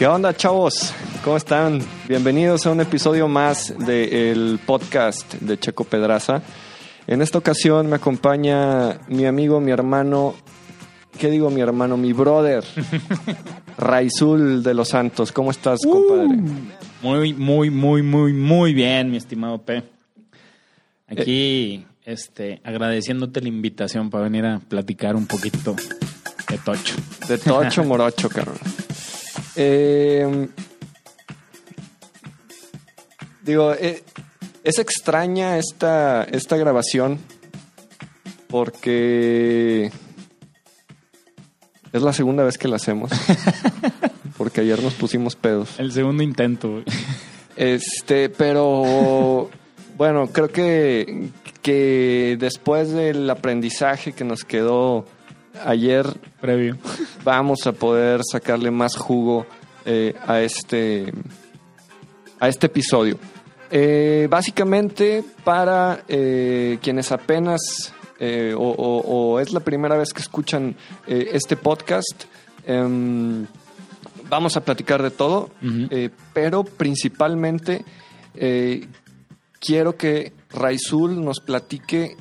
¿Qué onda, chavos? ¿Cómo están? Bienvenidos a un episodio más del podcast de Checo Pedraza. En esta ocasión me acompaña mi amigo, mi hermano, ¿qué digo mi hermano? Mi brother, Raizul de los Santos. ¿Cómo estás, compadre? Muy, muy, muy, muy, muy bien, mi estimado P. Aquí, este, agradeciéndote la invitación para venir a platicar un poquito de Tocho. De Tocho Morocho, cabrón. Eh, digo, eh, es extraña esta, esta grabación porque es la segunda vez que la hacemos. porque ayer nos pusimos pedos. El segundo intento. Este, pero bueno, creo que, que después del aprendizaje que nos quedó ayer, Previo. vamos a poder sacarle más jugo eh, a este a este episodio. Eh, básicamente para eh, quienes apenas o, o- o es la primera vez que escuchan este podcast, em, vamos a platicar de todo, pero principalmente quiero que Raizul nos platique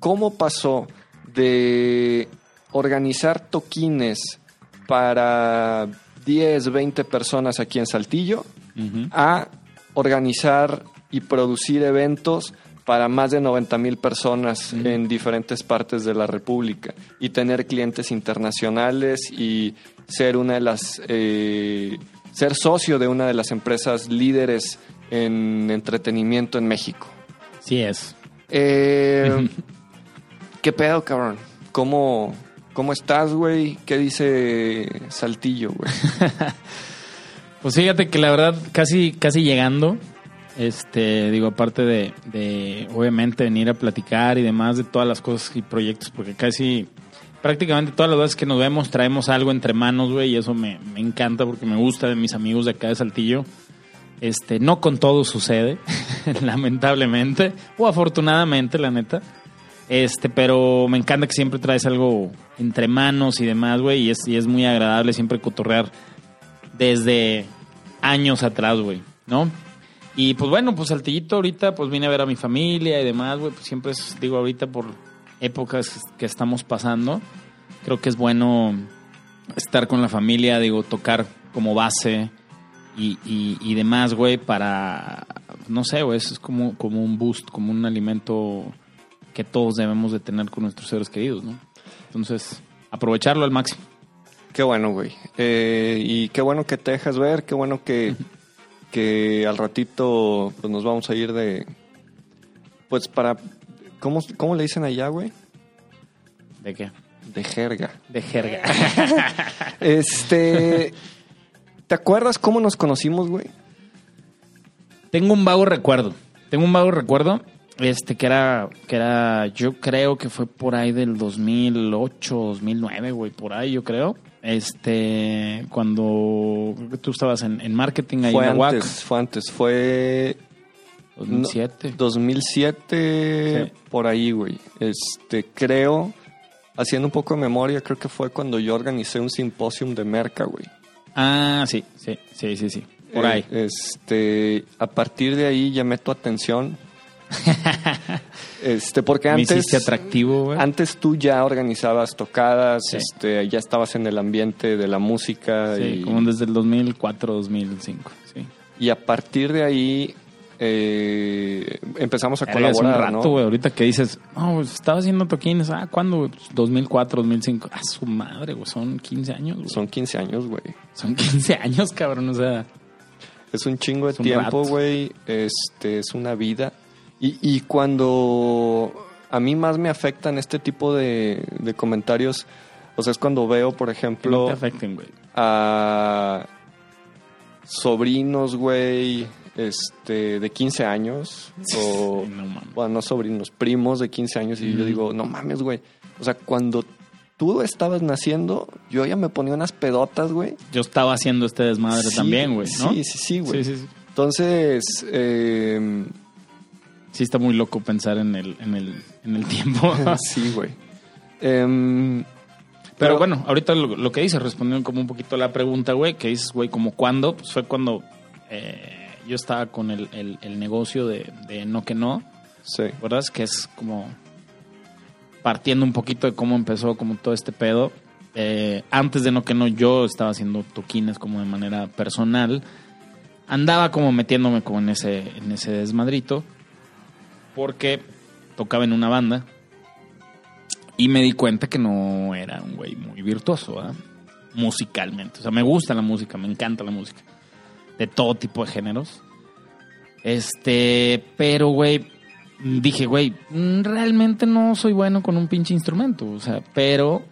cómo pasó de organizar toquines para 10, 20 personas aquí en Saltillo a organizar y producir eventos para más de 90 mil personas en diferentes partes de la República y tener clientes internacionales y ser una de las eh, ser socio de una de las empresas líderes en entretenimiento en México. Sí es. Eh, ¿Qué pedo, cabrón? ¿Cómo, cómo estás, güey? ¿Qué dice Saltillo, güey? Pues fíjate que la verdad, casi, casi llegando, este, digo, aparte de, de, obviamente venir a platicar y demás de todas las cosas y proyectos, porque casi, prácticamente todas las veces que nos vemos traemos algo entre manos, güey, y eso me, me encanta porque me gusta de mis amigos de acá de Saltillo. Este, no con todo sucede, lamentablemente, o afortunadamente, la neta. Este, pero me encanta que siempre traes algo entre manos y demás, güey, y es, y es muy agradable siempre cotorrear desde años atrás, güey, ¿no? Y pues bueno, pues Saltillito ahorita pues vine a ver a mi familia y demás, güey, pues siempre es, digo, ahorita por épocas que estamos pasando, creo que es bueno estar con la familia, digo, tocar como base y, y, y demás, güey, para, no sé, güey, eso es como, como un boost, como un alimento que todos debemos de tener con nuestros seres queridos, ¿no? Entonces, aprovecharlo al máximo. Qué bueno, güey. Eh, y qué bueno que te dejas ver, qué bueno que, que al ratito pues, nos vamos a ir de... Pues para... ¿Cómo, cómo le dicen allá, güey? ¿De qué? De jerga. De jerga. Este... ¿Te acuerdas cómo nos conocimos, güey? Tengo un vago recuerdo. Tengo un vago recuerdo. Este, que era, que era, yo creo que fue por ahí del 2008, 2009, güey, por ahí yo creo. Este, cuando tú estabas en, en marketing ahí Fue en la antes, fue antes. Fue 2007. 2007, Sí. por ahí, güey. Este, creo, haciendo un poco de memoria, creo que fue cuando yo organicé un simposium de merca, güey. Ah, sí, sí, sí, sí, sí. Por Eh, ahí. Este, a partir de ahí llamé tu atención. este, porque Me antes, hiciste atractivo, güey. antes tú ya organizabas tocadas, Sí. este, ya estabas en el ambiente de la música Sí, y, como desde el 2004, 2005, sí. y a partir de ahí eh, empezamos a Verga, es un colaborar, rato, ¿no? güey. Ahorita que dices, no, pues estaba haciendo toquines. Ah, ¿cuándo, güey? Pues 2004, 2005. Ah, su madre, güey. Son 15 años, güey. Son 15 años, güey. Son 15 años, cabrón. O sea, Es un chingo de tiempo, güey. Este, es una vida. Y, y cuando a mí más me afectan este tipo de, de comentarios, o sea, es cuando veo, por no ejemplo, te afecten, güey. a sobrinos, güey, este, de 15 años, o, no mames. bueno, no sobrinos, primos de 15 años, y yo digo, no mames, güey. O sea, cuando tú estabas naciendo, yo ya me ponía unas pedotas, güey. Yo estaba haciendo este desmadre Sí, también, güey, ¿no? Sí, sí, sí, güey. sí, sí, sí. Entonces, eh, Sí está muy loco pensar en el, en el, en el tiempo. sí, güey. Em, Pero, bueno, ahorita lo, lo que dices, respondiendo como un poquito a la pregunta, güey, que dices, güey, como cuándo, pues fue cuando eh, yo estaba con el, el- el negocio de, de No Que No, Sí. ¿verdad? Que es como partiendo un poquito de cómo empezó como todo este pedo. Eh, antes de No Que No, yo estaba haciendo toquines como de manera personal. Andaba como metiéndome como en ese, en ese desmadrito. Porque tocaba en una banda. Y me di cuenta que no era un güey muy virtuoso, ¿verdad? Musicalmente. O sea, me gusta la música, me encanta la música. De todo tipo de géneros. Este, pero, güey, dije, güey, mm, realmente no soy bueno con un pinche instrumento. O sea, pero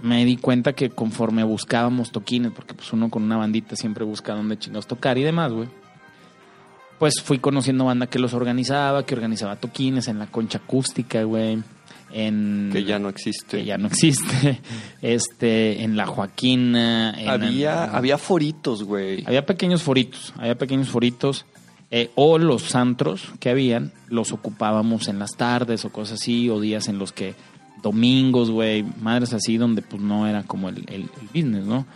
me di cuenta que conforme buscábamos toquines, porque pues uno con una bandita siempre busca dónde chingados tocar y demás, güey. Pues fui conociendo banda que los organizaba, que organizaba toquines en la concha acústica, güey. En, Que ya no existe. que ya no existe. Este, en la Joaquina. en- había, había foritos, güey. había pequeños foritos, había pequeños foritos. eh, o los antros que habían, los ocupábamos en las tardes o cosas así, o días en los que domingos, güey, madres así, donde pues no era como el, el- el business, ¿no?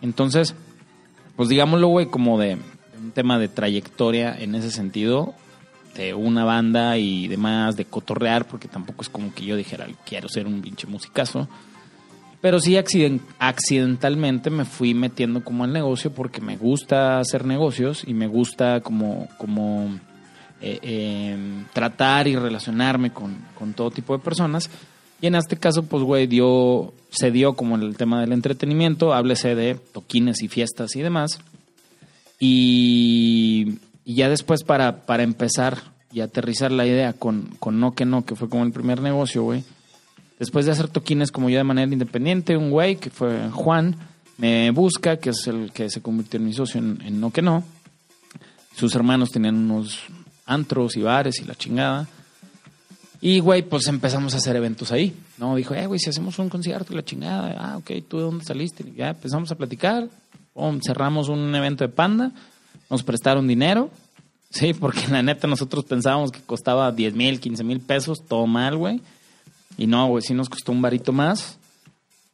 Entonces, pues digámoslo, güey, como de un tema de trayectoria en ese sentido, de una banda y demás, de cotorrear, porque tampoco es como que yo dijera, quiero ser un pinche musicazo. Pero sí accident- accidentalmente me fui metiendo como al negocio porque me gusta hacer negocios y me gusta como, como eh, eh, tratar y relacionarme con, con todo tipo de personas. Y en este caso, pues, güey, dio, se dio como el tema del entretenimiento, háblese de toquines y fiestas y demás. Y, ya después para, para empezar y aterrizar la idea con, con No Que No, que fue como el primer negocio, güey. Después de hacer toquines como yo de manera independiente, un güey que fue Juan, me busca, que es el que se convirtió en mi socio en, en No Que No. Sus hermanos tenían unos antros y bares y la chingada. Y, güey, pues empezamos a hacer eventos ahí, ¿no? Dijo, eh, güey, si hacemos un concierto y la chingada, ah, ok, ¿tú de dónde saliste? Y ya empezamos a platicar, cerramos un evento de panda, nos prestaron dinero, sí, porque la neta nosotros pensábamos que costaba 10 mil, 15 mil pesos, todo mal, güey. Y no, güey, sí nos costó un varito más,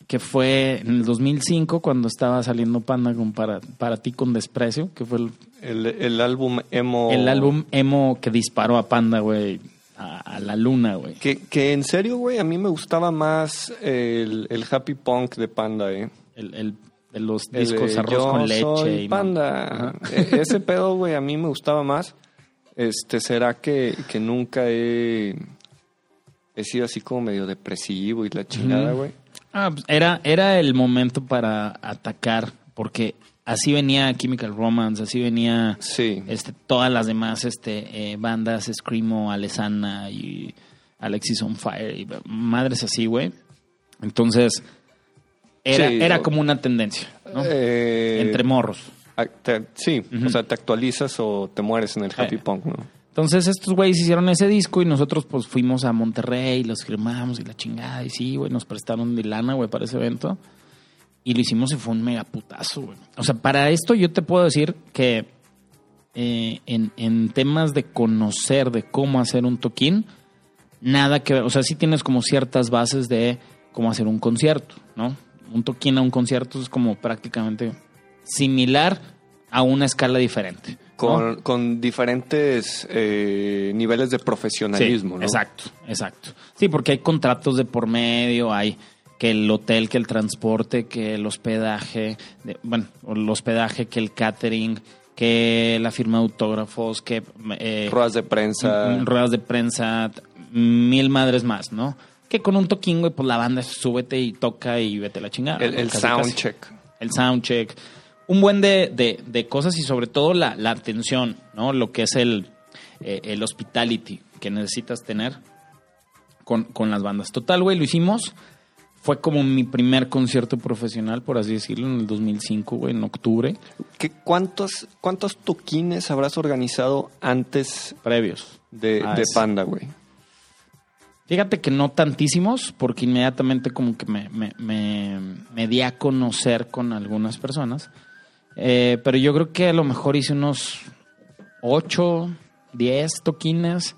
que fue en el 2005 cuando estaba saliendo Panda con para, para ti con desprecio, que fue el, El, el álbum emo. el álbum emo que disparó a Panda, güey, a, a la luna, güey. Que, que en serio, güey, a mí me gustaba más el, el happy punk de Panda, eh. El, el, de los discos de arroz Yo con leche. soy y Panda. E- Ese pedo, güey, a mí me gustaba más. Este, será que, que nunca he, he sido así como medio depresivo y la chingada, güey. Ah, pues era, era el momento para atacar, porque así venía Chemical Romance, así venía Sí. este, todas las demás este, eh, bandas, Screamo, Alesana y Alexis on Fire, y madres así, güey. Entonces, era, Sí, era como una tendencia, ¿no? Eh, Entre morros. te- sí, o sea, te actualizas o te mueres en el happy Eh. punk, ¿no? Entonces estos güeyes hicieron ese disco y nosotros pues fuimos a Monterrey, los firmamos y la chingada. Y sí, güey, nos prestaron de lana, güey, para ese evento. Y lo hicimos y fue un mega putazo, güey. O sea, para esto yo te puedo decir que eh, en, en temas de conocer de cómo hacer un toquín, nada que ver. O sea, sí tienes como ciertas bases de cómo hacer un concierto, ¿no? Un toquín a un concierto es como prácticamente similar a una escala diferente. ¿no? Con, con diferentes eh, niveles de profesionalismo, Sí, ¿no? Exacto, exacto. Sí, porque hay contratos de por medio, hay que el hotel, que el transporte, que el hospedaje, de- bueno, el hospedaje, que el catering, que la firma de autógrafos, que eh, Ruedas de prensa. mm, ruedas de prensa, mil madres más, ¿no? Que con un toquín, güey, pues la banda súbete y toca y vete a la chingada. el el Casi, sound casi check. el soundcheck, un buen de, de- de cosas y sobre todo la, la atención, ¿no? Lo que es el, eh, el hospitality que necesitas tener con, con las bandas. Total, güey, lo hicimos. Fue como mi primer concierto profesional, por así decirlo, en el 2005, güey, en octubre, ¿Qué, cuántos, ¿Cuántos toquines habrás organizado antes previos. de, Ah, de Panda, güey? Fíjate que no tantísimos, porque inmediatamente como que me, me, me, me di a conocer con algunas personas. Eh, pero yo creo que a lo mejor hice unos 8, 10 toquines,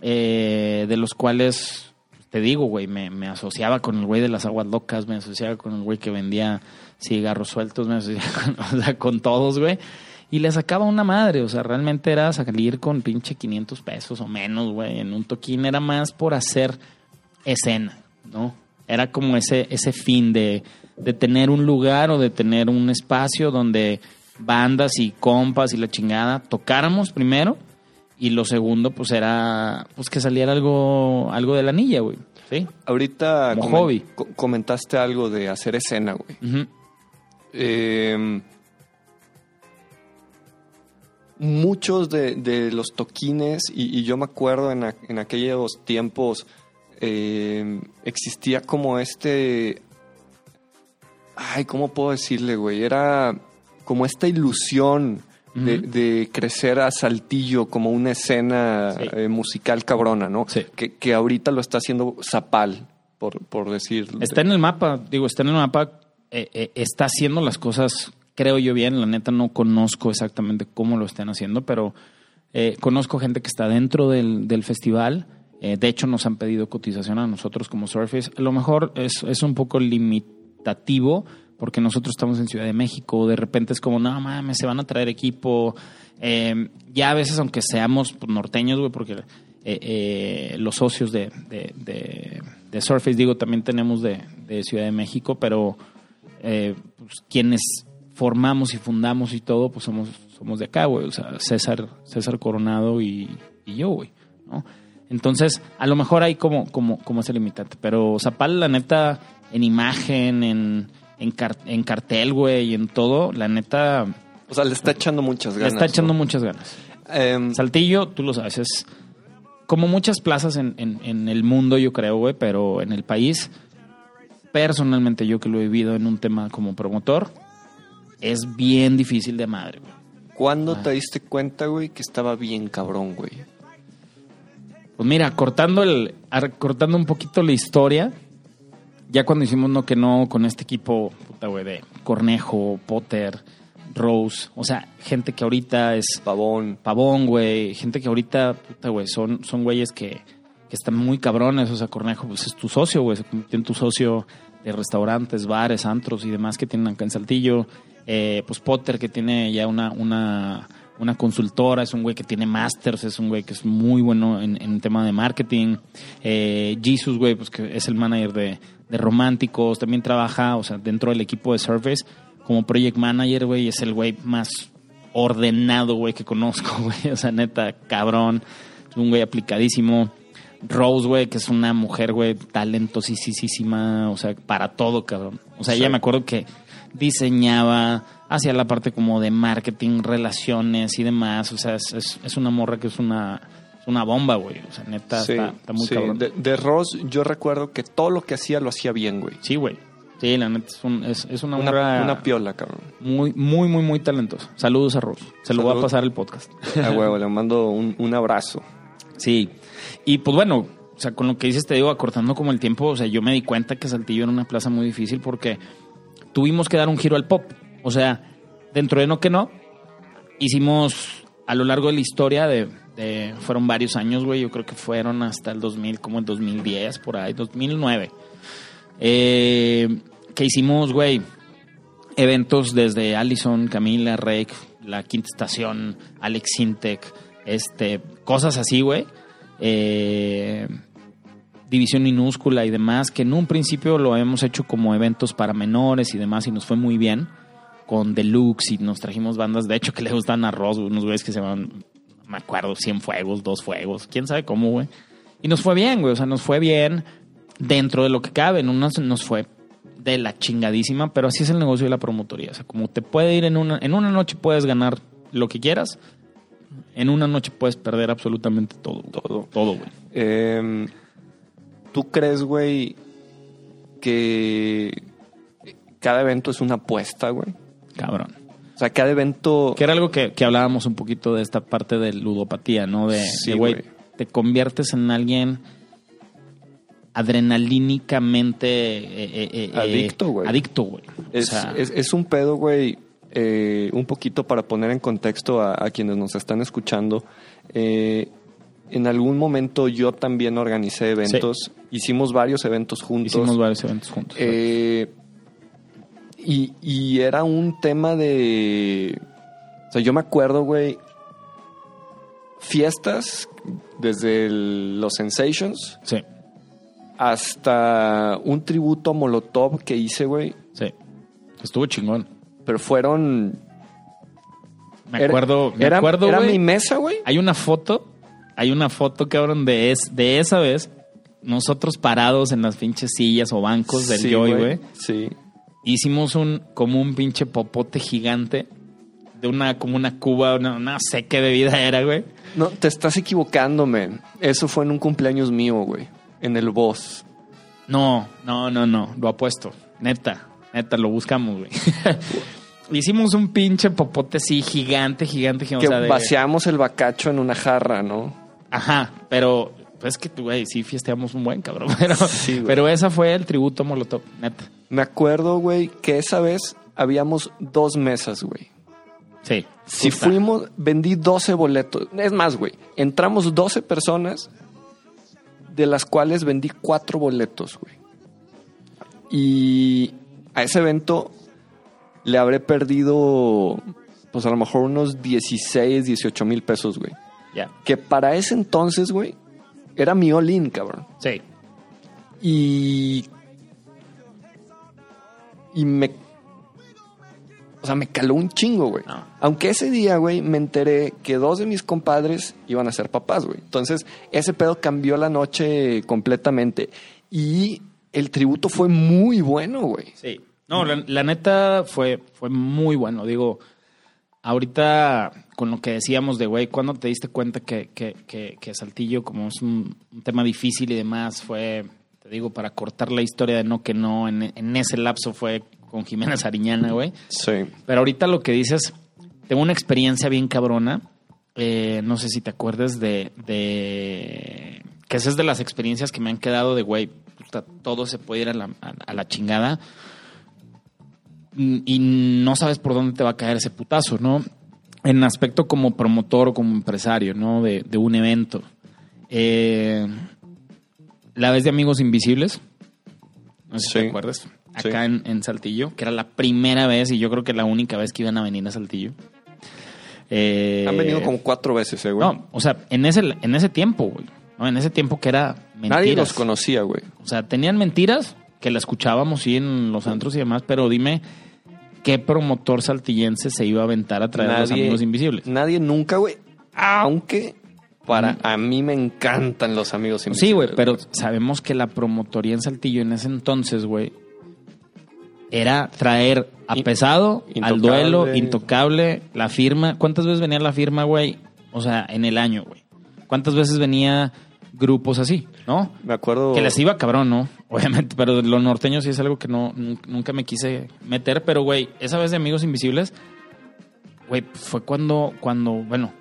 eh, de los cuales te digo, güey, me, me asociaba con el güey de las aguas locas, me asociaba con el güey que vendía cigarros sueltos, me asociaba con, todos, güey. Y le sacaba una madre, o sea, realmente era salir con pinche 500 pesos o menos, güey, en un toquín. Era más por hacer escena, ¿no? Era como ese, ese fin de, de tener un lugar o de tener un espacio donde bandas y compas y la chingada tocáramos primero y lo segundo pues era pues que saliera algo algo de la anilla, güey. ¿Sí? Ahorita Como comen- hobby. co- comentaste algo de hacer escena, güey. Eh, muchos de, de los toquines, y, y yo me acuerdo en, a- en aquellos tiempos, eh, existía como este... Ay, ¿cómo puedo decirle, güey? Era como esta ilusión de, crecer a Saltillo como una escena Sí. eh, musical cabrona, ¿no? Sí. Que, que ahorita lo está haciendo Zapal, por, por decir. Está en el mapa, digo, está en el mapa, eh, está haciendo las cosas, creo yo bien, la neta no conozco exactamente cómo lo están haciendo, pero eh, conozco gente que está dentro del, festival, eh, de hecho nos han pedido cotización a nosotros como Surface, a lo mejor es, es un poco limitativo porque nosotros estamos en Ciudad de México, de repente es como, no mames, se van a traer equipo, Eh, ya a veces aunque seamos norteños, güey, porque eh, los socios de, de, de- Surface, digo, también tenemos de, Ciudad de México, pero pues, quienes formamos y fundamos y todo, pues somos, somos de acá, güey. O sea, César, César Coronado y, y yo, güey, ¿no? Entonces, a lo mejor hay como, como, como ese limitante. Pero Zapal, la neta, en imagen, en, en, car- en cartel, güey, y en todo, la neta, O sea, le está echando muchas le ganas. está echando ¿no? muchas ganas. Em, Saltillo, tú lo sabes, es como muchas plazas en, en- en el mundo, yo creo, güey, pero en el país, personalmente yo que lo he vivido en un tema como promotor, es bien difícil de madre, güey. ¿Cuándo Ah. te diste cuenta, güey, que estaba bien cabrón, güey? Pues mira, cortando el, cortando un poquito la historia, ya cuando hicimos no que no con este equipo, puta güey, de Cornejo, Potter, Rose, o sea, gente que ahorita es Pavón. Pavón, güey, gente que ahorita, puta, güey, son, son güeyes que, que están muy cabrones. O sea, Cornejo, pues es tu socio, güey, se convirtió en tu socio de restaurantes, bares, antros y demás que tienen acá en Saltillo. Eh, pues Potter, que tiene ya una, una, una consultora, es un güey que tiene masters, es un güey que es muy bueno en, tema de marketing. Eh, Jesus, güey, pues que es el manager de, de Románticos, también trabaja, o sea, dentro del equipo de Surface como project manager, güey, es el güey más ordenado, güey, que conozco, güey. O sea, neta, cabrón. Es un güey aplicadísimo. Rose, güey, que es una mujer, güey, talentosísima, o sea, para todo, cabrón. O sea, Sí. ella me acuerdo que diseñaba, hacía la parte como de marketing, relaciones y demás. O sea, es, es, es una morra que es una, es una bomba, güey. O sea, neta, Sí, está, está muy sí. cabrón. De, de Ross, yo recuerdo que todo lo que hacía lo hacía bien, güey. Sí, güey. Sí, la neta es, un- es, es una, Una, morra una piola, cabrón. muy, muy, muy, muy talentosa. Saludos a Rose. Se lo voy a pasar el podcast. A huevo, le mando un, un abrazo. Sí. Y pues bueno, o sea, con lo que dices te digo, acortando como el tiempo, o sea, yo me di cuenta que Saltillo era una plaza muy difícil porque tuvimos que dar un giro al pop. O sea, dentro de no que no, hicimos a lo largo de la historia de, de- fueron varios años, güey, yo creo que fueron hasta el 2000, como el 2010, por ahí, 2009. Eh, que hicimos, güey, eventos desde Allison, Camila, Rake, La Quinta Estación, Alex Sintec, este, cosas así, güey. Eh, División Minúscula y demás, que en un principio lo hemos hecho como eventos para menores y demás y nos fue muy bien con Deluxe y nos trajimos bandas, de hecho que le gustan a Ross, unos güeyes que se llaman, me acuerdo, 100 fuegos, dos fuegos, quién sabe cómo, güey. Y nos fue bien, güey, o sea, nos fue bien dentro de lo que cabe, en unas nos fue de la chingadísima, pero así es el negocio de la promotoría, o sea, como te puede ir en una, en una noche puedes ganar lo que quieras, en una noche puedes perder absolutamente todo, güey. Todo. todo, güey. Em, ¿Tú crees, güey, que cada evento es una apuesta, güey? Cabrón. O sea, cada evento... Que era algo que, que hablábamos un poquito de esta parte de ludopatía, ¿no? De, Sí, de, güey, güey. te conviertes en alguien adrenalínicamente eh, eh, eh, Adicto, güey. Adicto, güey. O Es, sea, es- es un pedo, güey, eh, un poquito para poner en contexto a, a quienes nos están escuchando. Eh, en algún momento yo también organicé eventos. Hicimos varios eventos juntos. Hicimos varios eventos juntos. Eh, y, y era un tema de. O sea, yo me acuerdo, güey. Fiestas desde el- los Sensations sí, hasta un tributo a Molotov que hice, güey. sí. Estuvo chingón. Pero fueron. Me era- acuerdo, me era, acuerdo, Era güey. mi mesa, güey. Hay una foto, hay una foto, cabrón, de, es, de esa vez. Nosotros parados en las pinches sillas o bancos del Sí, Joy, güey. Sí. Hicimos un, como un pinche popote gigante de una, como una cuba, una, una sé qué bebida era, güey. No, te estás equivocando, man. Eso fue en un cumpleaños mío, güey. En el Boss. No, no, no, no, lo apuesto. Neta, neta, lo buscamos, güey. Hicimos un pinche popote así gigante, gigante, gigante. Que o sea, de- vaciamos el bacacho en una jarra, ¿no? Ajá, pero pues es que, güey, sí fiesteamos un buen cabrón. Pero, Sí, pero esa fue el tributo Molotov, neta. Me acuerdo, güey, que esa vez habíamos dos mesas, güey. Sí. Si fuimos, vendí 12 boletos. Es más, güey, entramos 12 personas, de las cuales vendí 4 boletos, güey. Y a ese evento le habré perdido, pues a lo mejor unos 16, 18 mil pesos, güey. Ya. Que para ese entonces, güey, era mi all-in, cabrón. Sí. Y. Y me. O sea, me caló un chingo, güey. No. Aunque ese día, güey, me enteré que dos de mis compadres iban a ser papás, güey. Entonces, ese pedo cambió la noche completamente. Y el tributo fue muy bueno, güey. Sí. No, la, la neta fue, fue muy bueno. Digo, ahorita con lo que decíamos de, güey, ¿cuándo te diste cuenta que, que, que, que Saltillo, como es un, un tema difícil y demás, fue, te digo, para cortar la historia de no que no, en, en ese lapso fue con Jimena Sariñana, güey. Sí. Pero ahorita lo que dices, tengo una experiencia bien cabrona. Eh, no sé si te acuerdas de, de. Que esa es de las experiencias que me han quedado de, güey, puta, todo se puede ir a la, a, a la chingada. Y no sabes por dónde te va a caer ese putazo, ¿no? En aspecto como promotor o como empresario, ¿no? De, de un evento. Eh, la vez de Amigos Invisibles. No sé si te acuerdas. Sí. Acá en, en Saltillo, que era la primera vez y yo creo que la única vez que iban a venir a Saltillo. Eh, Han venido como cuatro veces, eh, güey. No, o sea, en ese, en ese tiempo, güey. ¿no? En ese tiempo que era mentiras. Nadie los conocía, güey. O sea, tenían mentiras que la escuchábamos, sí, en los antros y demás, pero dime qué promotor saltillense se iba a aventar a traer a los amigos invisibles. Nadie nunca, güey. Aunque para a mí me encantan los amigos Sí, invisibles. güey, pero sabemos que la promotoría en Saltillo en ese entonces, güey, era traer a pesado, al duelo, intocable, la firma. ¿Cuántas veces venía la firma, güey? O sea, en el año, güey. ¿Cuántas veces venía grupos así, no? Me acuerdo. Que les iba cabrón, ¿no? Obviamente, pero los norteños sí es algo que no nun- nunca me quise meter, pero güey, esa vez de Amigos Invisibles, güey, fue cuando, cuando, bueno,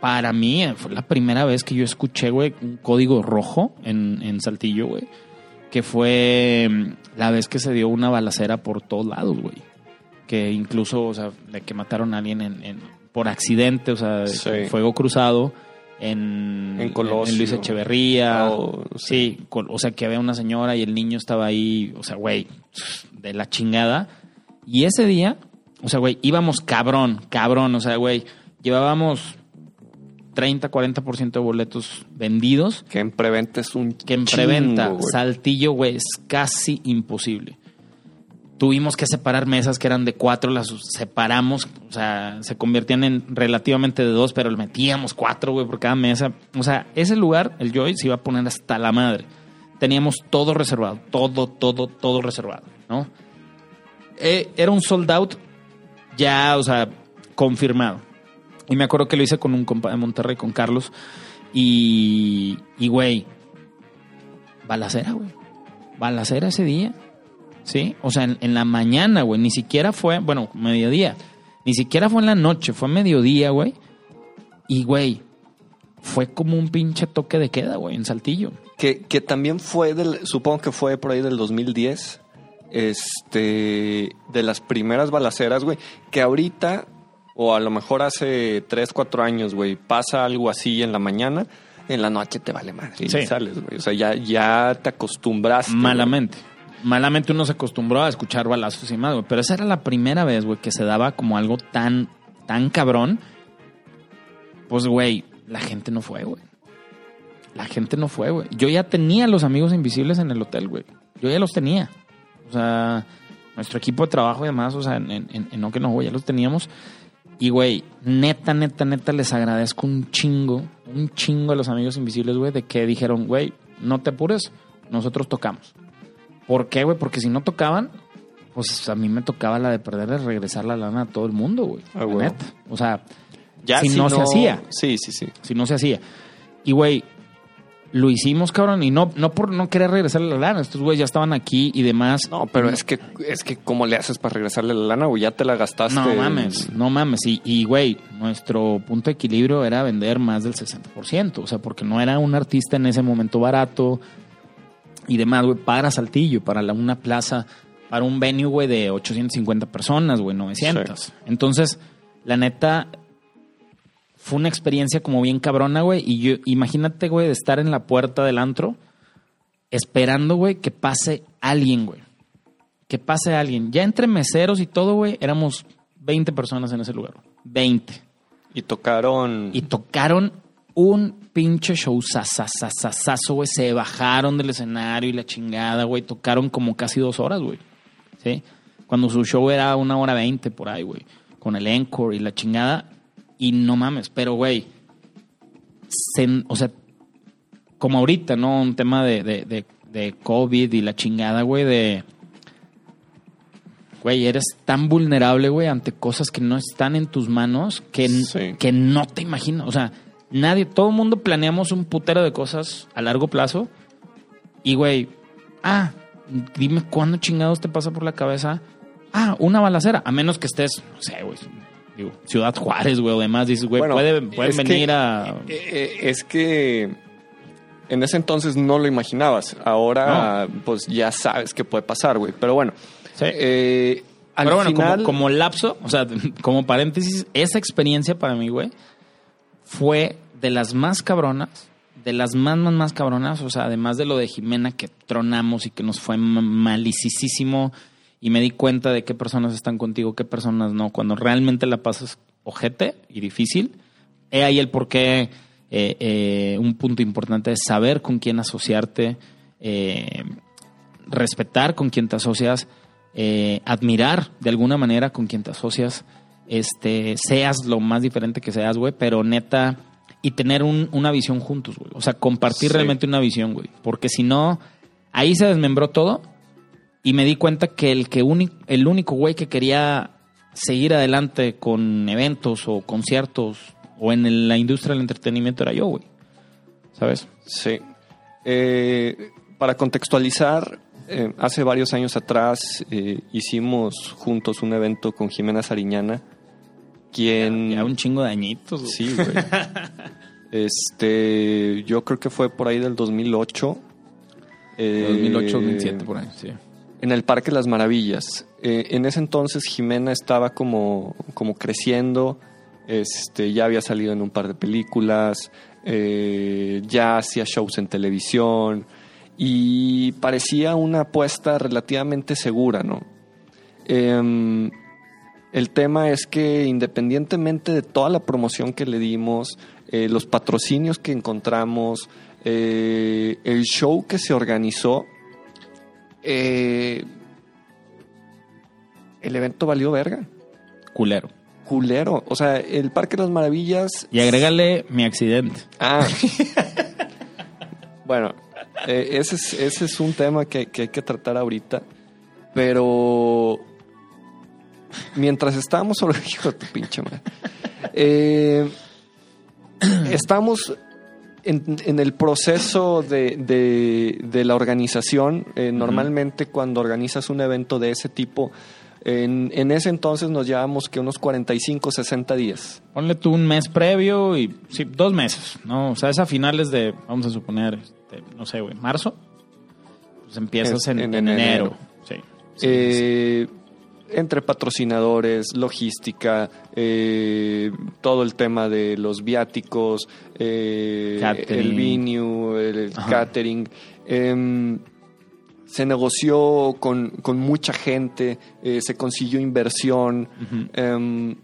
para mí eh, fue la primera vez que yo escuché, güey, un código rojo en, en Saltillo, güey, que fue mm, la vez que se dio una balacera por todos lados, güey. Que incluso, o sea, de que mataron a alguien en, en- por accidente, o sea, Sí. fuego cruzado en, En Colosio. en Luis Echeverría. Oh, sí, con- o sea, que había una señora y el niño estaba ahí, o sea, güey, de la chingada. Y ese día, o sea, güey, íbamos cabrón, cabrón, o sea, güey, llevábamos 30, 40% de boletos vendidos, Que en preventa es un. que en preventa. Saltillo, güey, es casi imposible. Tuvimos que separar mesas que eran de cuatro, las separamos, o sea, se convertían en relativamente de dos, pero metíamos cuatro, güey, por cada mesa. O sea, ese lugar, el Joy, se iba a poner hasta la madre. Teníamos todo reservado, todo, todo, todo reservado, ¿no? Eh, era un sold out ya, o sea, confirmado. Y me acuerdo que lo hice con un compa de Monterrey, con Carlos, y, y güey, balacera, güey. Balacera ese día. ¿Sí? O sea, en, en la mañana, güey. Ni siquiera fue, bueno, mediodía. Ni siquiera fue en la noche, fue mediodía, güey. Y, güey, fue como un pinche toque de queda, güey, en Saltillo. Que, que también fue del. Supongo que fue por ahí del 2010. Este. De las primeras balaceras, güey. Que ahorita. o a lo mejor hace 3, 4 años, güey, pasa algo así en la mañana, en la noche te vale madre y sales, güey. O sea, ya, ya te acostumbraste. güey. Malamente. Uno se acostumbró a escuchar balazos y más, güey. Pero esa era la primera vez, güey, que se daba como algo tan, tan cabrón. Pues, güey, la gente no fue, güey. La gente no fue, güey. Yo ya tenía los amigos invisibles en el hotel, güey. Yo ya los tenía. O sea, nuestro equipo de trabajo y demás, o sea, en, en, que no, güey, ya los teníamos. Y, güey, neta, neta, neta, les agradezco un chingo, un chingo a los amigos invisibles, güey, de que dijeron, güey, no te apures, nosotros tocamos. ¿Por qué, güey? Porque si no tocaban, pues a mí me tocaba la de perder de regresar la lana a todo el mundo, güey. Ah, güey. neta. O sea, Ya si no se hacía. Sí, sí, sí. si no se hacía. Y, güey, lo hicimos, cabrón, y no, no por no querer regresar la lana. Estos güeyes ya estaban aquí y demás. No, pero es que, es que ¿cómo le haces para regresarle la lana, güey? Ya te la gastaste. No mames, no mames. Y, y, güey, nuestro punto de equilibrio era vender más del 60%. O sea, porque no era un artista en ese momento barato y demás, güey, para Saltillo, para la- una plaza, para un venue, güey, de 850 personas, güey, 900. Entonces, la neta, fue una experiencia como bien cabrona, güey. Y yo, imagínate, güey, de estar en la puerta del antro esperando, güey, que pase alguien, güey. Que pase alguien. Ya entre meseros y todo, güey, éramos 20 personas en ese lugar. güey. 20. Y tocaron. Y tocaron un pinche show sasasasasazo, güey. Se bajaron del escenario y la chingada, güey. Tocaron como casi dos horas, güey. ¿Sí? Cuando su show era una hora veinte por ahí, güey. Con el encore y la chingada. Y no mames, pero, güey. se- o sea, como ahorita, ¿no? Un tema de, de, de, de COVID y la chingada, güey, de... Güey, eres tan vulnerable, güey, ante cosas que no están en tus manos que, Sí. que no te imaginas. O sea, nadie, todo el mundo planeamos un putero de cosas a largo plazo. Y, güey, ah, dime cuándo chingados te pasa por la cabeza. Ah, una balacera. A menos que estés, no sé, güey, digo, Ciudad Juárez, güey, o demás. Dices, güey, Bueno, pueden que- venir a. Eh, eh, es que en ese entonces no lo imaginabas. Ahora, pues ya sabes qué puede pasar, güey. Pero bueno, Sí. eh, al Pero bueno, como- final. como, lapso, o sea, como paréntesis, esa experiencia para mí, güey, fue de las más cabronas, de las más, más, más cabronas, o sea, además de lo de Jimena que tronamos y que nos fue ma- malicísimo y me di cuenta de qué personas están contigo, qué personas no, cuando realmente la pasas ojete y difícil, he ahí el por qué eh, eh, un punto importante es saber con quién asociarte, eh, respetar con quien te asocias, admirar de alguna manera con quien te asocias, este, seas lo más diferente que seas, güey, pero neta, y tener un- una visión juntos, güey. O sea, compartir Sí. realmente una visión, güey. Porque si no, ahí se desmembró todo y me di cuenta que el, que uni- el único güey que quería seguir adelante con eventos o conciertos o en el- la industria del entretenimiento era yo, güey. ¿Sabes? Sí. Eh, para contextualizar, eh, hace varios años atrás eh, hicimos juntos un evento con Jimena Sariñana, quien... Ya un chingo de añitos, güey. Sí, güey. este, yo creo que fue por ahí del 2008. eh, 2008, 2007, por ahí, sí. En el Parque Las Maravillas. Eh, en ese entonces Jimena estaba como, como creciendo, este, ya había salido en un par de películas, eh, ya hacía shows en televisión y parecía una apuesta relativamente segura, ¿no? Em, el tema es que independientemente de toda la promoción que le dimos, eh, los patrocinios que encontramos, eh, el show que se organizó, eh, el evento valió verga. Culero. Culero. O sea, el Parque de las Maravillas. Y agrégale mi accidente. Ah. bueno, ese, es, ese es un tema que, que hay que tratar ahorita. Pero mientras estábamos sobre hijo de tu pinche madre. Eh, estamos en, en el proceso de, de- de la organización. Eh, Normalmente cuando organizas un evento de ese tipo, en, en ese entonces nos llevamos que unos 45, 60 días. Ponle tú un mes previo y sí, dos meses, ¿no? O sea, es a finales de, vamos a suponer, este, no sé, güey, marzo. Pues empiezas en, en en enero. enero. Sí. Sí, Eh, entre patrocinadores, logística, eh, todo el tema de los viáticos, eh, el venue, el Ajá. catering. em, se negoció con, con mucha gente, eh, se consiguió inversión. Em,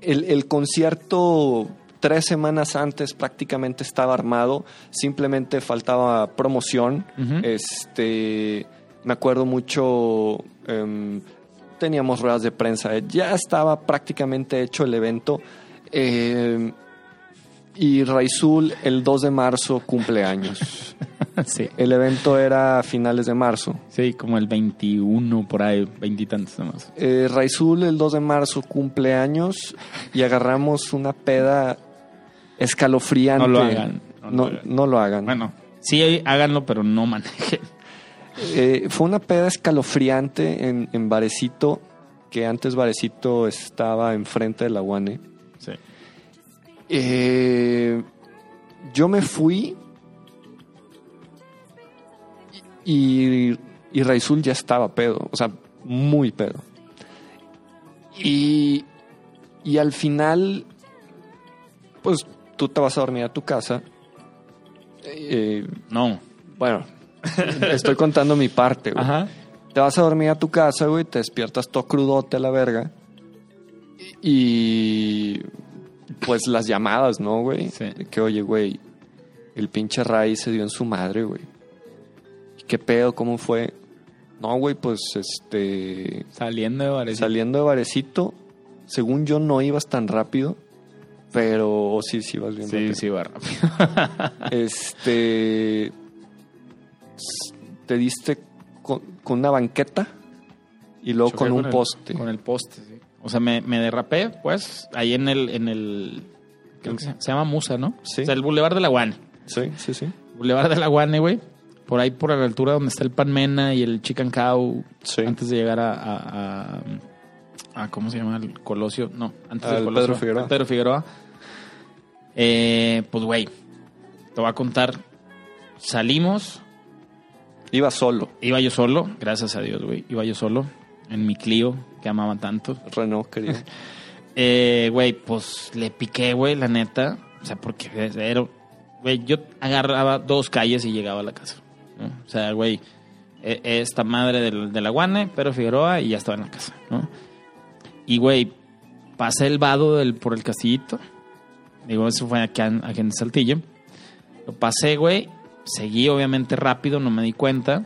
el, el concierto tres semanas antes prácticamente estaba armado, simplemente faltaba promoción. Este, me acuerdo mucho, em, teníamos ruedas de prensa, ya estaba prácticamente hecho el evento. em, y Raizul el 2 de marzo cumpleaños. sí. El evento era a finales de marzo. Sí, como el 21 por ahí, veintitantos nomás. Eh, Raizul el 2 de marzo cumpleaños y agarramos una peda escalofriante. No lo hagan, no No, lo hagan. no lo hagan. Bueno, sí, háganlo, pero no manejen. Eh, fue una peda escalofriante en, en Varecito, que antes Varecito estaba enfrente de la Guane. Sí. Eh, yo me fui y, y Raizul ya estaba pedo, o sea, muy pedo. Y, y al final, pues tú te vas a dormir a tu casa. Eh, No. bueno, estoy contando mi parte, güey. Ajá. Te vas a dormir a tu casa, güey, te despiertas todo crudote a la verga. Y pues las llamadas, ¿no, güey? Sí. Que oye, güey, el pinche Ray se dio en su madre, güey. ¿Y ¿Qué pedo? ¿Cómo fue? No, güey, pues este. Saliendo de Varecito. Saliendo de Varecito, según yo no ibas tan rápido, pero sí, sí ibas bien Sí, rápido. sí, va rápido. Este. Te diste con, con una banqueta y luego Choqué con un el- poste. con el poste, sí. O sea, me, me derrapé, pues, ahí en el, en el, creo que se, se llama Musa, ¿no? Sí. O sea, el Boulevard de la Guane. Sí, sí, sí. Boulevard de la Guane, güey. Por ahí por la altura donde está el Pan Mena y el Chicken Cow. Sí. Antes de llegar a, a, a- a- ¿cómo se llama? El Colosio. No, antes del Colosio. Pedro Figueroa. Pedro Figueroa. Eh, pues, güey, te voy a contar. Salimos, Iba solo. iba yo solo, gracias a Dios, güey. Iba yo solo en mi Clio, que amaba tanto. Renault, querido. Eh, güey, pues le piqué, güey, la neta. O sea, porque era, güey, yo agarraba dos calles y llegaba a la casa. ¿no? O sea, güey, e- esta madre del, de la Guane, pero Figueroa, y ya estaba en la casa, ¿no? Y, güey, pasé el vado del, por el castillito. Digo, eso fue aquí en, aquí en Saltillo. Lo pasé, güey. Seguí, obviamente, rápido, no me di cuenta.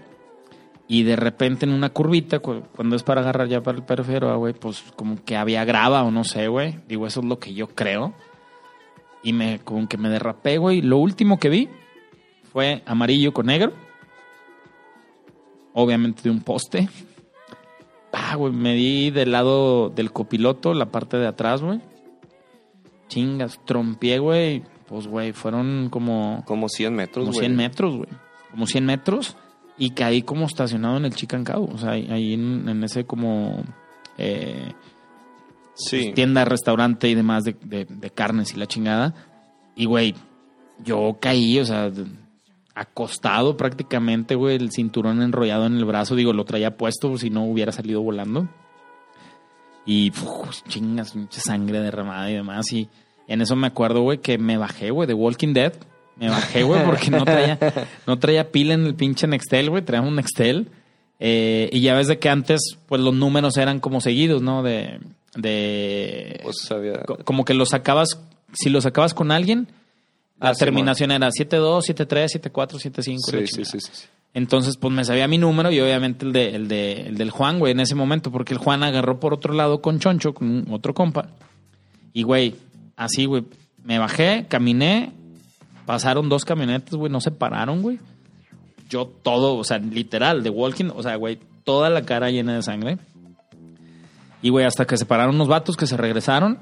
Y de repente en una curvita, cu- cuando es para agarrar ya para el Pedro Figueroa, güey, pues como que había grava o no sé, güey. Digo, eso es lo que yo creo. Y me, como que me derrapé, güey. Lo último que vi fue amarillo con negro. Obviamente de un poste. Ah, güey, me di del lado del copiloto, la parte de atrás, güey. Chingas, trompié, güey. Pues, güey, fueron como Como 100 metros, como güey. 100 metros, güey. Como 100 metros. Y caí como estacionado en el Chicken Cow. O sea, ahí, en, en ese como eh, Sí. tienda, restaurante y demás de, de- de carnes y la chingada. Y, güey, yo caí, o sea, acostado prácticamente, güey, el cinturón enrollado en el brazo. Digo, lo traía puesto si no hubiera salido volando. Y, uf, chingas, mucha sangre derramada y demás. Y en eso me acuerdo, güey, que me bajé, güey, de Walking Dead. Me bajé, güey, porque no traía, no traía pila en el pinche Nextel, güey. Traía un Nextel. Eh, y ya ves de que antes, pues los números eran como seguidos, ¿no? De. de Pues había... co- como que lo sacabas, si lo sacabas con alguien, la Ah, sí, terminación era 72, 73, 74, 75. la Sí, sí, sí, sí, sí. Entonces, pues me sabía mi número y obviamente el, de, el, de, el del Juan, güey, en ese momento, porque el Juan agarró por otro lado con Choncho, con otro compa. Y, güey, así, güey, me bajé, caminé, pasaron dos camionetas, güey, no se pararon, güey. Yo todo, o sea, literal, de walking, o sea, güey, toda la cara llena de sangre. Y, güey, hasta que se pararon unos vatos que se regresaron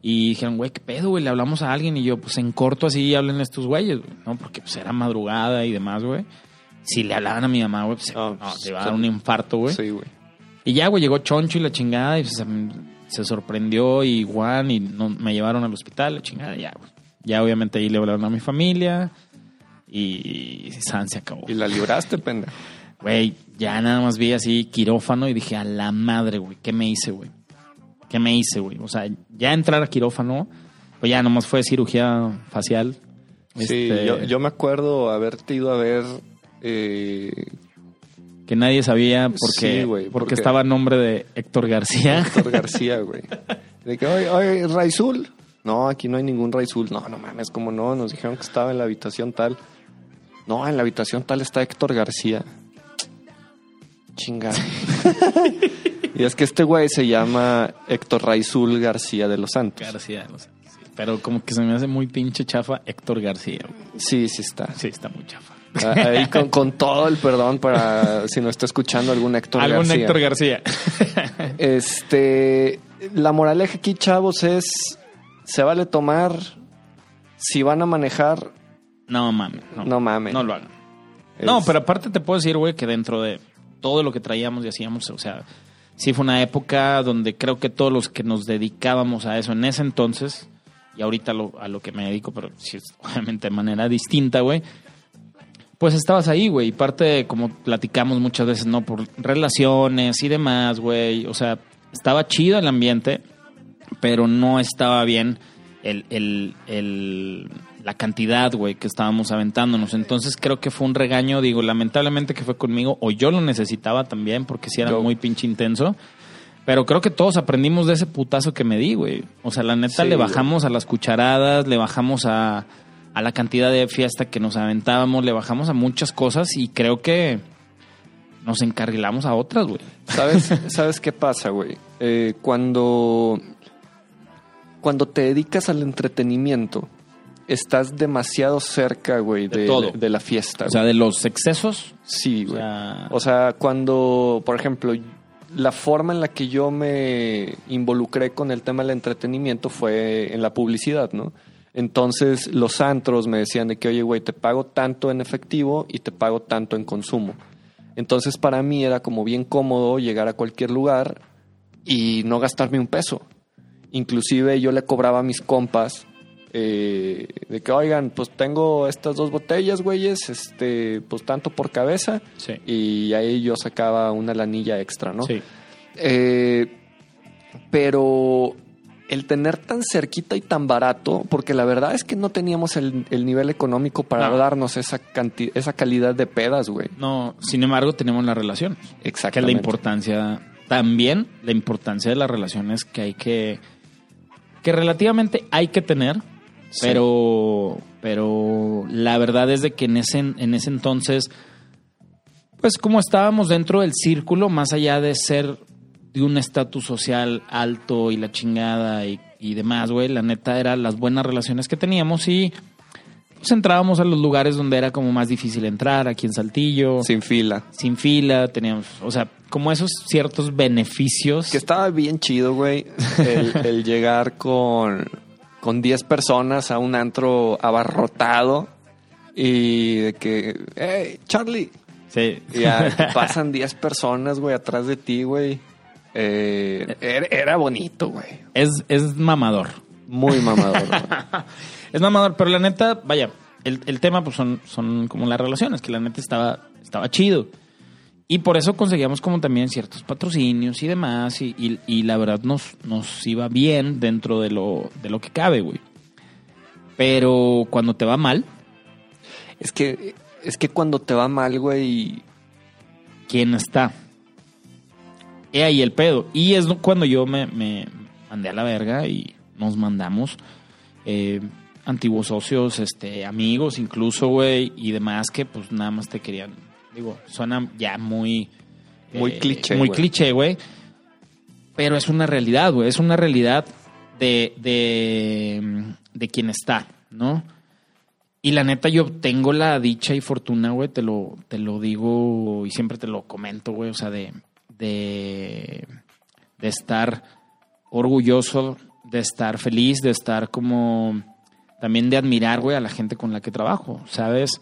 y dijeron, güey, ¿qué pedo, güey? Le hablamos a alguien y yo, pues en corto así hablen estos güeyes, güey, ¿no? Porque pues era madrugada y demás, güey. Si le hablaban a mi mamá, güey, pues no, se iba a dar un infarto, güey. Sí, güey. Y ya, güey, llegó Choncho y la chingada y pues, se, sorprendió y Juan y no- me llevaron al hospital, la chingada, ya, güey. Ya obviamente ahí le hablaron a mi familia y, San se acabó. Y la libraste, pendejo. güey, ya nada más vi así quirófano y dije, a la madre, güey, ¿qué me hice, güey? ¿Qué me hice, güey? O sea, ya entrar a quirófano, pues ya nomás fue cirugía facial. Sí, Este, yo, yo me acuerdo haberte ido a ver. eh, Que nadie sabía porque, Sí, porque porque- estaba a nombre de Héctor García. Héctor García, güey. De que, oye, oye, Raizul. No, aquí no hay ningún Raizul. No, no mames, como no. Nos dijeron que estaba en la habitación tal. No, en la habitación tal está Héctor García. Chingada. y es que este güey se llama Héctor Raizul García de los Santos. García, no sé. Sí, pero como que se me hace muy pinche chafa Héctor García. güey. Sí, sí está. Sí, está muy chafa. Ah, Ahí con, con todo el perdón para si no está escuchando algún Héctor Algún García. Héctor García. Este, la moraleja aquí, chavos, es se vale tomar. Si van a manejar, no mames. No, No mames. No lo hagan. es- No, pero aparte te puedo decir, güey, que dentro de todo lo que traíamos y hacíamos, o sea, sí fue una época donde creo que todos los que nos dedicábamos a eso en ese entonces, y ahorita lo- a lo que me dedico, pero sí, obviamente de manera distinta, güey, pues estabas ahí, güey, y parte, de, como platicamos muchas veces, ¿no? Por relaciones y demás, güey, o sea, estaba chido el ambiente, pero no estaba bien el, el, el- la cantidad, güey, que estábamos aventándonos. Entonces creo que fue un regaño, digo, lamentablemente que fue conmigo, o yo lo necesitaba también, porque sí era Yo- muy pinche intenso. Pero creo que todos aprendimos de ese putazo que me di, güey. O sea, la neta Sí, le güey. bajamos a las cucharadas, le bajamos a, a la cantidad de fiesta que nos aventábamos, le bajamos a muchas cosas y creo que nos encarrilamos a otras, güey. ¿Sabes, ¿Sabes qué pasa, güey? Eh, cuando, cuando te dedicas al entretenimiento, estás demasiado cerca, güey, De de, todo. de la fiesta. O sea, de los excesos, sí, o güey. sea, O sea, cuando, por ejemplo, la forma en la que yo me involucré con el tema del entretenimiento fue en la publicidad, ¿no? Entonces los antros me decían de que, oye, güey, te pago tanto en efectivo y te pago tanto en consumo. Entonces para mí era como bien cómodo llegar a cualquier lugar y no gastarme un peso. Inclusive yo le cobraba a mis compas eh, de que, oigan, pues tengo estas dos botellas, güeyes, este, pues tanto por cabeza sí. y ahí yo sacaba una lanilla extra, ¿no? Sí. Eh, pero el tener tan cerquita y tan barato, porque la verdad es que no teníamos el, el nivel económico para No. darnos esa, canti- esa calidad de pedas, güey. No, sin embargo, tenemos las relaciones. Que es la importancia, también la importancia de las relaciones que hay que, que relativamente hay que tener, Sí. pero, pero la verdad es de que en ese, en ese entonces, pues como estábamos dentro del círculo, más allá de ser de un estatus social alto y la chingada y, y demás, güey, la neta era las buenas relaciones que teníamos y pues entrábamos a los lugares donde era como más difícil entrar, aquí en Saltillo Sin fila. sin fila, teníamos, o sea, como esos ciertos beneficios. Que estaba bien chido, güey, el, el llegar con, con 10 personas a un antro abarrotado y de que, hey, Charlie, Sí. Y ya pasan 10 personas, güey, atrás de ti, güey. Eh, era, bonito, güey. es, es mamador. Muy mamador. Es mamador, pero la neta, vaya, el, el tema pues son, son como las relaciones, que la neta estaba, estaba chido. Y por eso conseguíamos como también ciertos patrocinios y demás, y, y- y la verdad nos, nos iba bien dentro de lo, de lo que cabe, güey. Pero cuando te va mal, es que es que cuando te va mal, güey, quién está. He ahí el pedo. Y es cuando yo me, me mandé a la verga y nos mandamos eh, antiguos socios, este, amigos incluso, güey, y demás que pues nada más te querían. Digo, suena ya muy... eh, Muy cliché, Muy cliché, güey. Pero es una realidad, güey. Es una realidad de, de, de quien está, ¿no? Y la neta, yo tengo la dicha y fortuna, güey, te lo, te lo digo y siempre te lo comento, güey, o sea, de, de, de estar orgulloso, de estar feliz, de estar como también de admirar, güey, a la gente con la que trabajo, ¿sabes?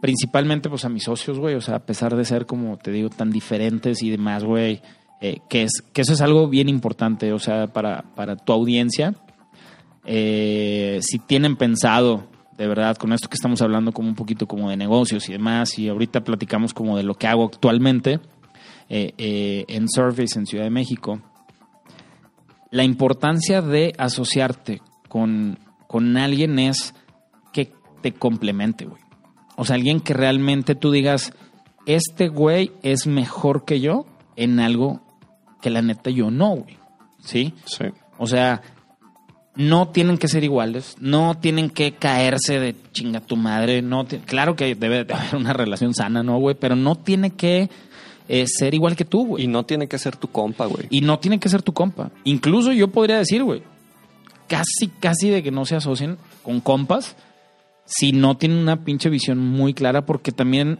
Principalmente, pues, a mis socios, güey, o sea, a pesar de ser, como te digo, tan diferentes y demás, güey, eh, que, es, que eso es algo bien importante, o sea, para, para tu audiencia, eh, si tienen pensado de verdad, con esto que estamos hablando como un poquito como de negocios y demás, y ahorita platicamos como de lo que hago actualmente eh, eh, en Surface en Ciudad de México, la importancia de asociarte con, con alguien es que te complemente, güey. O sea, alguien que realmente tú digas, este güey es mejor que yo en algo que la neta yo no, güey. ¿Sí? Sí. O sea, no tienen que ser iguales, no tienen que caerse de chinga tu madre, no claro que debe de haber una relación sana, ¿no, güey? Pero no tiene que eh, ser igual que tú, güey. Y no tiene que ser tu compa, güey. Y no tiene que ser tu compa. Incluso yo podría decir, güey, casi, casi de que no se asocien con compas si no tienen una pinche visión muy clara, porque también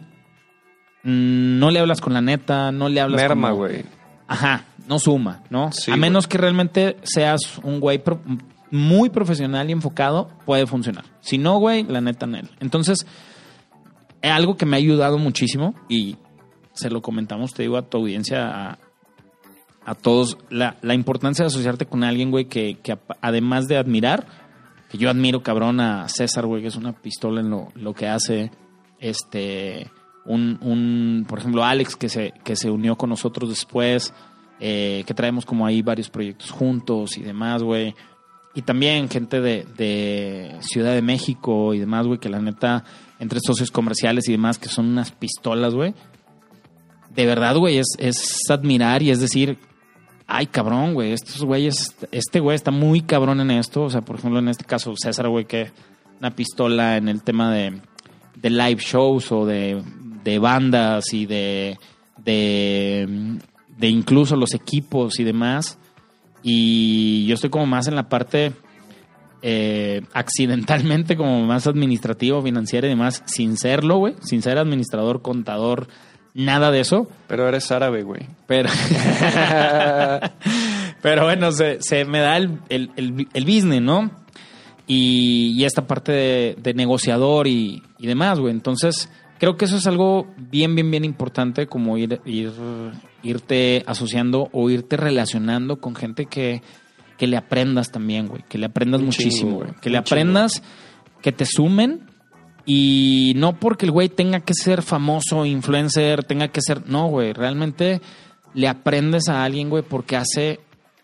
mm, no le hablas con la neta, no le hablas Merma, como- güey. Ajá, no suma, ¿no? Sí, a menos que realmente seas un güey pro- muy profesional y enfocado, puede funcionar. Si no, güey, la neta, en él. Entonces, es algo que me ha ayudado muchísimo y se lo comentamos, te digo, a tu audiencia, a, todos, la, importancia de asociarte con alguien, güey, que, que además de admirar, que yo admiro cabrón a César, güey, que es una pistola en lo, lo que hace, este, un, un, por ejemplo, Alex, que se, que se unió con nosotros después, eh, que traemos como ahí varios proyectos juntos y demás, güey. Y también gente de, de Ciudad de México y demás, güey, que la neta, entre socios comerciales y demás, que son unas pistolas, güey. De verdad, güey, es, es admirar y es decir, ay, cabrón, güey, estos güeyes, este güey está muy cabrón en esto. O sea, por ejemplo, en este caso, César, güey, que una pistola en el tema de, de live shows o de, de bandas y de, de, incluso los equipos y demás. Y yo estoy como más en la parte eh, accidentalmente, como más administrativo, financiera y demás, sin serlo, güey, sin ser administrador, contador, nada de eso. Pero eres árabe, güey. Pero, pero bueno, se, se me da el, el, el- el business, ¿no? Y, y esta parte de, de negociador y, y demás, güey. Entonces, creo que eso es algo bien, bien, bien importante, como ir, ir, irte asociando o irte relacionando con gente que, que le aprendas también, güey. Que le aprendas Un muchísimo, chingo, güey. Que le chingo. aprendas, que te sumen y no porque el güey tenga que ser famoso, influencer, tenga que ser. No, güey. Realmente le aprendes a alguien, güey, porque hace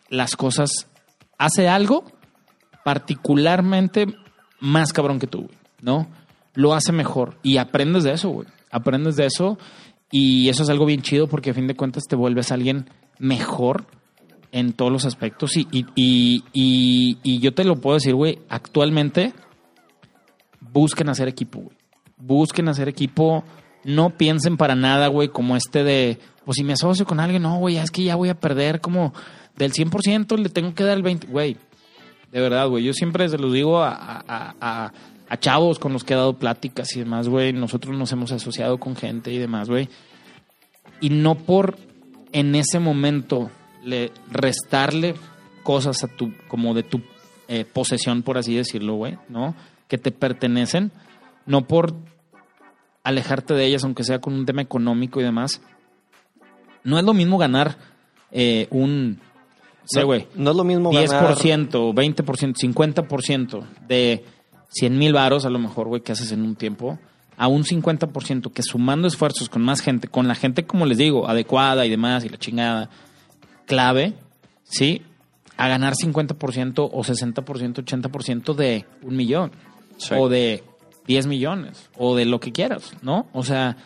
las cosas. Hace algo particularmente más cabrón que tú, güey. ¿No? Lo hace mejor. Y aprendes de eso, güey. Aprendes de eso. Y eso es algo bien chido porque a fin de cuentas te vuelves alguien mejor en todos los aspectos. Y, y, y, y- yo te lo puedo decir, güey, actualmente busquen hacer equipo, güey. Busquen hacer equipo. No piensen para nada, güey, como este de, pues si me asocio con alguien, no, güey, es que ya voy a perder como del 100% le tengo que dar el 20%. Güey, de verdad, güey, yo siempre se los digo a, a- a- chavos con los que he dado pláticas y demás, güey. Nosotros nos hemos asociado con gente y demás, güey. Y no por en ese momento le restarle cosas a tu, como de tu eh, posesión, por así decirlo, güey, ¿no? Que te pertenecen, no por alejarte de ellas, aunque sea con un tema económico y demás. No es lo mismo ganar eh, un, sé, No- güey, No, es lo mismo ganar... 10%, 20%, 50% de 100 mil varos a lo mejor, güey, que haces en un tiempo, a un 50% que sumando esfuerzos con más gente, con la gente, como les digo, adecuada y demás, y la chingada, clave, ¿sí? A ganar 50% o 60%, 80% de un millón, Sí. o de 10 millones, o de lo que quieras, ¿no? O sea,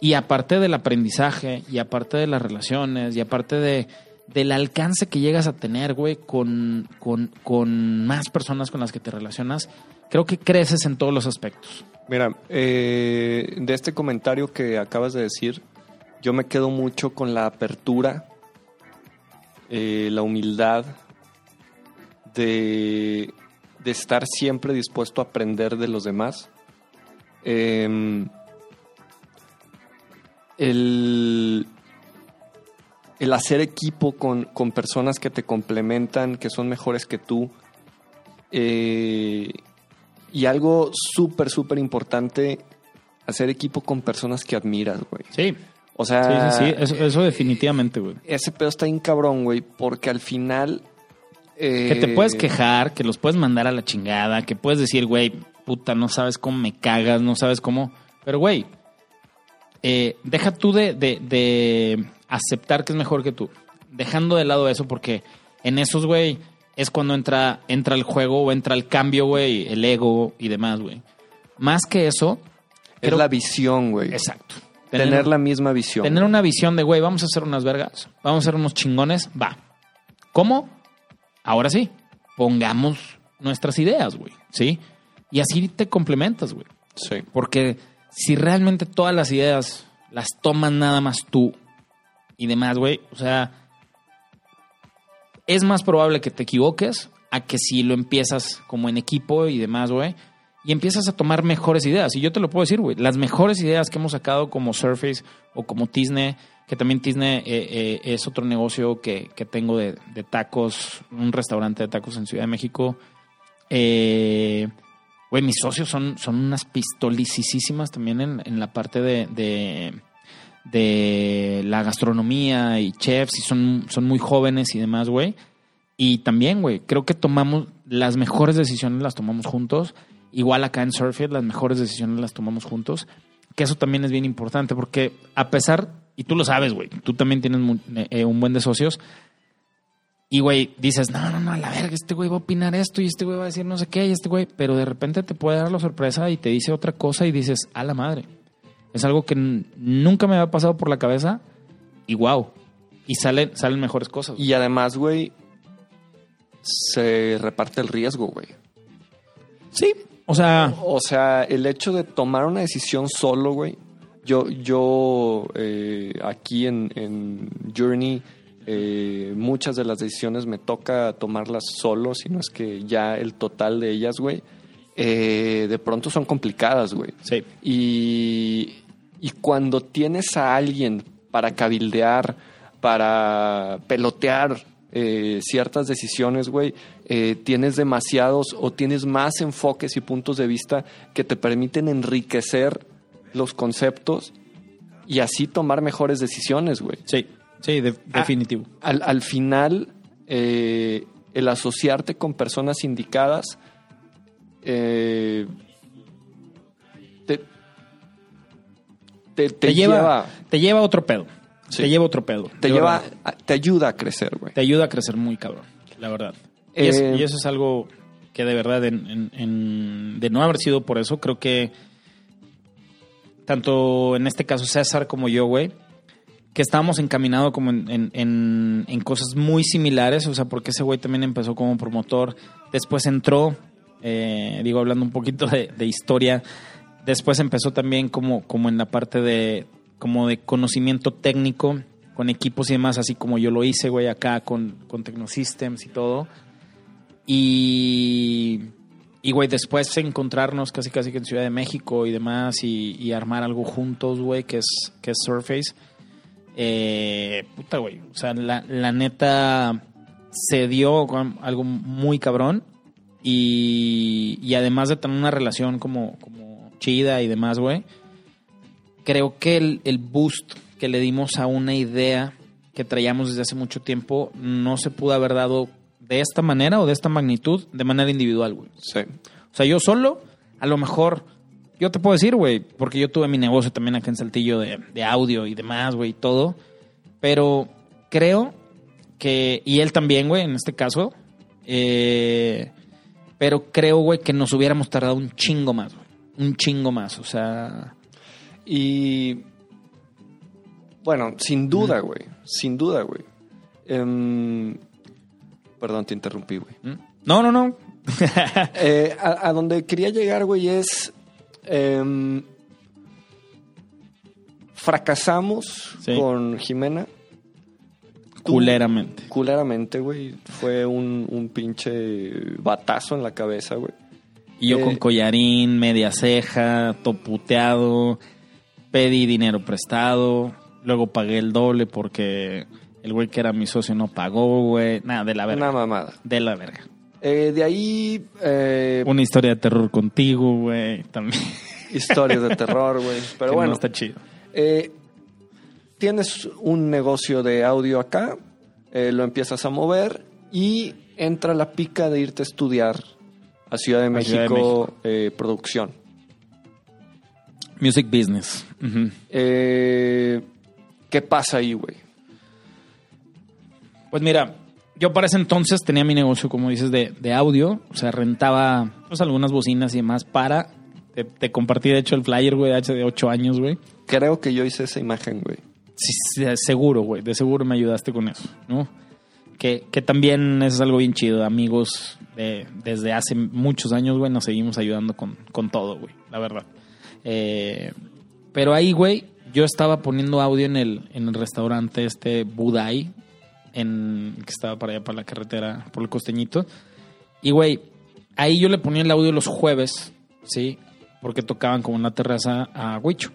y aparte del aprendizaje, y aparte de las relaciones, y aparte de, del alcance que llegas a tener, güey, con, con, con más personas con las que te relacionas, creo que creces en todos los aspectos. Mira, eh, de este comentario que acabas de decir, yo me quedo mucho con la apertura, eh, la humildad de, de estar siempre dispuesto a aprender de los demás. Em, el, el hacer equipo con, con personas que te complementan, que son mejores que tú. Eh, y algo súper, súper importante, hacer equipo con personas que admiras, güey. Sí, O sea, sí, sí, sí, eso, eso definitivamente, güey. ese pedo está bien cabrón, güey, porque al final... eh, Que te puedes quejar, que los puedes mandar a la chingada, que puedes decir, güey, puta, no sabes cómo me cagas, no sabes cómo. Pero, güey, eh, deja tú de, de, de aceptar que es mejor que tú. Dejando de lado eso, porque en esos, güey, es cuando entra, entra el juego o entra el cambio, güey, el ego y demás, güey. Más que eso. Es creo- la visión, güey. Exacto. Tener, la misma visión. Tener una visión de, güey, vamos a hacer unas vergas, vamos a hacer unos chingones, va. ¿Cómo? Ahora sí, pongamos nuestras ideas, güey, ¿sí? Y así te complementas, güey. Sí. Porque si realmente todas las ideas las tomas nada más tú y demás, güey, o sea, es más probable que te equivoques a que si lo empiezas como en equipo y demás, güey, y empiezas a tomar mejores ideas. Y yo te lo puedo decir, güey, las mejores ideas que hemos sacado como Surface o como Tisne, que también Tisne eh, eh, es otro negocio que, que tengo de, de tacos, un restaurante de tacos en Ciudad de México. Eh, Güey, mis socios son, son unas pistolicísimas también en, en la parte de, de, de la gastronomía y chefs y son, son muy jóvenes y demás, güey. Y también, güey, creo que tomamos las mejores decisiones, las tomamos juntos. Igual acá en Surfit, las mejores decisiones las tomamos juntos. Que eso también es bien importante porque a pesar, y tú lo sabes, güey, tú también tienes mu- eh, un buen de socios. Y, güey, dices, no, no, no, a la verga, este güey va a opinar esto y este güey va a decir no sé qué y este güey, pero de repente te puede dar la sorpresa y te dice otra cosa y dices, a la madre. Es algo que nunca me había pasado por la cabeza y wow. Y salen, salen mejores cosas. Y además, güey, se reparte el riesgo, güey. sí, o sea, O sea, el hecho de tomar una decisión solo, güey. Yo, yo eh, aquí en, en Journey, eh, muchas de las decisiones me toca tomarlas solo, si no es que ya el total de ellas, güey, eh, de pronto son complicadas, güey. sí. Y, y cuando tienes a alguien para cabildear, para pelotear eh, ciertas decisiones, güey, eh, tienes demasiados o tienes más enfoques y puntos de vista que te permiten enriquecer los conceptos y así tomar mejores decisiones, güey. Sí, sí, de- Ah. definitivo. Al, al final, eh, el asociarte con personas indicadas eh, te, te, te Te, lleva, lleva, te lleva a otro pedo. Sí. Te lleva a otro pedo. te, lleva verdad. te ayuda a crecer, güey. te ayuda a crecer muy cabrón, la verdad. Y, Eh, y eso es algo que de verdad, en- en- en- de no haber sido por eso, creo que tanto en este caso César como yo, güey, que estábamos encaminados como en, cosas muy similares, o sea, porque ese güey también empezó como promotor, después entró, eh, digo, hablando un poquito de, historia, después empezó también como, como en la parte de, como de conocimiento técnico, con equipos y demás, así como yo lo hice, güey, acá con, con Technosystems y todo. Y, y, güey, después encontrarnos casi casi que en Ciudad de México y demás y, y armar algo juntos, güey, que es, que es Surface. Eh, puta, güey. O sea, la, la neta se dio algo muy cabrón. Y, y además de tener una relación como, como chida y demás, güey, creo que el, el boost que le dimos a una idea que traíamos desde hace mucho tiempo no se pudo haber dado de esta manera o de esta magnitud de manera individual, güey. Sí. O sea, yo solo, a lo mejor, yo te puedo decir, güey, porque yo tuve mi negocio también acá en Saltillo de, de audio y demás, güey, y todo. Pero creo que, y él también, güey, en este caso, eh, pero creo, güey, que nos hubiéramos tardado un chingo más, güey. Un chingo más, o sea, Y bueno, sin duda, güey. Sin duda, güey. Em, perdón, te interrumpí, güey. ¿Mm? no, no, no. Eh, a, a donde quería llegar, güey, es. em, fracasamos Sí. con Jimena. Culeramente. Culeramente, güey. Fue un, un pinche batazo en la cabeza, güey. Y yo Eh, con collarín, media ceja, toputeado, pedí dinero prestado, luego pagué el doble porque el güey que era mi socio no pagó, güey. Nada, de la verga. Una mamada. De la verga. Eh, de ahí, eh, Una historia de terror contigo, güey, también. historias de terror, güey. Pero Que bueno, No está chido. Eh, tienes un negocio de audio acá, lo empiezas a mover y entra la pica de irte a estudiar a Ciudad de A México, Ciudad de México. eh, producción. Music business. Eh, ¿Qué pasa ahí, güey? Pues mira, yo para ese entonces tenía mi negocio, como dices, de, de audio. O sea, rentaba pues, algunas bocinas y demás para... Te, te compartí, de hecho, el flyer, güey, de hace de ocho años, güey. Creo que yo hice esa imagen, güey. Sí, sí, seguro, güey. De seguro me ayudaste con eso, ¿no? Que, que también es algo bien chido. Amigos de, desde hace muchos años, güey, nos seguimos ayudando con, con todo, güey. La verdad. Eh, pero ahí, güey, yo estaba poniendo audio en el, en el restaurante este Budai, en, que estaba para allá, para la carretera, por el costeñito. Y, güey, ahí yo le ponía el audio los jueves, ¿sí? Porque tocaban como en la terraza a Huicho.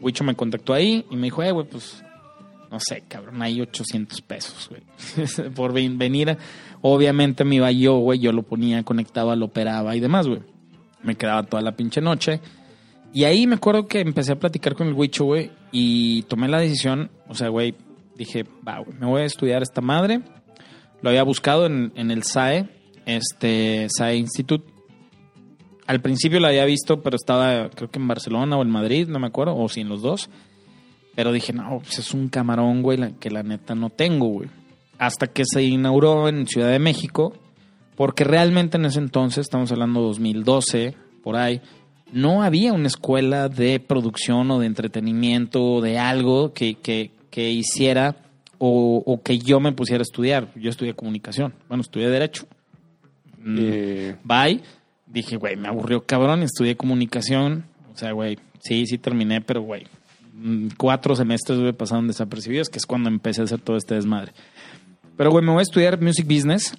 Huicho me contactó ahí y me dijo, eh, güey, pues, no sé, cabrón, hay 800 pesos, güey. Por ven- venir. a- Obviamente me iba yo, güey, yo lo ponía, conectaba, lo operaba y demás, güey. Me quedaba toda la pinche noche. Y ahí me acuerdo que empecé a platicar con el Huicho, güey, y tomé la decisión, o sea, güey, dije, va, güey, me voy a estudiar esta madre. Lo había buscado en, en el SAE, este, SAE Institute. Al principio lo había visto, pero estaba, creo que en Barcelona o en Madrid, no me acuerdo, o si en los dos. Pero dije, no, pues es un camarón, güey, la- que la neta no tengo, güey. Hasta que se inauguró en Ciudad de México, porque realmente en ese entonces, estamos hablando 2012, por ahí, no había una escuela de producción o de entretenimiento, de algo que, que, que hiciera o, o que yo me pusiera a estudiar. Yo estudié comunicación, bueno, estudié Derecho. Mm, Eh, Bye. Dije, güey, me aburrió cabrón, estudié comunicación. O sea, güey, sí, sí terminé, pero, güey, mm, cuatro semestres, güey, pasaron desapercibidos, que es cuando empecé a hacer todo este desmadre. Pero, güey, me voy a estudiar Music Business.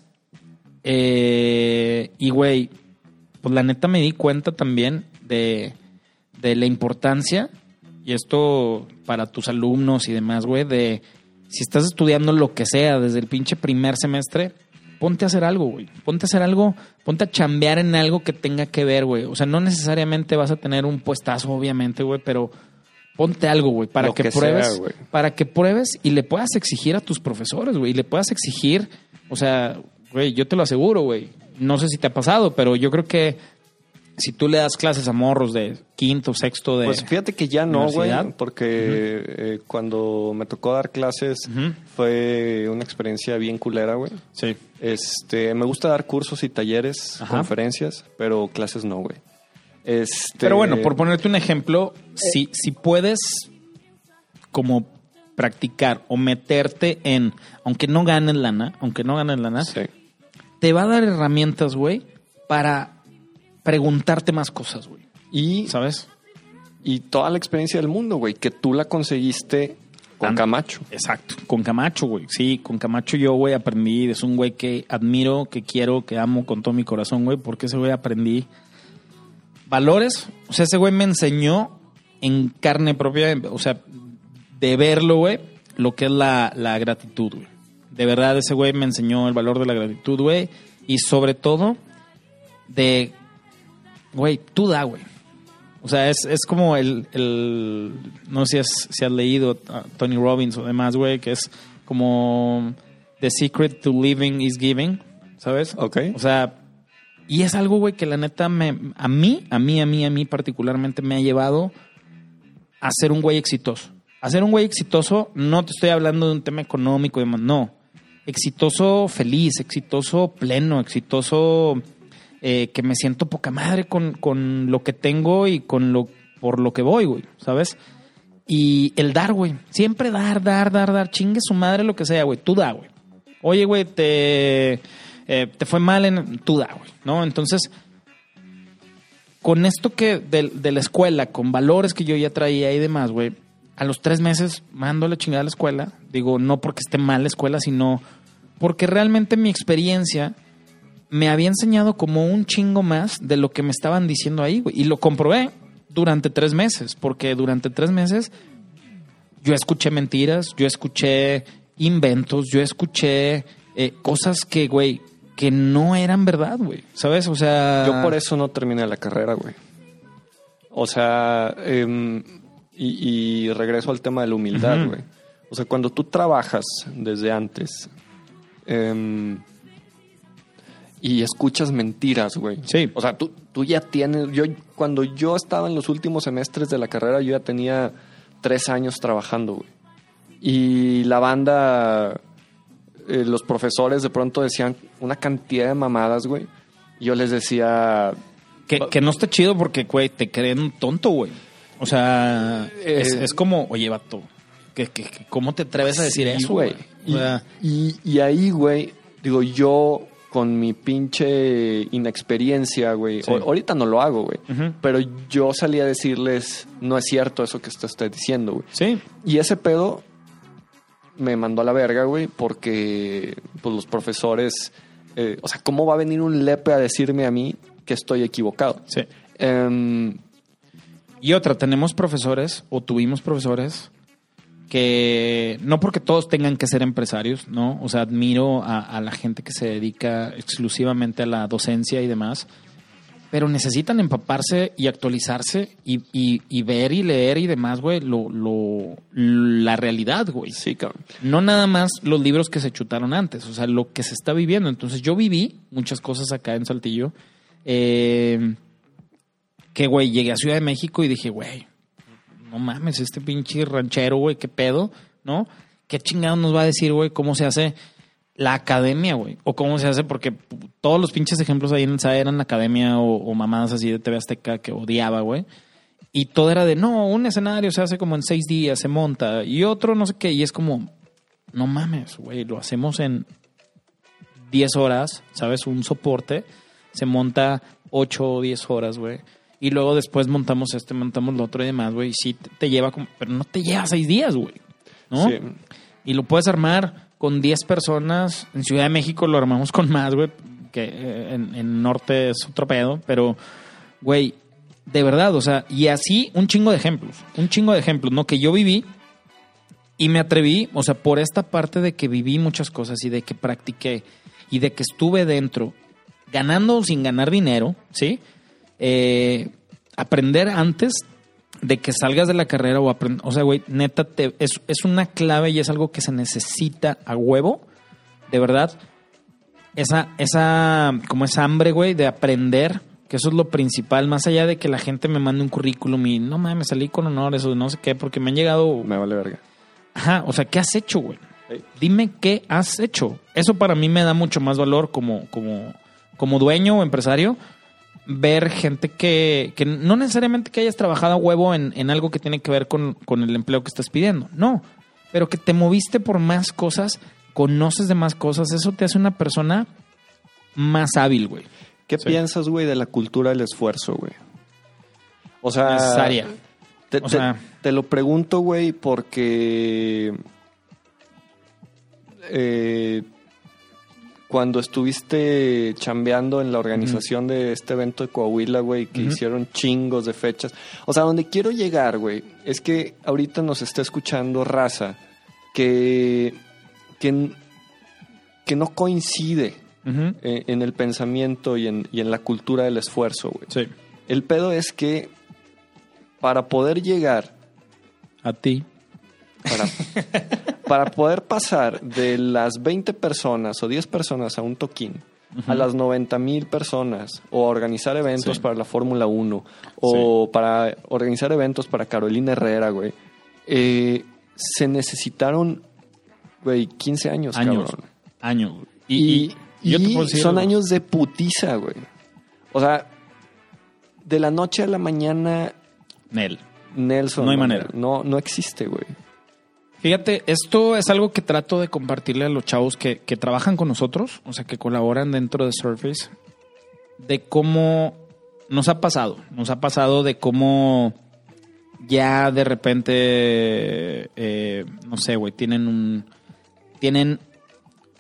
Eh, y, güey, pues la neta me di cuenta también de, de la importancia, y esto para tus alumnos y demás, güey, de si estás estudiando lo que sea desde el pinche primer semestre, ponte a hacer algo, güey. Ponte a hacer algo, ponte a chambear en algo que tenga que ver, güey. O sea, no necesariamente vas a tener un puestazo, obviamente, güey, pero ponte algo, güey, para que, pruebes, para que pruebes y le puedas exigir a tus profesores, güey, y le puedas exigir, o sea, güey, yo te lo aseguro, güey. No sé si te ha pasado, pero yo creo que si tú le das clases a morros de quinto, sexto de Pues fíjate que ya no, güey, porque eh, cuando me tocó dar clases fue una experiencia bien culera, güey. Sí. Este, me gusta dar cursos y talleres, Ajá. conferencias, pero clases no, güey. Este, Pero bueno, por ponerte un ejemplo, si, si puedes como practicar o meterte en, aunque no ganes lana, aunque no ganes lana, Sí. te va a dar herramientas, güey, para preguntarte más cosas, güey. Y, ¿Sabes? y toda la experiencia del mundo, güey, que tú la conseguiste con Camacho. Exacto. Con Camacho, güey. Sí, con Camacho yo, güey, aprendí. Es un güey que admiro, que quiero, que amo con todo mi corazón, güey, porque ese güey aprendí valores. O sea, ese güey me enseñó en carne propia, o sea, de verlo, güey, lo que es la, la gratitud, güey. De verdad, ese güey me enseñó el valor de la gratitud, güey. Y sobre todo, de, güey, tú da, güey. O sea, es, es como el, el- No sé si has, si has leído a Tony Robbins o demás, güey, que es como. The secret to living is giving, ¿sabes? Ok. O sea, y es algo, güey, que la neta me, a mí, a mí, a mí, a mí particularmente me ha llevado a ser un güey exitoso. A ser un güey exitoso, no te estoy hablando de un tema económico y demás, no. Exitoso feliz, exitoso pleno, exitoso eh, que me siento poca madre con, con lo que tengo y con lo por lo que voy, güey, ¿sabes? Y el dar, güey. Siempre dar, dar, dar, dar. Chingue su madre lo que sea, güey. Tú da, güey. Oye, güey, te, eh, te fue mal en... Tú da, güey. ¿No? Entonces, con esto que de, de la escuela, con valores que yo ya traía y demás, güey, a los tres meses mando la chingada a la escuela. Digo, no porque esté mal la escuela, sino porque realmente mi experiencia me había enseñado como un chingo más de lo que me estaban diciendo ahí, güey. Y lo comprobé durante tres meses, porque durante tres meses yo escuché mentiras, yo escuché inventos, yo escuché eh, cosas que, güey, que no eran verdad, güey. ¿Sabes? O sea... Yo por eso no terminé la carrera, güey. O sea, em, y, y regreso al tema de la humildad, güey. O sea, cuando tú trabajas desde antes em, y escuchas mentiras, güey. Sí. O sea, tú, tú ya tienes. Yo, cuando yo estaba en los últimos semestres de la carrera, yo ya tenía tres años trabajando, güey. Y la banda, eh, los profesores de pronto decían una cantidad de mamadas, güey. Yo les decía. Que, que no está chido porque, güey, te creen tonto, güey. O sea, es, Eh, es como, oye, vato, que, que- que- ¿cómo te atreves a decir Sí, eso, güey? Y, O sea, y- y ahí, güey, digo, yo con mi pinche inexperiencia, güey, Sí. ahorita no lo hago, güey, pero yo salí a decirles, no es cierto eso que usted está diciendo, güey. sí, Y ese pedo me mandó a la verga, güey, porque pues los profesores, eh, o sea, ¿cómo va a venir un lepe a decirme a mí que estoy equivocado? sí. Em, Y otra, tenemos profesores o tuvimos profesores que no porque todos tengan que ser empresarios, ¿no? O sea, admiro a, a la gente que se dedica exclusivamente a la docencia y demás, pero necesitan empaparse y actualizarse y, y- y ver y leer y demás, güey, lo, lo- la realidad, güey. sí, cabrón. No nada más los libros que se chutaron antes, o sea, lo que se está viviendo. Entonces yo viví muchas cosas acá en Saltillo. eh, que, güey, llegué a Ciudad de México y dije, güey, no mames, este pinche ranchero, güey, qué pedo, ¿no? ¿Qué chingado nos va a decir, güey, cómo se hace la academia, güey? O cómo se hace, porque todos los pinches ejemplos ahí en el SAE eran academia o, mamadas así de TV Azteca que odiaba, güey. Y todo era de, no, un escenario se hace como en seis días, se monta, y otro no sé qué, y es como, no mames, güey, lo hacemos en 10 horas, ¿sabes? Un soporte, se monta 8 o 10 horas, güey. Y luego después montamos este, montamos lo otro y demás, güey. Y sí, te, lleva como, pero no te lleva 6 días, güey. ¿no? Sí. Y lo puedes armar con 10 personas. En Ciudad de México lo armamos con más, güey. Que eh, en, en Norte es otro pedo. Pero, güey, de verdad, o sea, y así un chingo de ejemplos. Un chingo de ejemplos, ¿no? Que yo viví y me atreví, o sea, por esta parte de que viví muchas cosas y de que practiqué y de que estuve dentro, ganando o sin ganar dinero, ¿sí? Eh, aprender antes de que salgas de la carrera o aprender, o sea, güey, neta, te- es, es una clave y es algo que se necesita a huevo, de verdad. Esa, esa, como esa hambre, güey, de aprender, que eso es lo principal, más allá de que la gente me mande un currículum y no mames, salí con honores o no sé qué, porque me han llegado Me vale verga. Ajá, o sea, ¿qué has hecho, güey? Ey. Dime qué has hecho. Eso para mí me da mucho más valor como, como, como dueño o empresario. Ver gente que, que no necesariamente que hayas trabajado a huevo en, en algo que tiene que ver con, con el empleo que estás pidiendo. No, pero que te moviste por más cosas, conoces de más cosas. Eso te hace una persona más hábil, güey. ¿Qué Sí. piensas, güey, de la cultura del esfuerzo, güey? O sea, Necesaria. Te, O te- sea- te lo pregunto, güey, porque eh, cuando estuviste chambeando en la organización de este evento de Coahuila, güey, que hicieron chingos de fechas. O sea, donde quiero llegar, güey, es que ahorita nos está escuchando raza que, que, que no coincide Ujú. eh, en el pensamiento y en, y en la cultura del esfuerzo, güey. Sí. El pedo es que para poder llegar, A ti. Para, para poder pasar de las 20 personas o 10 personas a un toquín, a las 90 mil personas, o a organizar eventos Sí. para la Fórmula 1, o para organizar eventos para Carolina Herrera, güey, eh, se necesitaron, güey, 15 años, Años. cabrón. Años. Y, yo te y decir son años de putiza, güey. O sea, de la noche a la mañana, Nel. Nelson. No hay manera. No, no existe, güey. Fíjate, esto es algo que trato de compartirle a los chavos que, que trabajan con nosotros, o sea, que colaboran dentro de Surface, de cómo nos ha pasado. Nos ha pasado de cómo ya de repente, eh, no sé, güey, tienen un. Tienen.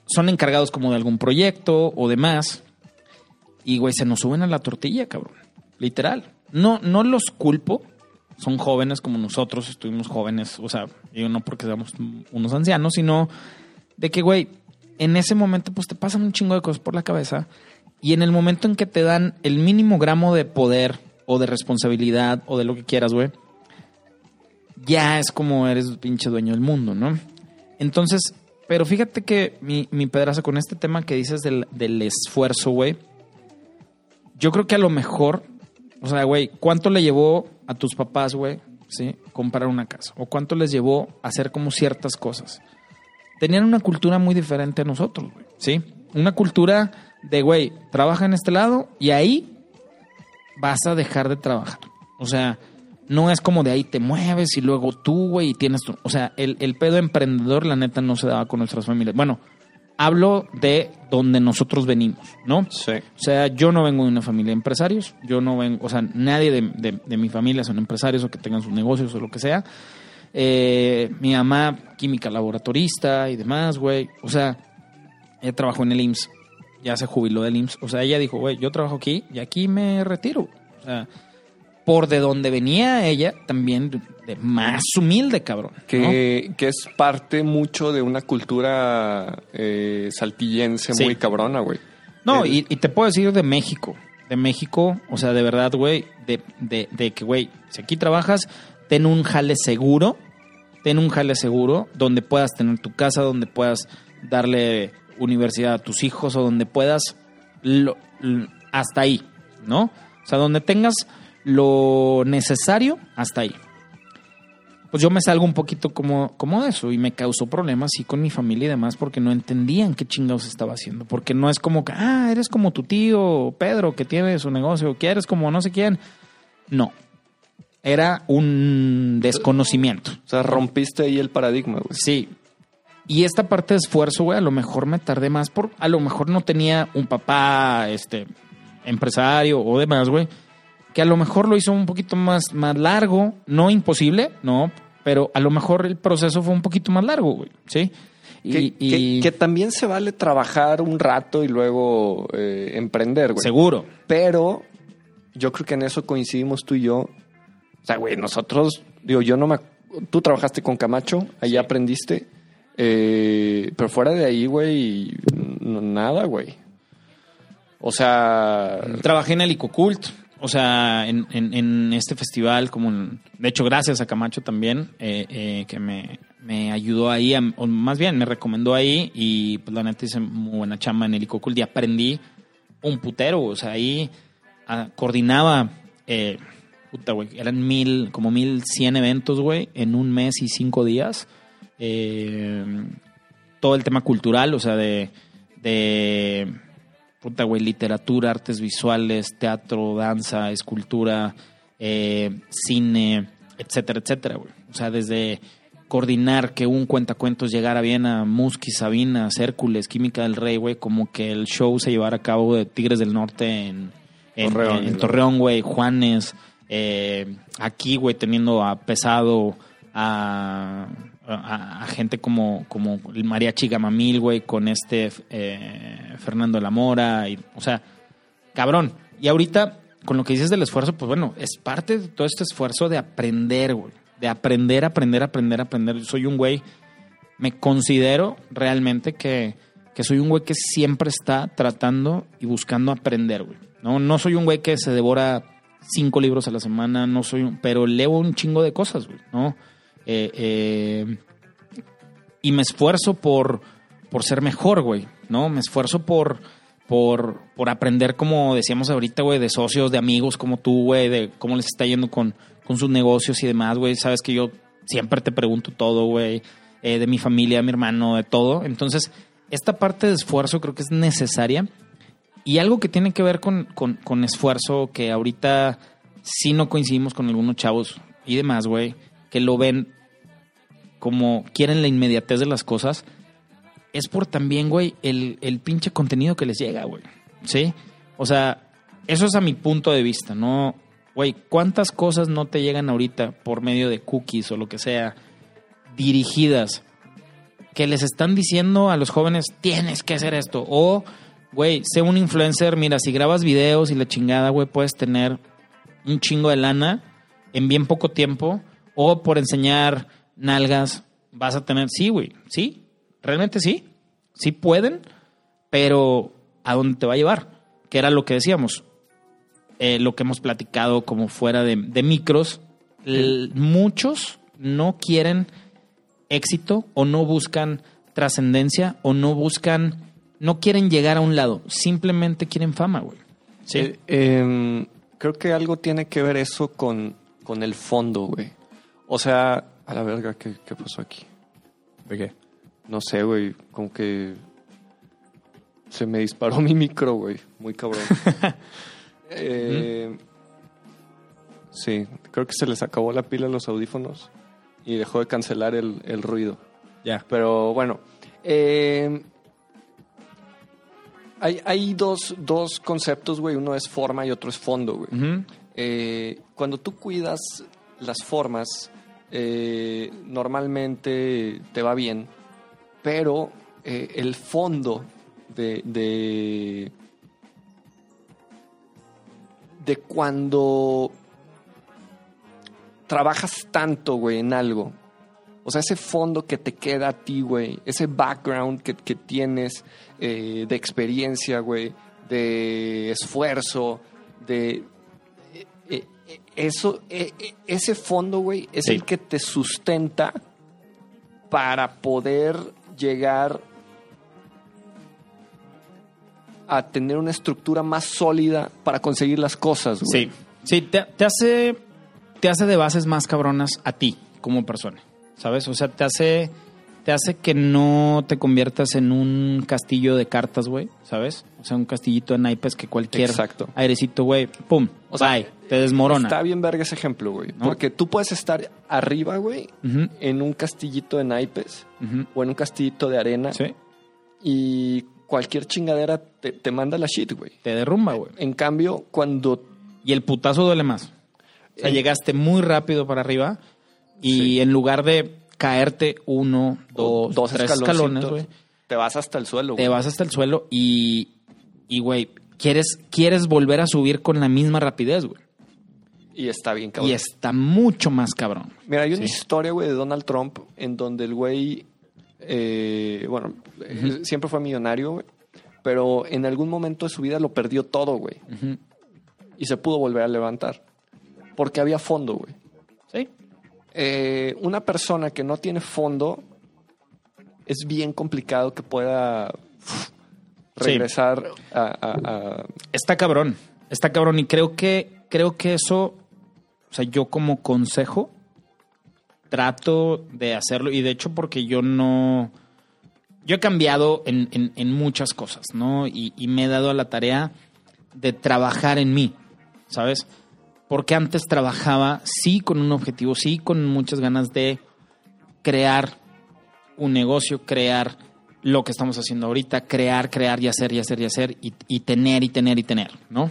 Son encargados como de algún proyecto o demás. Y, güey, se nos suben a la tortilla, cabrón. Literal. No, no los culpo. Son jóvenes como nosotros, estuvimos jóvenes. O sea, yo no porque seamos unos ancianos, sino de que, güey, en ese momento, pues te pasan un chingo de cosas por la cabeza. Y en el momento en que te dan el mínimo gramo de poder o de responsabilidad o de lo que quieras, güey, ya es como eres pinche dueño del mundo, ¿no? Entonces, Pero fíjate que mi, mi pedraza con este tema que dices del, del esfuerzo, güey. Yo creo que a lo mejor, o sea, güey, ¿cuánto le llevó a tus papás, güey, sí, comprar una casa? ¿O cuánto les llevó a hacer como ciertas cosas? Tenían una cultura muy diferente a nosotros, güey, ¿sí? Una cultura de, güey, trabaja en este lado y ahí vas a dejar de trabajar. O sea, no es como de ahí te mueves y luego tú, güey, y tienes tu... O sea, el, el pedo emprendedor, la neta, no se daba con nuestras familias. Bueno, hablo de donde nosotros venimos, ¿no? Sí. O sea, yo no vengo de una familia de empresarios, yo no vengo, o sea, nadie de, de- de mi familia son empresarios o que tengan sus negocios o lo que sea. Eh, mi mamá, química laboratorista y demás, güey. O sea, ella trabajó en el IMSS, ya se jubiló del IMSS. O sea, ella dijo, güey, yo trabajo aquí y aquí me retiro. O sea, por de donde venía ella, también de, más humilde, cabrón. ¿no? Que, que es parte mucho de una cultura eh, saltillense Sí. muy cabrona, güey. No, El- y, y te puedo decir de México. De México, o sea, de verdad, güey, de, de, de que, güey, si aquí trabajas, ten un jale seguro, ten un jale seguro, donde puedas tener tu casa, donde puedas darle universidad a tus hijos o donde puedas, lo- hasta ahí, ¿no? O sea, donde tengas lo necesario, hasta ahí. Pues yo me salgo un poquito como, como de eso y me causó problemas sí con mi familia y demás porque no entendían qué chingados estaba haciendo. Porque no es como que, ah, eres como tu tío Pedro que tiene su negocio, que eres como no sé quién. No. Era un desconocimiento. O sea, rompiste ahí el paradigma, güey. Sí. Y esta parte de esfuerzo, güey, a lo mejor me tardé más por, a lo mejor no tenía un papá, este, empresario o demás, güey, que a lo mejor lo hizo un poquito más, más largo, no imposible, no, pero a lo mejor el proceso fue un poquito más largo, güey, ¿sí? Y, Que, y- que- que también se vale trabajar un rato y luego eh, emprender, güey. seguro, Pero yo creo que en eso coincidimos tú y yo. O sea, güey, nosotros, digo, yo no me... Tú trabajaste con Camacho, ahí aprendiste. eh, pero fuera de ahí, güey, nada, güey. O sea, Trabajé en el Icocult, o sea, en, en- en este festival, como en- de hecho, gracias a Camacho también, eh, eh, que me, me ayudó ahí, a- o más bien me recomendó ahí, y pues la neta hice muy buena chamba en el y aprendí un putero, o sea, ahí ah, coordinaba, eh, puta, güey, eran mil, como mil cien eventos, güey, en un mes y cinco días. Eh, todo el tema cultural, o sea, de, de puta, güey, literatura, artes visuales, teatro, danza, escultura, eh, cine, etcétera, etcétera, güey. O sea, desde coordinar que un cuentacuentos llegara bien a Musqui, Sabinas, Hércules, Química del Rey, güey, como que el show se llevara a cabo de Tigres del Norte en, en, Torreón, en- en ¿no? Torreón, güey, Juanes, eh, aquí, güey, teniendo a Pesado, a, a- gente como, como el Mariachi Gamamil, güey, con este eh, Fernando La Mora, y, o sea, cabrón. Y ahorita, con lo que dices del esfuerzo, pues bueno, es parte de todo este esfuerzo de aprender, güey. De aprender, aprender, aprender, aprender. Soy un güey, me considero realmente que, que soy un güey que siempre está tratando y buscando aprender, güey. No, no soy un güey que se devora cinco libros a la semana, no soy un, pero leo un chingo de cosas, güey, ¿no? Eh, eh, y me esfuerzo por, por ser mejor, güey, ¿no? Me esfuerzo por, por, por aprender, como decíamos ahorita, güey, de socios, de amigos como tú, güey, de cómo les está yendo con, con sus negocios y demás, güey. Sabes que yo siempre te pregunto todo, güey, eh, de mi familia, de mi hermano, de todo. Entonces, esta parte de esfuerzo creo que es necesaria. Y algo que tiene que ver con, con, con esfuerzo, que ahorita sí no coincidimos con algunos chavos y demás, güey, que lo ven como quieren la inmediatez de las cosas, es por también, güey, el, el pinche contenido que les llega, güey. ¿Sí? O sea, eso es a mi punto de vista, ¿no? Güey, ¿cuántas cosas no te llegan ahorita por medio de cookies o lo que sea, dirigidas, que les están diciendo a los jóvenes, tienes que hacer esto? O, güey, sé un influencer, mira, si grabas videos y la chingada, güey, puedes tener un chingo de lana en bien poco tiempo, o por enseñar nalgas vas a tener, sí, güey, sí, realmente sí, sí pueden, pero ¿a dónde te va a llevar? Que era lo que decíamos, eh, lo que hemos platicado como fuera de, de micros, muchos no quieren éxito o no buscan trascendencia o no buscan, no quieren llegar a un lado, simplemente quieren fama, güey. Sí. Eh, em, creo que algo tiene que ver eso con, con el fondo, güey. O sea, a la verga, ¿qué, qué pasó aquí? ¿De qué? No sé, güey, como que se me disparó mi micro, güey. Muy cabrón. Eh, sí, creo que se les acabó la pila a los audífonos y dejó de cancelar el, el ruido. Ya. Pero bueno, eh, hay, hay dos, dos conceptos, güey. Uno es forma y otro es fondo, güey. Eh, cuando tú cuidas las formas, eh, normalmente te va bien, pero eh, el fondo de, de, cuando trabajas tanto, güey, en algo, o sea, ese fondo que te queda a ti, güey, ese background que, que tienes eh, de experiencia, güey, de esfuerzo, de... eso, eh, eh, ese fondo, güey, es Sí. el que te sustenta para poder llegar a tener una estructura más sólida para conseguir las cosas, güey. Sí, sí, te, te hace, te hace de bases más cabronas a ti como persona, ¿sabes? O sea, te hace, te hace que no te conviertas en un castillo de cartas, güey, ¿sabes? O sea, un castillito de naipes que cualquier Exacto. airecito, güey, pum, O sea, bye, te desmorona. Está bien verga ese ejemplo, güey. ¿No? Porque tú puedes estar arriba, güey, en un castillito de naipes o en un castillito de arena Sí, y cualquier chingadera te, te manda la shit, güey. te derrumba, güey. En cambio, cuando Y el putazo duele más. O sea, Eh, llegaste muy rápido para arriba y Sí. en lugar de caerte uno, dos, dos tres escalones, güey, te vas hasta el suelo, te vas hasta el suelo y, y güey, quieres, quieres volver a subir con la misma rapidez, güey. Y está bien, cabrón. Y está mucho más cabrón. Mira, hay una Sí. historia, güey, de Donald Trump en donde el güey, eh, bueno, siempre fue millonario, güey, pero en algún momento de su vida lo perdió todo, güey, y se pudo volver a levantar. Porque había fondo, güey. Sí. Eh, una persona que no tiene fondo es bien complicado que pueda Sí. regresar a, a- a- Está cabrón. Está cabrón. Y creo que, creo que eso, o sea, yo como consejo trato de hacerlo. Y de hecho, porque yo no. Yo he cambiado en, en- en muchas cosas, ¿no? Y, y me he dado a la tarea de trabajar en mí, ¿sabes? Porque antes trabajaba, sí, con un objetivo, sí, con muchas ganas de crear un negocio, crear lo que estamos haciendo ahorita, crear, crear y hacer y hacer y hacer y, tener y tener y tener, ¿no?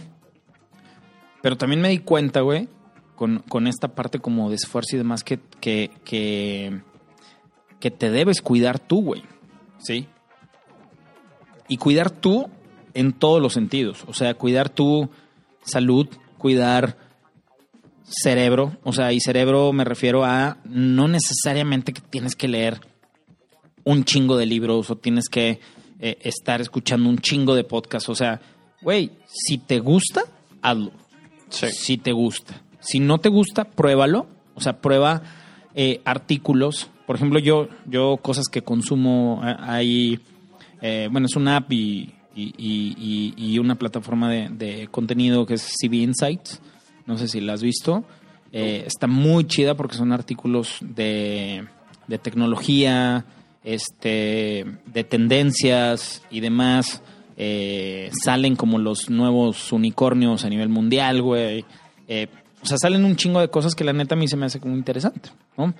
Pero también me di cuenta, güey, con, con esta parte como de esfuerzo y demás, que, que, que te debes cuidar tú, güey, ¿sí? Y cuidar tú en todos los sentidos, o sea, cuidar tu salud, cuidar cerebro, o sea, y cerebro me refiero a no necesariamente que tienes que leer un chingo de libros o tienes que eh, estar escuchando un chingo de podcasts. O sea, güey, si te gusta, hazlo. Si te gusta. Si no te gusta, pruébalo. O sea, prueba eh, artículos. Por ejemplo, yo, yo cosas que consumo eh, hay, eh, bueno, es una app y, y- y- y- y una plataforma de, de contenido que es CB Insights. No sé si la has visto. Eh, está muy chida porque son artículos de, de tecnología, este, de tendencias y demás. Eh, salen como los nuevos unicornios a nivel mundial, güey. Eh, o sea, salen un chingo de cosas que la neta a mí se me hace como interesante, ¿no?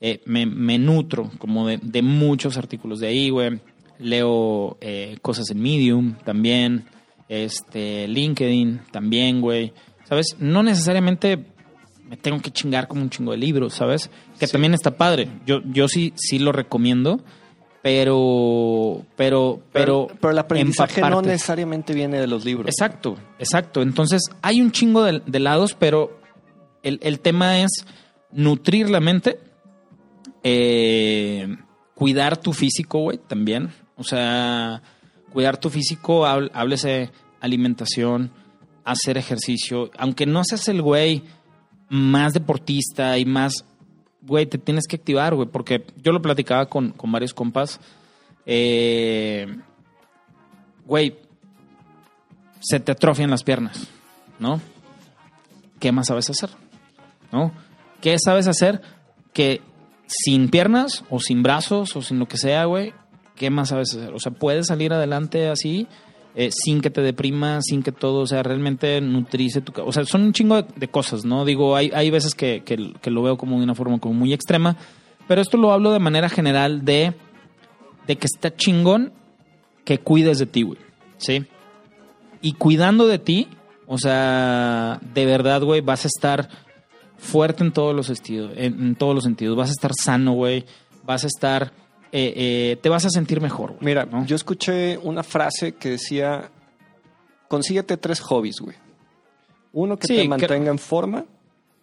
Eh, me, me nutro como de, de muchos artículos de ahí, güey. Leo eh, cosas en Medium también, este, LinkedIn también, güey. ¿Sabes? No necesariamente me tengo que chingar como un chingo de libros, ¿sabes? Que Sí. también está padre. Yo, yo sí, sí lo recomiendo, pero, pero, pero, pero el aprendizaje no necesariamente viene de los libros. Exacto, exacto. Entonces, hay un chingo de, de lados, pero el, el tema es nutrir la mente, eh, cuidar tu físico, güey, también. O sea, cuidar tu físico, háblese alimentación, hacer ejercicio. Aunque no seas el güey más deportista y más, güey, te tienes que activar, güey, porque yo lo platicaba con, con varios compas. eh, güey, se te atrofian las piernas, ¿no? ¿Qué más sabes hacer? ¿No? ¿Qué sabes hacer que sin piernas o sin brazos o sin lo que sea, güey? ¿Qué más sabes hacer? O sea, puedes salir adelante así eh, sin que te deprima, sin que todo, o sea, realmente nutrice tu... O sea, son un chingo de, cosas, ¿no? Digo, hay, hay veces que, que- que lo veo como de una forma como muy extrema, pero esto lo hablo de manera general de, de que está chingón que cuides de ti, güey, ¿sí? Y cuidando de ti, o sea, de verdad, güey, vas a estar fuerte en todos los sentidos, en, en todos los sentidos. Vas a estar sano, güey. Vas a estar, eh, eh, te vas a sentir mejor. güey, Mira, ¿no? yo escuché una frase que decía, consíguete tres hobbies, güey. Uno que Sí, te que- mantenga en forma,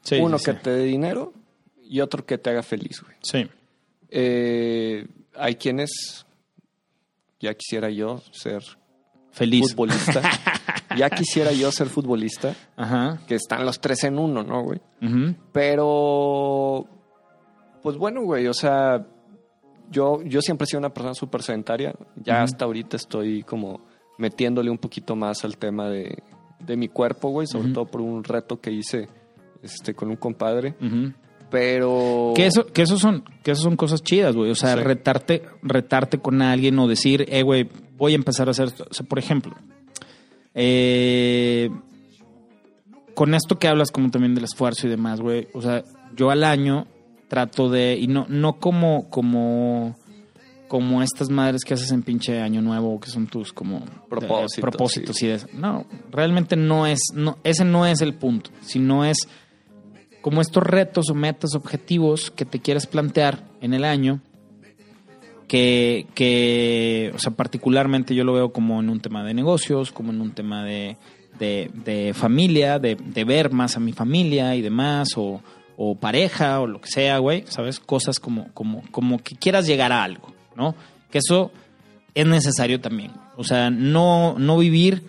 Sí, uno sí, que te dé dinero y otro que te haga feliz, güey. Sí. Eh, hay quienes, ya quisiera yo ser Feliz. futbolista, ya quisiera yo ser futbolista, Ajá. que están los tres en uno, ¿no, güey? Ujú. Pero, pues bueno, güey, o sea, yo, yo siempre he sido una persona súper sedentaria. Ya hasta ahorita estoy como metiéndole un poquito más al tema de, de mi cuerpo, güey, sobre todo por un reto que hice este, con un compadre. Pero... Que eso, que eso son, que eso son cosas chidas, güey. O sea, Sí. retarte, retarte con alguien o decir, eh, güey, voy a empezar a hacer esto. O sea, por ejemplo, eh, con esto que hablas como también del esfuerzo y demás, güey. O sea, yo al año trato de, y no, no como, como, como estas madres que haces en pinche año nuevo, que son tus como Propósitos, propósitos sí. y de No, realmente no es, no, ese no es el punto, sino es como estos retos o metas, objetivos que te quieres plantear en el año, que, que, o sea, particularmente yo lo veo como en un tema de negocios, como en un tema de, de, de familia, de, de ver más a mi familia y demás, o, o pareja, o lo que sea, güey, ¿sabes? Cosas como, como, como que quieras llegar a algo, ¿no? Que eso es necesario también. O sea, no, no vivir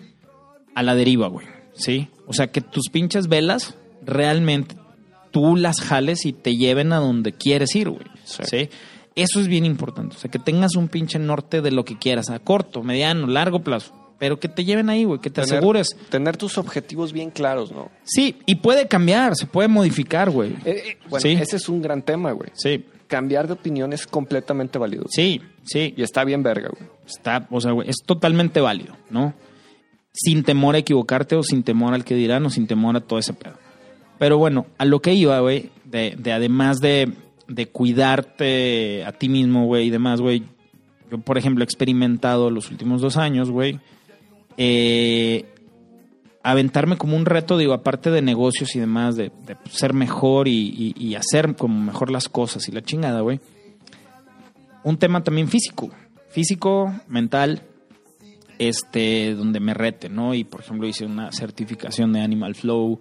a la deriva, güey, ¿sí? O sea, que tus pinches velas realmente tú las jales y te lleven a donde quieres ir, güey. Sí. ¿sí? Eso es bien importante. O sea, que tengas un pinche norte de lo que quieras, a corto, mediano, largo plazo. Pero que te lleven ahí, güey, que te tener- asegures. Tener tus objetivos bien claros, ¿no? Sí, y puede cambiar, se puede modificar, güey. Eh, eh, bueno, Sí. ese es un gran tema, güey. Sí, Cambiar de opinión es completamente válido. sí, sí. Y está bien verga, güey. Está, o sea, güey, es totalmente válido, ¿no? Sin temor a equivocarte o sin temor al que dirán o sin temor a todo ese pedo. Pero bueno, a lo que iba, güey, de, de además de, de cuidarte a ti mismo, güey, y demás, güey. Yo, por ejemplo, he experimentado los últimos dos años, güey, eh, aventarme como un reto, digo, aparte de negocios y demás, de, ser mejor y- y hacer como mejor las cosas y la chingada, güey. Un tema también físico, físico, mental, este, donde me rete, ¿no? Y por ejemplo hice una certificación de Animal Flow,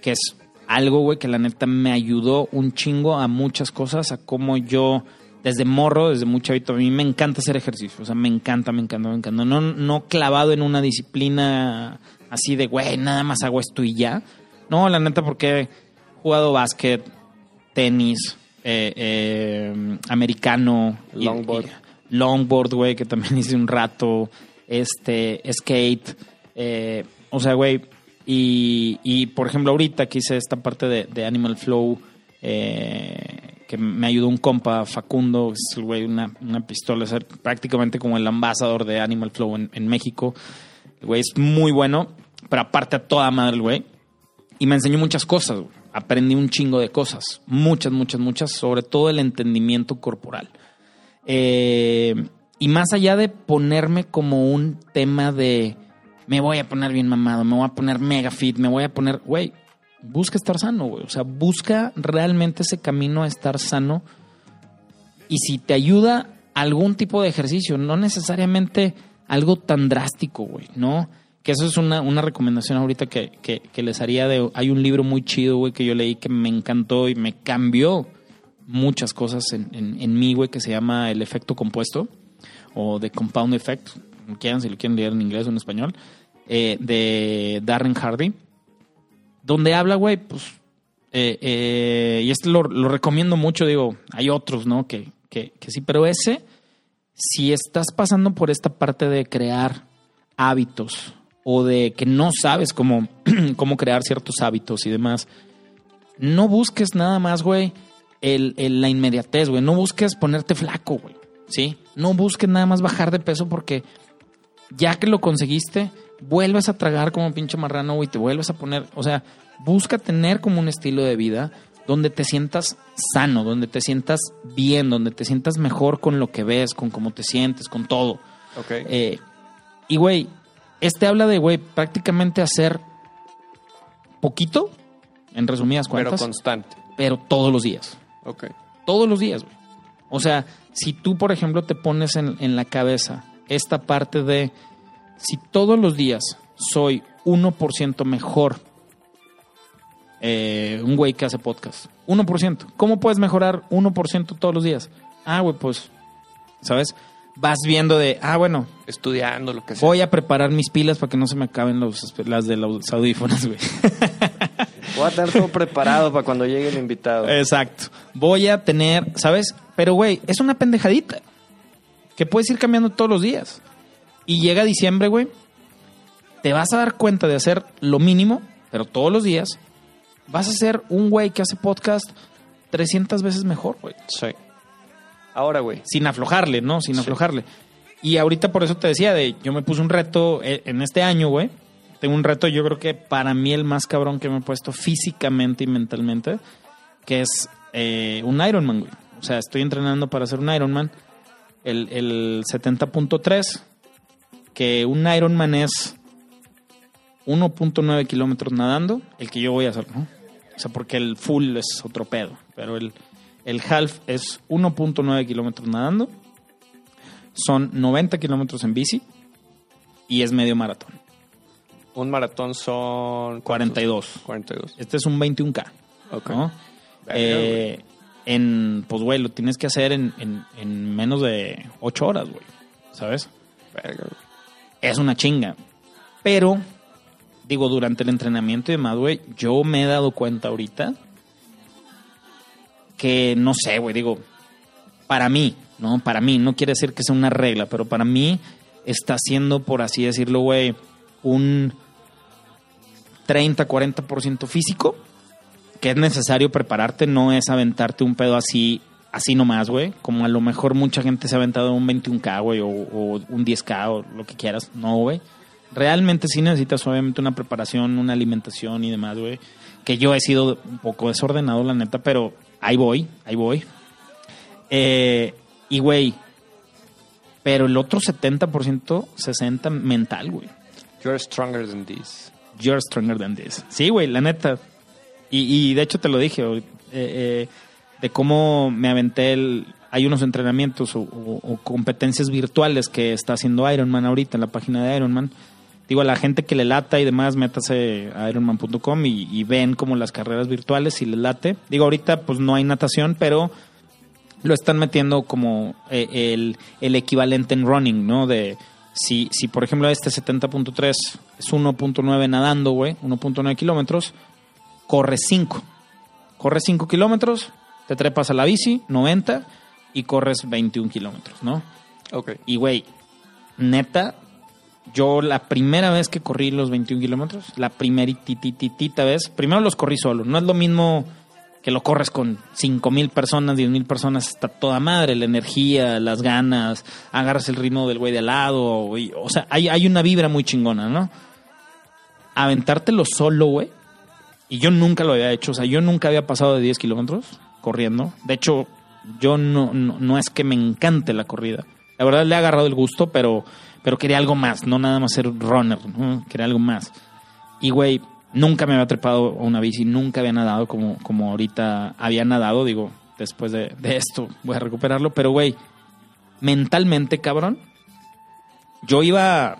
que es algo, güey, que la neta me ayudó un chingo a muchas cosas, a cómo yo, desde morro, desde muy chavito, a mí me encanta hacer ejercicio, o sea, me encanta, me encanta, me encanta. No, no clavado en una disciplina así de, güey, nada más hago esto y ya. No, la neta, porque he jugado básquet, tenis, eh, eh, americano, y- Longboard. y- longboard, güey, que también hice un rato, este, skate, eh, o sea, güey, y, y, por ejemplo ahorita que hice esta parte de, de Animal Flow, eh, que me ayudó un compa, Facundo, es el güey, una, una pistola, es prácticamente como el ambasador de Animal Flow en, México, el güey es muy bueno, pero aparte a toda madre el güey, y me enseñó muchas cosas, aprendí un chingo de cosas, muchas, muchas, muchas, sobre todo el entendimiento corporal. Eh, y más allá de ponerme como un tema de me voy a poner bien mamado, me voy a poner mega fit, me voy a poner, güey, busca estar sano, güey. O sea, busca realmente ese camino a estar sano. Y si te ayuda algún tipo de ejercicio, no necesariamente algo tan drástico, güey, ¿no? Que eso es una, una recomendación ahorita que, que, les haría de... Hay un libro muy chido, güey, que yo leí que me encantó y me cambió muchas cosas en, en, mí, güey, que se llama El efecto compuesto o The Compound Effect, quieran, si lo quieren leer en inglés o en español, eh, de Darren Hardy, donde habla, güey, pues, eh, eh, y este lo, recomiendo mucho, digo, hay otros, ¿no? Que, que, que sí, pero ese si estás pasando por esta parte de crear hábitos o de que no sabes cómo, cómo crear ciertos hábitos y demás, no busques nada más, güey, el, el- la inmediatez, güey. No busques ponerte flaco, güey. ¿Sí? No busques nada más bajar de peso porque ya que lo conseguiste, vuelves a tragar como pinche marrano, güey, te vuelves a poner, o sea, busca tener como un estilo de vida donde te sientas sano, donde te sientas bien, donde te sientas mejor con lo que ves, con cómo te sientes, con todo. Ok. Eh, y, güey, este habla de, güey, prácticamente hacer poquito, en resumidas pero cuentas, constante. pero todos los días Ok. todos los días, güey. O sea, si tú, por ejemplo, te pones en, en la cabeza esta parte de si todos los días soy 1% mejor, eh, un güey que hace podcast, 1%, ¿cómo puedes mejorar 1% todos los días? Ah, güey, pues, ¿sabes? Vas viendo de, ah, bueno, Estudiando, lo que sea. voy a preparar mis pilas para que no se me acaben los, las de los audífonos, güey. Voy a tener todo preparado para cuando llegue el invitado. Exacto. Voy a tener, ¿sabes? Pero, güey, es una pendejadita que puedes ir cambiando todos los días. Y llega diciembre, güey, te vas a dar cuenta de hacer lo mínimo, pero todos los días vas a ser un güey que hace podcast 300 veces mejor, güey. Sí. Ahora, güey. Sin aflojarle, ¿no? Sin Sí. aflojarle. Y ahorita por eso te decía, de yo me puse un reto eh, en este año, güey. Tengo un reto, yo creo que para mí el más cabrón que me he puesto físicamente y mentalmente, que es eh, un Ironman, güey. O sea, estoy entrenando para hacer un Ironman. El, el 70.3, que un Ironman es 1.9 kilómetros nadando, el que yo voy a hacer, ¿no? O sea, porque el full es otro pedo, pero el, el half es 1.9 kilómetros nadando, son 90 kilómetros en bici y es medio maratón, Un maratón son... 42. 42. Este es un 21K, Ok. ¿no? Eh, en, pues, güey, lo tienes que hacer en, en- en menos de 8 horas, güey, ¿sabes? Verga, güey. Es una chinga. Pero, digo, durante el entrenamiento demás, güey, yo me he dado cuenta ahorita que, no sé, güey, digo, para mí, ¿no? Para mí, no quiere decir que sea una regla, pero para mí está siendo, por así decirlo, güey, un 30-40% físico, que es necesario prepararte, no es aventarte un pedo así, así nomás, güey, como a lo mejor mucha gente se ha aventado un 21K, güey, o, o un 10K, o lo que quieras, no, güey. Realmente sí necesitas obviamente una preparación, una alimentación y demás, güey. Que yo he sido un poco desordenado, la neta, pero ahí voy, ahí voy. Eh, y, güey, pero el otro 70%, 60% mental, güey. You're stronger than this. You're stronger than this. Sí, güey, la neta. Y, y de hecho te lo dije, güey, eh, eh, de cómo me aventé el... Hay unos entrenamientos o, competencias virtuales que está haciendo Ironman ahorita en la página de Ironman. Digo, a la gente que le lata y demás, métase a ironman.com y, y ven como las carreras virtuales si les late. Digo, ahorita pues no hay natación, pero lo están metiendo como eh, el, el equivalente en running, ¿no? De si, si por ejemplo este 70.3 es 1.9 nadando, güey, 1.9 kilómetros, corre 5. Corres 5 kilómetros, te trepas a la bici, 90, y corres 21 kilómetros, ¿no? Ok. Y, güey, neta, yo la primera vez que corrí los 21 kilómetros, la primeritititita vez, primero los corrí solo. No es lo mismo que lo corres con 5 mil personas, 10 mil personas, está toda madre, la energía, las ganas, agarras el ritmo del güey de al lado, y- o sea, hay, hay una vibra muy chingona, ¿no? Aventártelo solo, güey. Y yo nunca lo había hecho, o sea, yo nunca había pasado de 10 kilómetros corriendo. De hecho, yo no, es que me encante la corrida. La verdad le he agarrado el gusto, pero, pero quería algo más, no nada más ser runner, quería algo más. Y, güey, nunca me había trepado a una bici, nunca había nadado como, como ahorita había nadado, digo, después de, de esto voy a recuperarlo, pero, güey, mentalmente, cabrón, yo iba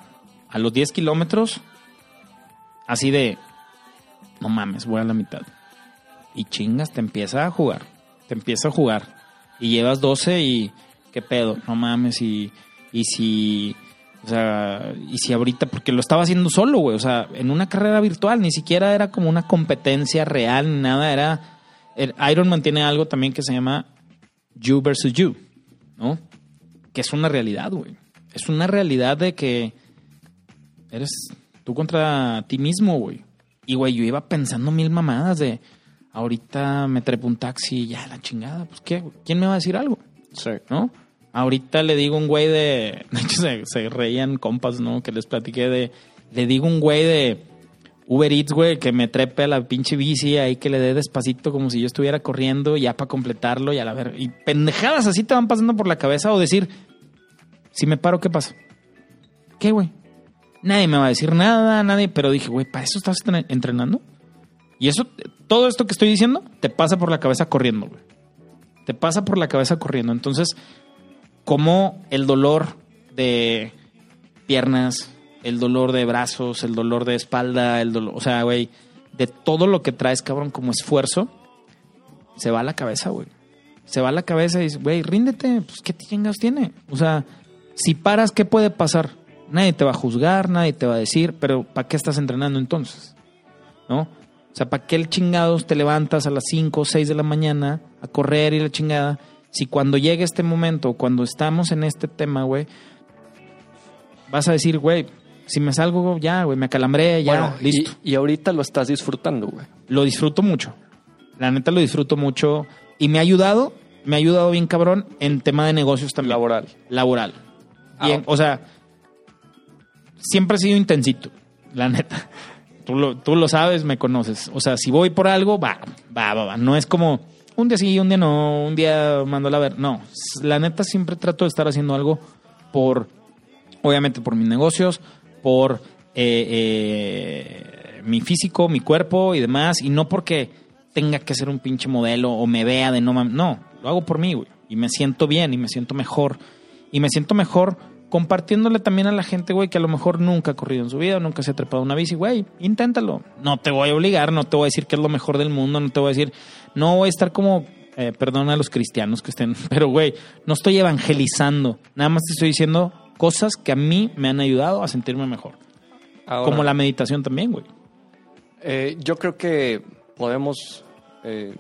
a los 10 kilómetros así de, no mames, voy a la mitad. Y chingas, te empieza a jugar, te empieza a jugar. Y llevas 12 y, ¿qué pedo? No mames, y, y si... O sea, y si ahorita, porque lo estaba haciendo solo, güey, o sea, en una carrera virtual, ni siquiera era como una competencia real, ni nada, era... El Ironman tiene algo también que se llama You versus You, ¿no? que es una realidad, güey. Es una realidad de que eres tú contra ti mismo, güey. Y, güey, yo iba pensando mil mamadas de ahorita me trepo un taxi y ya la chingada. Pues, ¿qué? ¿Quién me va a decir algo? Sí. ¿No? Ahorita le digo un güey de. De hecho, se, se reían compas, ¿no? Que les platiqué de. Le digo un güey de Uber Eats, güey, que me trepe a la pinche bici ahí que le dé despacito como si yo estuviera corriendo ya para completarlo y a la ver. Y pendejadas así te van pasando por la cabeza o decir, si me paro, ¿qué pasa? ¿Qué, güey? Nadie me va a decir nada, nadie. Pero dije, güey, ¿para eso estás entre- entrenando? Y eso, todo esto que estoy diciendo, te pasa por la cabeza corriendo, güey. Te pasa por la cabeza corriendo. Entonces, como el dolor de piernas, el dolor de brazos, el dolor de espalda, el dolor, o sea, güey, de todo lo que traes, cabrón, como esfuerzo, se va a la cabeza, güey. Se va a la cabeza y dices, güey, ríndete, pues qué chingados tiene. O sea, si paras, ¿qué puede pasar? Nadie te va a juzgar, nadie te va a decir, pero ¿para qué estás entrenando entonces? ¿No? O sea, ¿para qué el chingados te levantas a las 5 o 6 de la mañana a correr y la chingada? Si cuando llegue este momento, cuando estamos en este tema, güey, vas a decir, güey, si me salgo, ya, güey, me acalambré, ya, Bueno, y- listo. Y, ahorita lo estás disfrutando, güey. Lo disfruto mucho. La neta lo disfruto mucho. Y me ha ayudado, me ha ayudado bien cabrón en tema de negocios también. Laboral. Laboral. Bien, Ah. o sea, siempre he sido intensito, la neta. Tú lo, sabes, me conoces. O sea, si voy por algo, va, va, va, va. No es como un día sí, un día no, un día mando a ver. No, la neta siempre trato de estar haciendo algo por, obviamente por mis negocios, por eh, eh, mi físico, mi cuerpo y demás. Y no porque tenga que ser un pinche modelo o me vea de no mames. No, lo hago por mí, güey. Y me siento bien y me siento mejor. Y me siento mejor compartiéndole también a la gente, güey, que a lo mejor nunca ha corrido en su vida, nunca se ha trepado una bici, güey, inténtalo. No te voy a obligar, no te voy a decir que es lo mejor del mundo, no te voy a decir, no voy a estar como, eh, perdona a los cristianos que estén, pero güey, no estoy evangelizando, nada más te estoy diciendo cosas que a mí me han ayudado a sentirme mejor. Ahora, como la meditación también, güey. eh, yo creo que podemos... eh,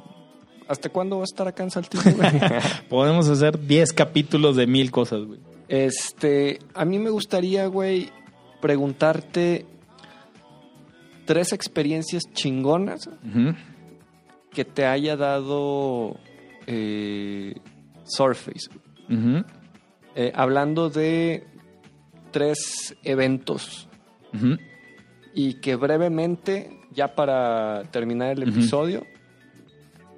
¿Hasta cuándo va a estar acá en Saltillo, güey? Podemos hacer 10 capítulos de mil cosas, güey. Este, a mí me gustaría, güey, preguntarte tres experiencias chingonas que te haya dado eh, Surface. Eh, hablando de tres eventos y que brevemente, ya para terminar el episodio,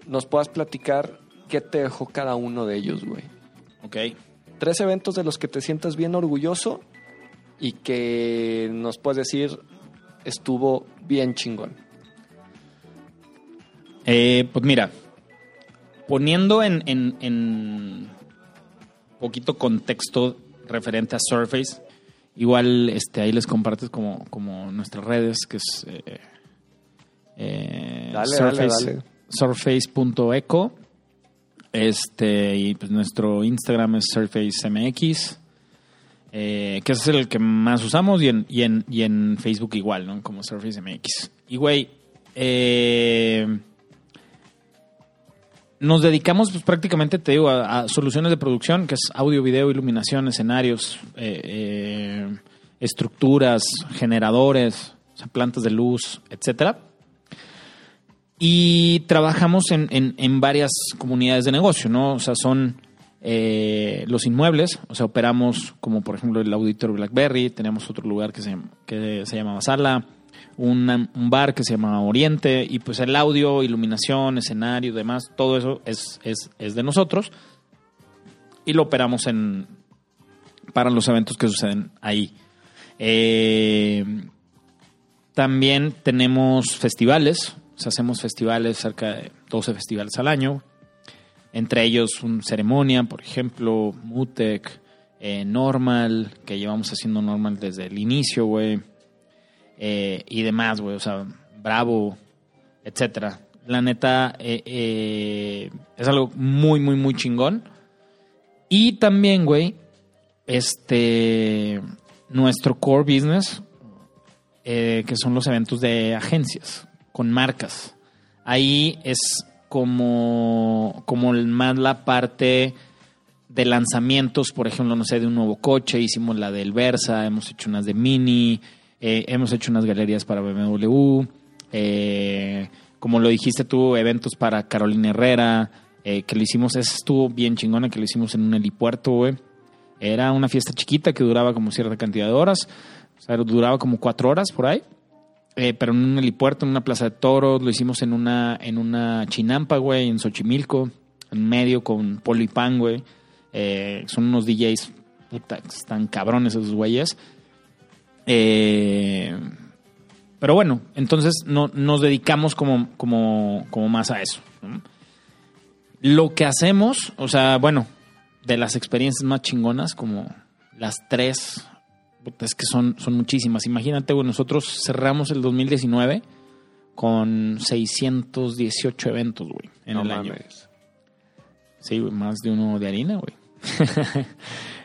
nos puedas platicar qué te dejó cada uno de ellos, güey. Ok. Tres eventos de los que te sientas bien orgulloso y que nos puedes decir estuvo bien chingón. Eh, pues mira, poniendo en, en, en poquito contexto referente a Surface, igual este, ahí les compartes como, como nuestras redes, que es eh, eh, Dale, dale, dale. surface.eco. Este, y pues nuestro Instagram es SurfaceMX. Eh, que es el que más usamos y en, y en, y en Facebook igual, ¿no? Como Surface MX. Y güey, eh, nos dedicamos pues prácticamente, te digo, a, soluciones de producción, que es audio, video, iluminación, escenarios, eh, eh, estructuras, generadores, plantas de luz, etcétera. Y trabajamos en, en- en varias comunidades de negocio, ¿no? O sea, son eh, los inmuebles, o sea, operamos como por ejemplo el Auditorio Blackberry, tenemos otro lugar que se, que se llama Sala, una- un bar que se llama Oriente, y pues el audio, iluminación, escenario, demás, todo eso es, es, es de nosotros. Y lo operamos en para los eventos que suceden ahí. Eh, también tenemos festivales, hacemos festivales, cerca de 12 festivales al año. Entre ellos un ceremonia, por ejemplo, Mutec, eh, Normal, que llevamos haciendo Normal desde el inicio, güey. eh, y demás, güey, o sea, Bravo, etcétera. La neta, eh, es algo muy, muy, muy chingón. Y también, güey, este, nuestro core business, que son los eventos de agencias con marcas. Ahí es como, como más la parte de lanzamientos, por ejemplo, no sé, de un nuevo coche, hicimos la del Versa, hemos hecho unas de Mini, eh, hemos hecho unas galerías para BMW, eh, como lo dijiste tú, eventos para Carolina Herrera, eh, que lo hicimos, esa estuvo bien chingona, que lo hicimos en un helipuerto. Era una fiesta chiquita que duraba como cierta cantidad de horas, o sea, duraba como cuatro horas por ahí. Eh, pero en un helipuerto, en una plaza de toros, lo hicimos en una, en una chinampa, güey, en Xochimilco, en medio con Polo y Pan, güey. Eh, son unos DJs, puta, están cabrones esos güeyes. Eh, pero bueno, entonces no, nos dedicamos como, como, como más a eso. Lo que hacemos, o sea, bueno, de las experiencias más chingonas, como las tres, es que son, son muchísimas. Imagínate, güey, nosotros cerramos el 2019 con 618 eventos, güey, en No el año. mames. Sí, güey, más de uno de harina, güey.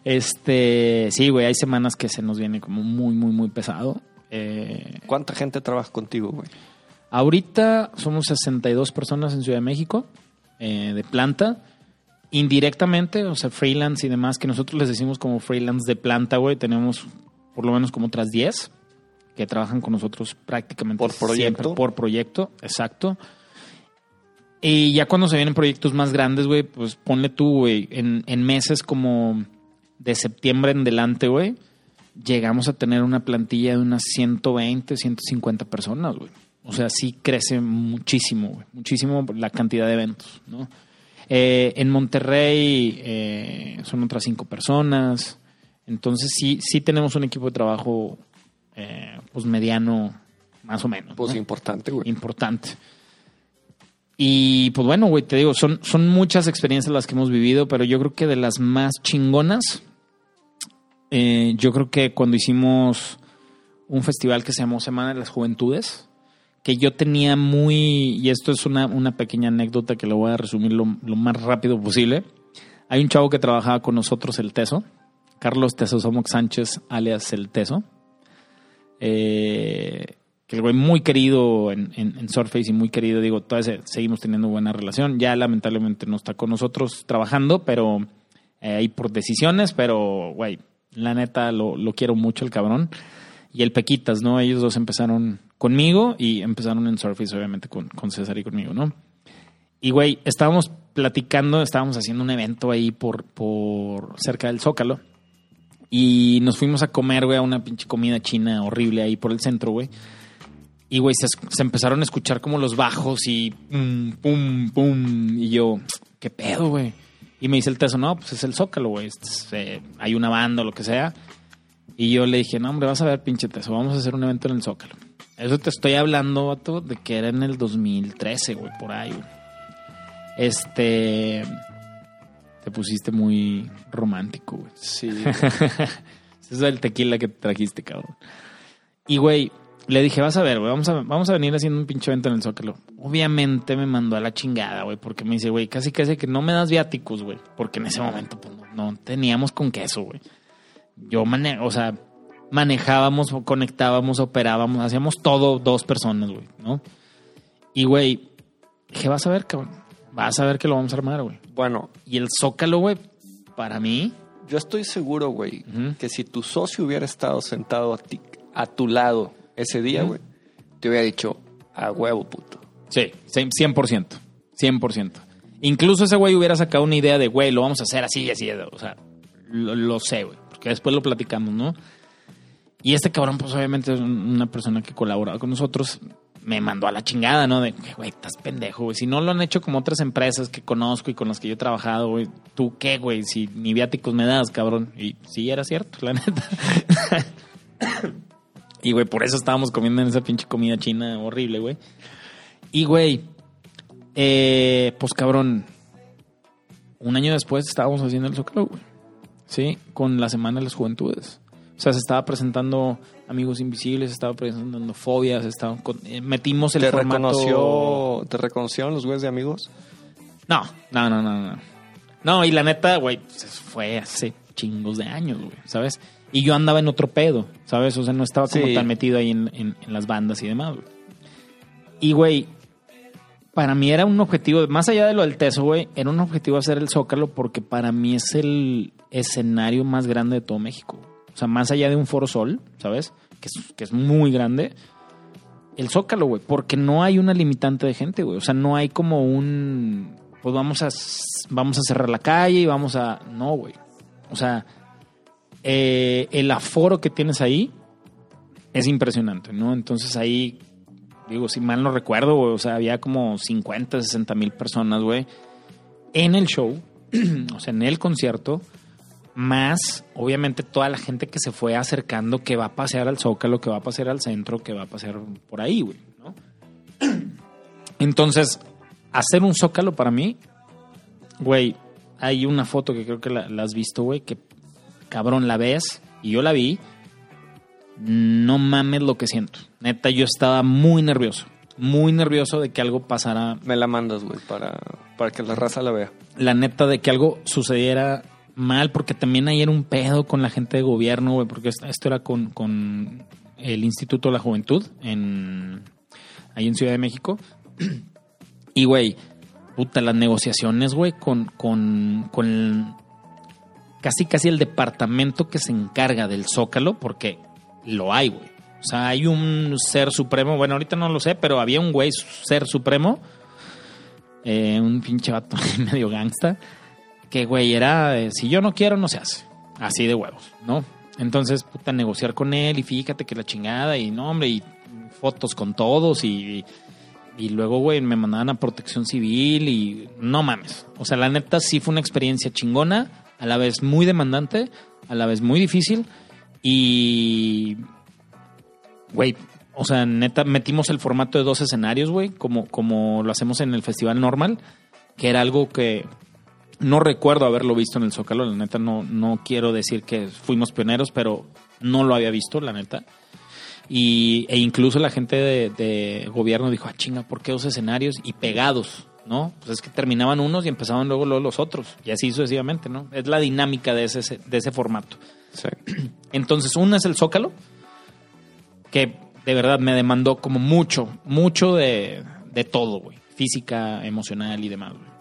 este, sí, güey, hay semanas que se nos viene como muy, muy, muy pesado. Eh, ¿Cuánta gente trabaja contigo, güey? ahorita somos 62 personas en Ciudad de México eh, de planta. Indirectamente, o sea, freelance y demás, que nosotros les decimos como freelance de planta, güey, tenemos por lo menos como otras 10 que trabajan con nosotros prácticamente ¿Por proyecto? siempre por proyecto, exacto. Y ya cuando se vienen proyectos más grandes, güey, pues ponle tú, güey, en, en meses como de septiembre en delante, güey, llegamos a tener una plantilla de unas 120, 150 personas, güey. O sea, sí crece muchísimo, güey, muchísimo la cantidad de eventos, ¿no? Eh, en Monterrey eh, son otras cinco personas. Entonces sí, sí tenemos un equipo de trabajo eh, pues mediano, más o menos. Pues ¿no? importante, güey. importante. Y pues bueno, güey, te digo, son, son muchas experiencias las que hemos vivido, pero yo creo que de las más chingonas, eh, yo creo que cuando hicimos un festival que se llamó Semana de las Juventudes, que yo tenía muy, y esto es una, una pequeña anécdota que lo voy a resumir lo, lo más rápido posible. Hay un chavo que trabajaba con nosotros, el Teso, Carlos Tesosomoc Sánchez, alias el Teso. Eh, que el güey muy querido en, en, en Surface y muy querido, digo, todavía se- seguimos teniendo buena relación. Ya lamentablemente no está con nosotros trabajando, pero eh, ahí por decisiones, pero güey, la neta lo, lo quiero mucho el cabrón. Y el Pequitas, ¿no? Ellos dos empezaron conmigo y empezaron en Surface, obviamente, con, con César y conmigo, ¿no? Y güey, estábamos platicando, estábamos haciendo un evento ahí por, por cerca del Zócalo. Y nos fuimos a comer, güey, a una pinche comida china horrible ahí por el centro, güey. Y, güey, se, empezaron a escuchar como los bajos y pum, pum, pum. Y yo, ¿qué pedo, güey? Y me dice el teso, no, pues es el Zócalo, güey. Este es, eh, hay una banda o lo que sea. Y yo le dije, no, hombre, vas a ver, pinche teso, vamos a hacer un evento en el Zócalo. Eso te estoy hablando, vato, de que era en el 2013, güey, por ahí, güey. Este. Te pusiste muy romántico, güey. Sí. Ese es el tequila que te trajiste, cabrón. Y, güey, le dije, vas a ver, güey, vamos a, vamos a venir haciendo un pinche evento en el Zócalo. Obviamente me mandó a la chingada, güey, porque me dice, güey, casi casi que no me das viáticos, güey. Porque en ese momento, pues, no, no teníamos con queso, güey. Yo, mane o sea, manejábamos, conectábamos, operábamos, hacíamos todo dos personas, güey, ¿no? Y, güey, dije, vas a ver, cabrón. Vas a ver que lo vamos a armar, güey. bueno, Y el Zócalo, güey, para mí, yo estoy seguro, güey, que si tu socio hubiera estado sentado a, ti, a tu lado ese día, güey, te hubiera dicho, a huevo, puto. Sí, 100%. 100%. Incluso ese güey hubiera sacado una idea de, güey, lo vamos a hacer así y así. O sea, lo, lo sé, güey. Porque después lo platicamos, ¿no? Y este cabrón, pues obviamente es un- una persona que colaboraba con nosotros. Me mandó a la chingada, ¿no? De, güey, estás pendejo, güey. Si no lo han hecho como otras empresas que conozco y con las que yo he trabajado, güey, ¿tú qué, güey? Si ni viáticos me das, cabrón. Y sí, era cierto, la neta. y, güey, por eso estábamos comiendo en esa pinche comida china horrible, güey. Y, güey, eh, pues cabrón, un año después estábamos haciendo el Zócalo, güey. Sí, con la Semana de las Juventudes. O sea, se estaba presentando Amigos Invisibles, se estaba presentando Fobias, estaban con- eh, metimos el ¿Te, formato... reconoció, ¿Te reconocieron los güeyes de amigos? No, no, no, no, no. No, y la neta, güey, pues fue hace chingos de años, güey, ¿sabes? Y yo andaba en otro pedo, ¿sabes? O sea, no estaba como Sí. tan metido ahí en, en- en las bandas y demás, güey. Y, güey, para mí era un objetivo, más allá de lo del Teso, güey, era un objetivo hacer el Zócalo porque para mí es el escenario más grande de todo México. O sea, más allá de un Foro Sol, ¿sabes? Que es, que es muy grande. El Zócalo, güey, porque no hay una limitante de gente, güey. O sea, no hay como un. Pues vamos a, vamos a cerrar la calle y vamos a. No, güey. O sea, eh, el aforo que tienes ahí es impresionante, ¿no? Entonces ahí, digo, si mal no recuerdo, güey, o sea, había como 50, 60 mil personas, güey, en el show, o sea, en el concierto, más, obviamente, toda la gente que se fue acercando, que va a pasear al Zócalo, que va a pasear al centro, que va a pasear por ahí, güey, ¿no? Entonces, hacer un Zócalo para mí, güey, hay una foto que creo que la, la has visto, güey, que cabrón la ves, y yo la vi, no mames lo que siento. Neta, yo estaba muy nervioso. Muy nervioso de que algo pasara. Me la mandas, güey, para, para que la raza la vea. La neta de que algo sucediera mal, porque también ahí era un pedo con la gente de gobierno, güey, porque esto era con, con el Instituto de la Juventud en ahí en Ciudad de México. Y, güey, puta, las negociaciones, güey, con, con, con casi casi el departamento que se encarga del Zócalo, porque lo hay, güey. O sea, hay un ser supremo, bueno, ahorita no lo sé, pero había un güey ser supremo, eh, un pinche vato medio gangsta, que, güey, era, eh, si yo no quiero, no se hace. Así de huevos, ¿no? Entonces, puta, negociar con él y fíjate que la chingada y no, hombre, y fotos con todos y, y luego, güey, me mandaban a protección civil y no mames. O sea, la neta sí fue una experiencia chingona, a la vez muy demandante, a la vez muy difícil y, güey, o sea, neta, metimos el formato de dos escenarios, güey, como, como lo hacemos en el festival normal, que era algo que no recuerdo haberlo visto en el Zócalo, la neta, no, no quiero decir que fuimos pioneros, pero no lo había visto, la neta. Y, e incluso la gente de, de gobierno dijo, ah, chinga, ¿por qué dos escenarios? Y pegados, ¿no? Pues es que terminaban unos y empezaban luego, luego los otros, y así sucesivamente, ¿no? Es la dinámica de ese, de ese formato. Sí. Entonces, una es el Zócalo, que de verdad me demandó como mucho, mucho de, de todo, güey. Física, emocional y demás, güey.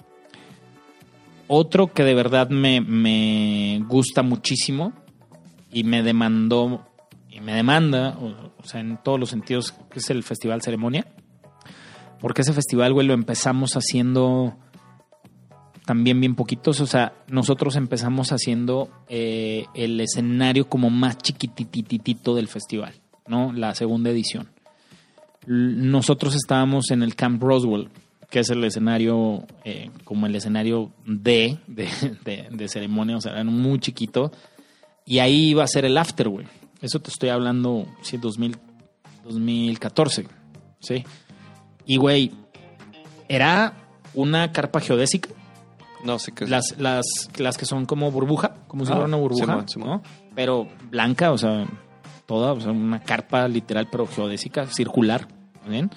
Otro que de verdad me, me gusta muchísimo y me demandó, y me demanda, o, sea, en todos los sentidos, que es el Festival Ceremonia. Porque ese festival, güey, lo empezamos haciendo también bien poquitos. O sea, nosotros empezamos haciendo eh, el escenario como más chiquitititito del festival, ¿no? La segunda edición. Nosotros estábamos en el Camp Roswell, que es el escenario, eh, como el escenario D de, de, de ceremonia, o sea, era muy chiquito. Y ahí iba a ser el after, güey. Eso te estoy hablando, sí, 2000, 2014, ¿sí? Y, güey, era una carpa geodésica No sé qué es. las, las, las que son como burbuja, como si Ah, fuera una burbuja, Simón, Simón. ¿no? Pero blanca, o sea, toda, o sea, una carpa literal, pero geodésica, circular, ¿bien?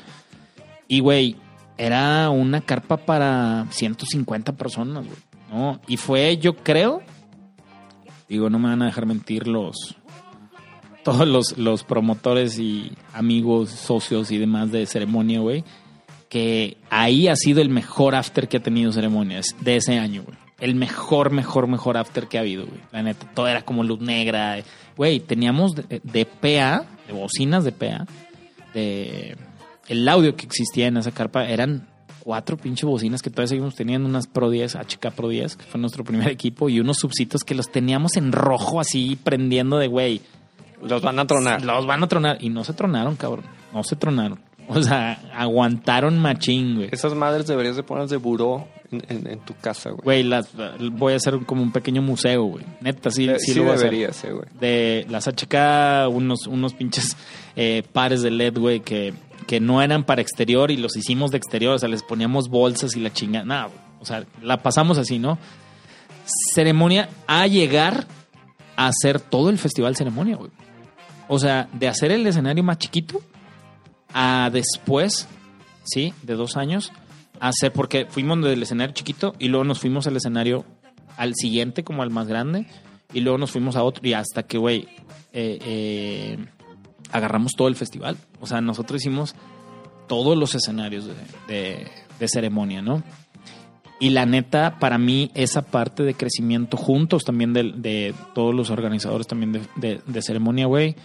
Y, güey, era una carpa para 150 personas, güey, ¿no? Y fue, yo creo, digo, no me van a dejar mentir los, todos los, los promotores y amigos, socios y demás de ceremonia, güey, que ahí ha sido el mejor after que ha tenido ceremonias de ese año, güey. El mejor, mejor, mejor after que ha habido, güey. La neta, todo era como luz negra. Güey, teníamos de, de PA, de bocinas de PA, de el audio que existía en esa carpa eran cuatro pinche bocinas que todavía seguimos teniendo, unas Pro 10, HK Pro 10, que fue nuestro primer equipo, y unos subsitos que los teníamos en rojo así prendiendo de güey. Los van a tronar. Los van a tronar. Y no se tronaron, cabrón. No se tronaron. O sea, aguantaron machín, güey. Esas madres deberías de ponerlas de buró en, en- en tu casa, güey. Güey, las voy a hacer como un pequeño museo, güey. Neta, sí, Eh, sí, sí lo voy a hacer. eh, güey. De las HK, unos, unos pinches eh, pares de LED, güey, que, que no eran para exterior y los hicimos de exterior. O sea, les poníamos bolsas y la chingada. Nada. O sea, la pasamos así, ¿no? Ceremonia a llegar a hacer todo el festival ceremonia, güey. O sea, de hacer el escenario más chiquito a después, ¿sí? De dos años, a hacer, porque fuimos del escenario chiquito y luego nos fuimos al escenario al siguiente, como al más grande, y luego nos fuimos a otro, y hasta que, güey, eh, eh, agarramos todo el festival. O sea, nosotros hicimos todos los escenarios de, de- de ceremonia, ¿no? Y la neta, para mí, esa parte de crecimiento juntos también de, todos los organizadores también de, de- de ceremonia, güey.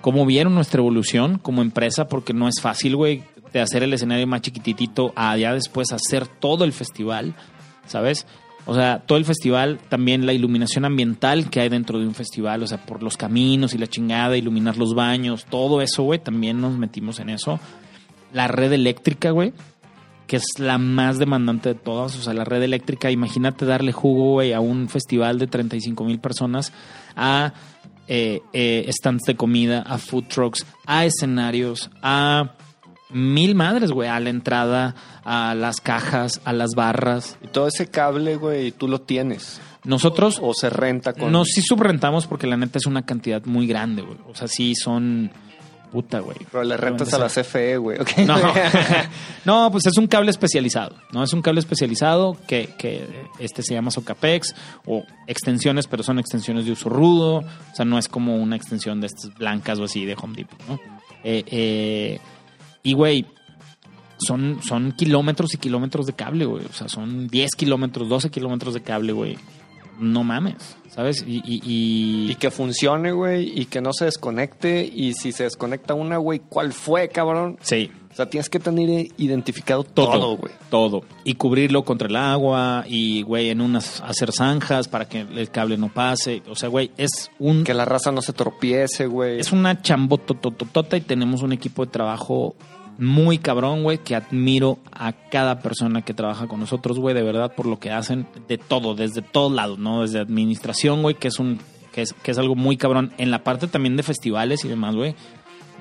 Cómo vieron nuestra evolución como empresa, porque no es fácil, güey, de hacer el escenario más chiquititito a ya después hacer todo el festival, ¿sabes? O sea, todo el festival, también la iluminación ambiental que hay dentro de un festival, o sea, por los caminos y la chingada, iluminar los baños, todo eso, güey, también nos metimos en eso. La red eléctrica, güey, que es la más demandante de todas. O sea, la red eléctrica, imagínate darle jugo, güey, a un festival de 35 mil personas, a eh, eh, stands de comida, a food trucks, a escenarios, a mil madres, güey, a la entrada, a las cajas, a las barras. Y todo ese cable, güey, tú lo tienes. Nosotros O se renta con. no sí subrentamos porque la neta es una cantidad muy grande, güey. O sea, sí son puta, güey. Pero le rentas a la CFE, güey. ok. No, no, pues es un cable especializado, ¿no? Es un cable especializado que, que este se llama Socapex o extensiones, pero son extensiones de uso rudo. O sea, no es como una extensión de estas blancas o así de Home Depot, ¿no? Eh, eh, y, güey, son, son kilómetros y kilómetros de cable, güey. O sea, son 10 kilómetros, 12 kilómetros de cable, güey. No mames, ¿sabes? Y, y- y- Y que funcione, güey, y que no se desconecte. Y si se desconecta una, güey, ¿cuál fue, cabrón? sí, O sea, tienes que tener identificado todo, todo, güey. Todo. Y cubrirlo contra el agua y, güey, en unas hacer zanjas para que el cable no pase. O sea, güey, es un Que la raza no se tropiece, güey. es una chambotototota y tenemos un equipo de trabajo muy cabrón, güey, que admiro a cada persona que trabaja con nosotros, güey, de verdad, por lo que hacen de todo, desde todos lados, ¿no? Desde administración, güey, que es un que es, que es algo muy cabrón. En la parte también de festivales y demás, güey,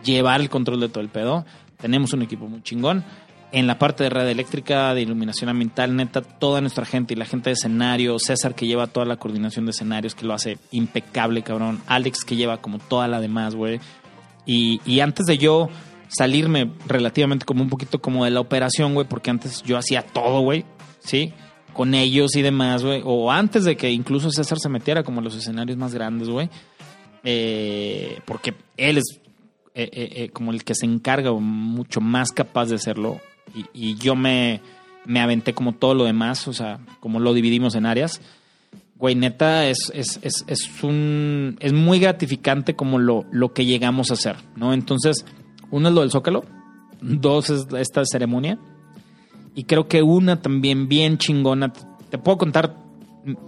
llevar el control de todo el pedo. Tenemos un equipo muy chingón. En la parte de red eléctrica, de iluminación ambiental, neta, toda nuestra gente y la gente de escenario, César que lleva toda la coordinación de escenarios, que lo hace impecable, cabrón. Alex que lleva como toda la demás, güey. Y, y antes de yo salirme relativamente como un poquito como de la operación, güey, porque antes yo hacía todo, güey, ¿sí? Con ellos y demás, güey. O antes de que incluso César se metiera como en los escenarios más grandes, güey. Eh, porque él es eh, eh, eh, como el que se encarga o mucho más capaz de hacerlo. Y, yo me, me aventé como todo lo demás, o sea, como lo dividimos en áreas. Güey, neta, es, es, es, es un. Es muy gratificante como lo, lo que llegamos a hacer, ¿no? Entonces, uno es lo del Zócalo, dos es esta ceremonia, y creo que una también bien chingona. Te puedo contar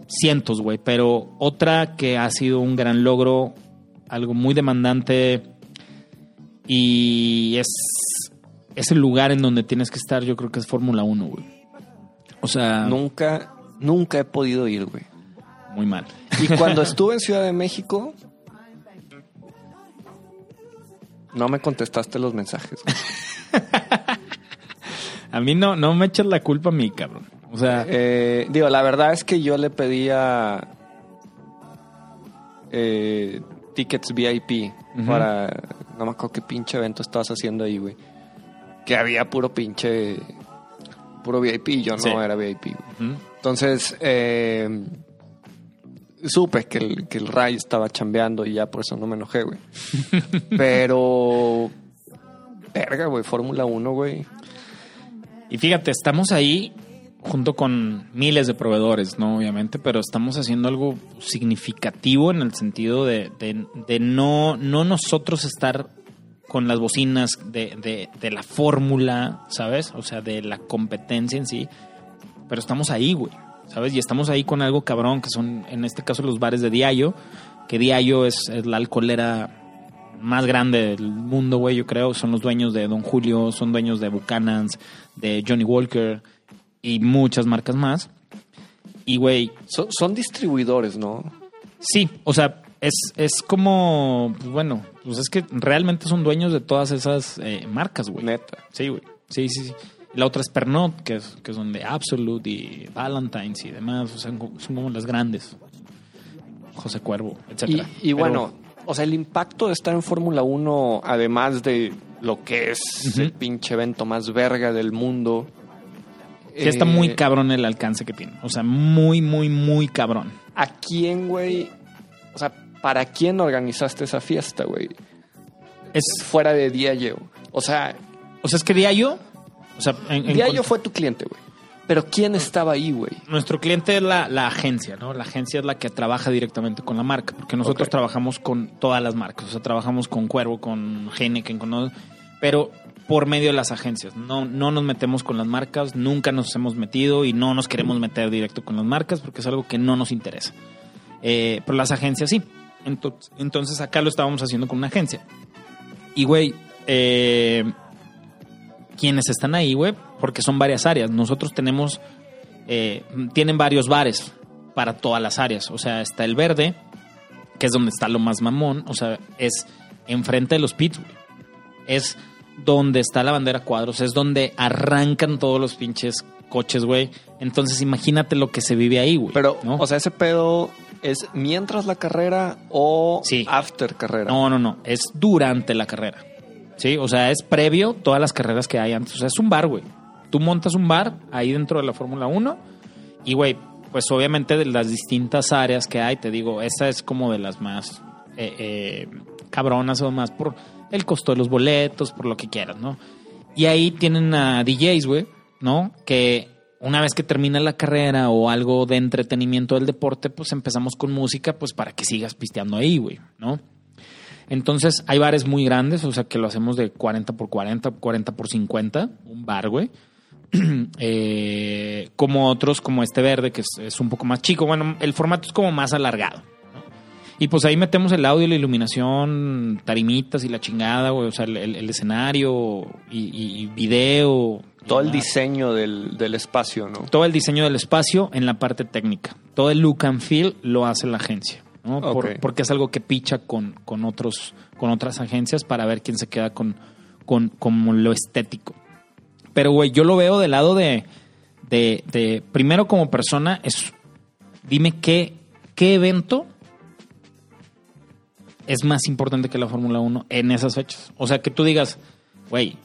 cientos, güey, pero otra que ha sido un gran logro, algo muy demandante, y es, es el lugar en donde tienes que estar, yo creo que es Fórmula 1, güey. O sea, Nunca, nunca he podido ir, güey. muy mal. Y cuando estuve en Ciudad de México, no me contestaste los mensajes. A mí no, no me echas la culpa a mí, cabrón. O sea, Eh, digo, la verdad es que yo le pedía eh, tickets VIP para. No me acuerdo qué pinche evento estabas haciendo ahí, güey. Que había puro pinche. Puro VIP, yo no Sí. era VIP, ujú. Entonces, eh, supe que el, que el Ray estaba chambeando y ya por eso no me enojé, güey. Pero. Verga, güey, Fórmula 1, güey. Y fíjate, estamos ahí junto con miles de proveedores, ¿no? Obviamente, pero estamos haciendo algo significativo en el sentido de, de- de no, no nosotros estar con las bocinas de, de- de la fórmula, ¿sabes? O sea, de la competencia en sí, pero estamos ahí, güey, ¿sabes? Y estamos ahí con algo cabrón, que son, en este caso, los bares de Diallo, que Diallo es, es la alcoholera más grande del mundo, güey, yo creo. Son los dueños de Don Julio, son dueños de Buchanan's, de Johnny Walker y muchas marcas más. Y, güey, Son, son distribuidores, ¿no? sí, o sea, es, es como, pues, bueno, pues es que realmente son dueños de todas esas eh, marcas, güey. Neta. Sí, güey. Sí, sí, sí. La otra es Pernod, que, es, que son de Absolute y Valentine's y demás. O sea, son como las grandes. José Cuervo, Y, etcétera. y Pero- bueno, o sea, el impacto de estar en Fórmula 1, además de lo que es el pinche evento más verga del mundo. Sí, está eh, muy cabrón el alcance que tiene. O sea, muy, muy, muy cabrón. ¿A quién, güey? O sea, ¿para quién organizaste esa fiesta, güey? Es, Fuera de Diageo. O sea, o sea, es que Diallo O sea, en, en Diallo cuanto- fue tu cliente, güey. Pero ¿quién estaba ahí, güey? Nuestro cliente es la, la agencia, ¿no? La agencia es la que trabaja directamente con la marca, porque nosotros trabajamos con todas las marcas, o sea, trabajamos con Cuervo, con Heineken, con... Pero por medio de las agencias, no, no nos metemos con las marcas, nunca nos hemos metido y no nos queremos meter directo con las marcas porque es algo que no nos interesa. Eh, pero las agencias sí. Entonces, entonces acá lo estábamos haciendo con una agencia. Y, güey, eh, quienes están ahí, güey, porque son varias áreas. Nosotros tenemos, eh, tienen varios bares para todas las áreas. O sea, está el verde, que es donde está lo más mamón. O sea, es enfrente de los pits, güey. Es donde está la bandera cuadros, es donde arrancan todos los pinches coches, güey. Entonces imagínate lo que se vive ahí, güey. Pero, ¿no? o sea, ese pedo es mientras la carrera o Sí. after carrera. No, no, no. Es durante la carrera. Sí, o sea, es previo todas las carreras que hay antes. O sea, es un bar, güey. Tú montas un bar ahí dentro de la Fórmula 1 y, güey, pues obviamente de las distintas áreas que hay, te digo, esa es como de las más eh, eh, cabronas o más por el costo de los boletos, por lo que quieras, ¿no? Y ahí tienen a DJs, güey, ¿no? Que una vez que termina la carrera o algo de entretenimiento del deporte, pues empezamos con música, pues para que sigas pisteando ahí, güey, ¿no? Entonces hay bares muy grandes, o sea que lo hacemos de 40 por 40, 40 por 50, un bar, güey. Eh, como otros, como este verde, que es, es un poco más chico. Bueno, el formato es como más alargado. ¿no? Y pues ahí metemos el audio, la iluminación, tarimitas y la chingada, güey. O sea, el, el- el escenario y, y- video. Todo el diseño del, del espacio, ¿no? Todo el diseño del espacio en la parte técnica. Todo el look and feel lo hace la agencia. ¿No? Por- Ok. porque es algo que picha con, con, otros, con otras agencias para ver quién se queda con, con, con lo estético. Pero, güey, yo lo veo del lado de, de, de- primero como persona, es, dime qué, qué evento es más importante que la Fórmula 1 en esas fechas. O sea, que tú digas, güey,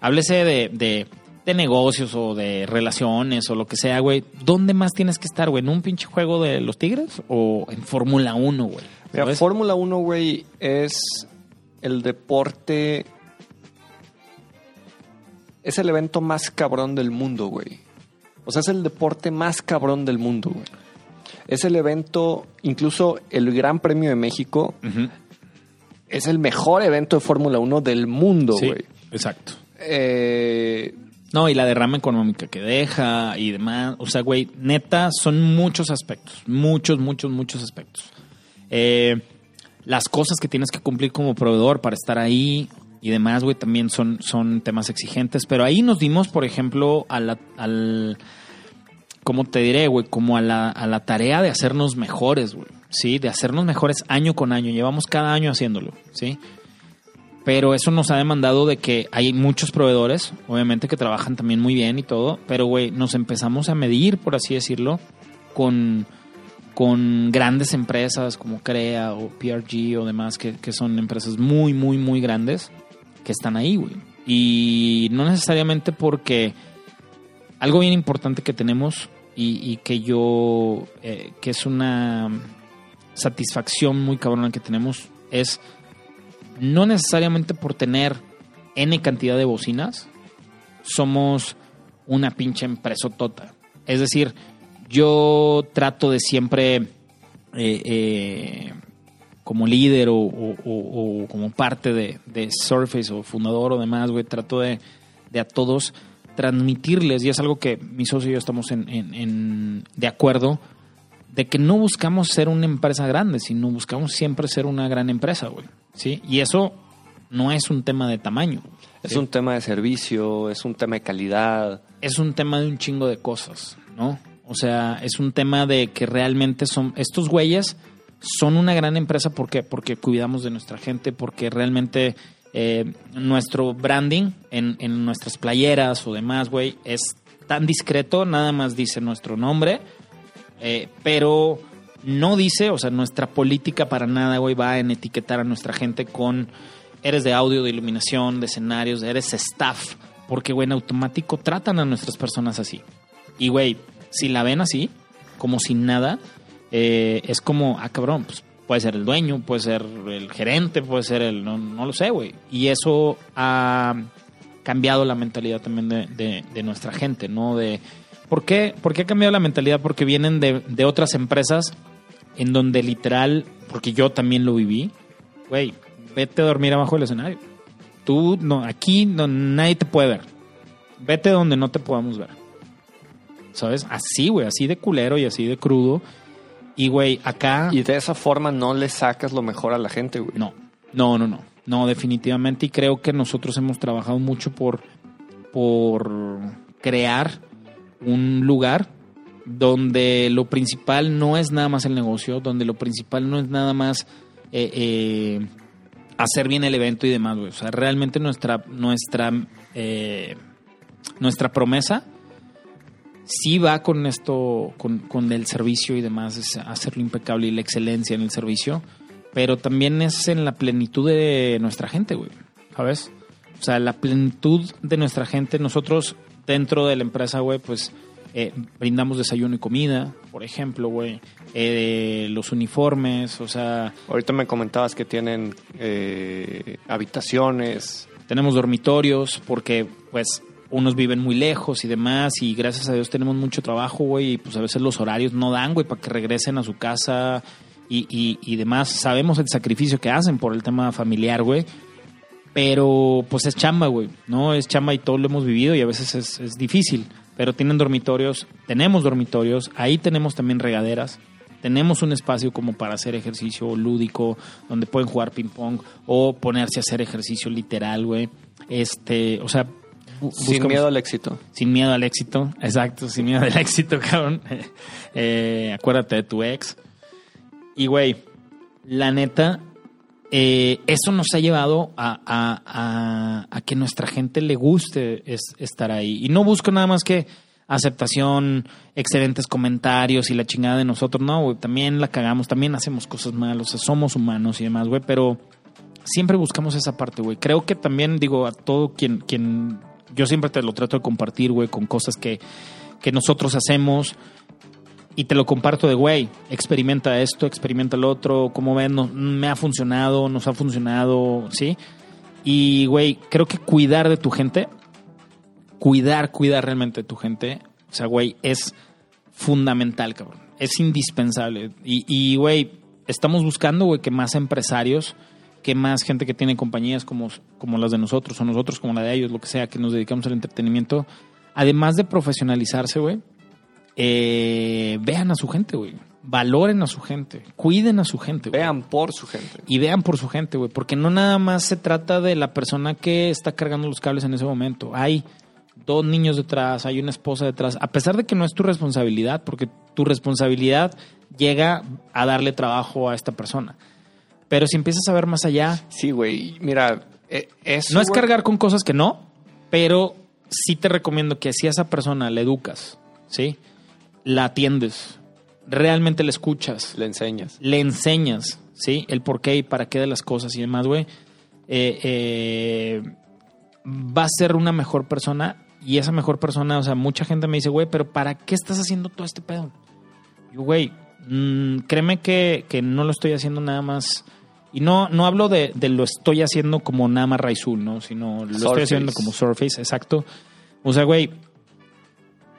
háblese de, de, de negocios o de relaciones o lo que sea, güey. ¿Dónde más tienes que estar, güey? ¿En un pinche juego de los Tigres o en Fórmula 1, güey? Fórmula 1, güey, es el deporte. Es el evento más cabrón del mundo, güey. O sea, es el deporte más cabrón del mundo, güey. Es el evento, incluso el Gran Premio de México, es el mejor evento de Fórmula 1 del mundo, Sí, güey. exacto. Eh, No, y la derrama económica que deja y demás. O sea, güey, neta, son muchos aspectos. Muchos, muchos, muchos aspectos. Eh, las cosas que tienes que cumplir como proveedor para estar ahí y demás, güey, también son, son temas exigentes. Pero ahí nos dimos, por ejemplo, a la- al. ¿Cómo te diré, güey? Como a la, a la tarea de hacernos mejores, güey. Sí, de hacernos mejores año con año. Llevamos cada año haciéndolo, ¿sí? Pero eso nos ha demandado de que hay muchos proveedores, obviamente, que trabajan también muy bien y todo. Pero, güey, nos empezamos a medir, por así decirlo, con, con grandes empresas como CREA o PRG o demás, que, que son empresas muy, muy, muy grandes que están ahí, güey. Y no necesariamente porque algo bien importante que tenemos y, y que yo, eh, que es una satisfacción muy cabrona que tenemos, es no necesariamente por tener N cantidad de bocinas, somos una pinche empresa tota. Es decir, yo trato de siempre, eh, eh, como líder o, como parte de, de Surface o fundador o demás, güey, trato de, de a todos transmitirles, y es algo que mi socio y yo estamos en, en- en- de acuerdo, de que no buscamos ser una empresa grande, sino buscamos siempre ser una gran empresa, güey. ¿Sí? Y eso no es un tema de tamaño. es ¿sí? un tema de servicio, es un tema de calidad. es un tema de un chingo de cosas, ¿no? O sea, es un tema de que realmente son estos güeyes son una gran empresa porque porque cuidamos de nuestra gente, porque realmente eh, nuestro branding en, en nuestras playeras o demás, güey, es tan discreto, nada más dice nuestro nombre, eh, pero no dice, o sea, nuestra política para nada, güey, va en etiquetar a nuestra gente con eres de audio, de iluminación, de escenarios, eres staff, porque, güey, en automático tratan a nuestras personas así. Y, güey, si la ven así, como sin nada, eh, es como, ah, cabrón, pues puede ser el dueño, puede ser el gerente, puede ser el, no, no lo sé, güey. Y eso ha, cambiado la mentalidad también de, de- de nuestra gente, ¿no? De, ¿por, qué, ¿Por qué ha cambiado la mentalidad? Porque vienen de, de otras empresas en donde literal, porque yo también lo viví, güey, vete a dormir abajo del escenario. Tú, no, aquí no, nadie te puede ver. Vete donde no te podamos ver. ¿Sabes? Así, güey, así de culero y así de crudo. Y, güey, acá... Y de esa forma no le sacas lo mejor a la gente, güey. No, no, no, no. No, definitivamente. Y creo que nosotros hemos trabajado mucho por, por crear un lugar donde lo principal no es nada más el negocio, donde lo principal no es nada más eh, eh, hacer bien el evento y demás, güey. O sea, realmente nuestra, nuestra, eh, nuestra promesa sí va con esto, con, con el servicio y demás, es hacerlo impecable y la excelencia en el servicio, pero también es en la plenitud de nuestra gente, güey, ¿sabes? O sea, la plenitud de nuestra gente, nosotros dentro de la empresa, güey, pues eh, brindamos desayuno y comida, por ejemplo, güey, eh, los uniformes, o sea, Ahorita me comentabas que tienen eh, habitaciones. tenemos dormitorios porque pues unos viven muy lejos y demás y gracias a Dios tenemos mucho trabajo, güey, y pues a veces los horarios no dan, güey, para que regresen a su casa y, y, y demás. Sabemos el sacrificio que hacen por el tema familiar, güey, pero pues es chamba, güey, ¿no? Es chamba y todo lo hemos vivido y a veces es, es difícil, pero tienen dormitorios, tenemos dormitorios, ahí tenemos también regaderas. Tenemos un espacio como para hacer ejercicio lúdico, donde pueden jugar ping pong o ponerse a hacer ejercicio literal, güey. Este, o sea, Sin miedo al éxito. sin miedo al éxito, exacto, sin miedo al éxito, cabrón. Eh, acuérdate de tu ex. Y, güey, la neta, eh, eso nos ha llevado a, que nuestra gente le guste es- estar ahí. Y no busco nada más que aceptación, excelentes comentarios y la chingada de nosotros. No, güey, también la cagamos, también hacemos cosas malas, o sea, somos humanos y demás, güey, pero siempre buscamos esa parte, güey. Creo que también, digo, a todo quien, quien yo siempre te lo trato de compartir, güey, con cosas que, que nosotros hacemos y te lo comparto de, güey, experimenta esto, experimenta lo otro, como ven, no, me ha funcionado, nos ha funcionado, ¿sí? Y, güey, creo que cuidar de tu gente, cuidar, cuidar realmente de tu gente, o sea, güey, es fundamental, cabrón. Es indispensable. Y, y, güey, estamos buscando, güey, que más empresarios, que más gente que tiene compañías como, como las de nosotros o nosotros como la de ellos, lo que sea, que nos dedicamos al entretenimiento, además de profesionalizarse, güey, eh, vean a su gente, güey. Valoren a su gente. Cuiden a su gente, güey. Vean por su gente. Y vean por su gente, güey. Porque no nada más se trata de la persona que está cargando los cables en ese momento. Hay dos niños detrás, hay una esposa detrás. A pesar de que no es tu responsabilidad, porque tu responsabilidad llega a darle trabajo a esta persona. Pero si empiezas a ver más allá, Sí, güey. Mira, eh, eso, no es güey, cargar con cosas que no, pero sí te recomiendo que si a esa persona le educas, ¿sí? La atiendes, realmente le escuchas, Le enseñas. le enseñas, ¿sí? El por qué y para qué de las cosas y demás, güey. eh, eh, va a ser una mejor persona y esa mejor persona, o sea, mucha gente me dice, güey, pero ¿para qué estás haciendo todo este pedo? Yo, güey, mm, créeme que, que no lo estoy haciendo nada más. Y no, no hablo de, de lo estoy haciendo como nada más Raizul, ¿no? Sino lo estoy haciendo como Surface, exacto. O sea, güey,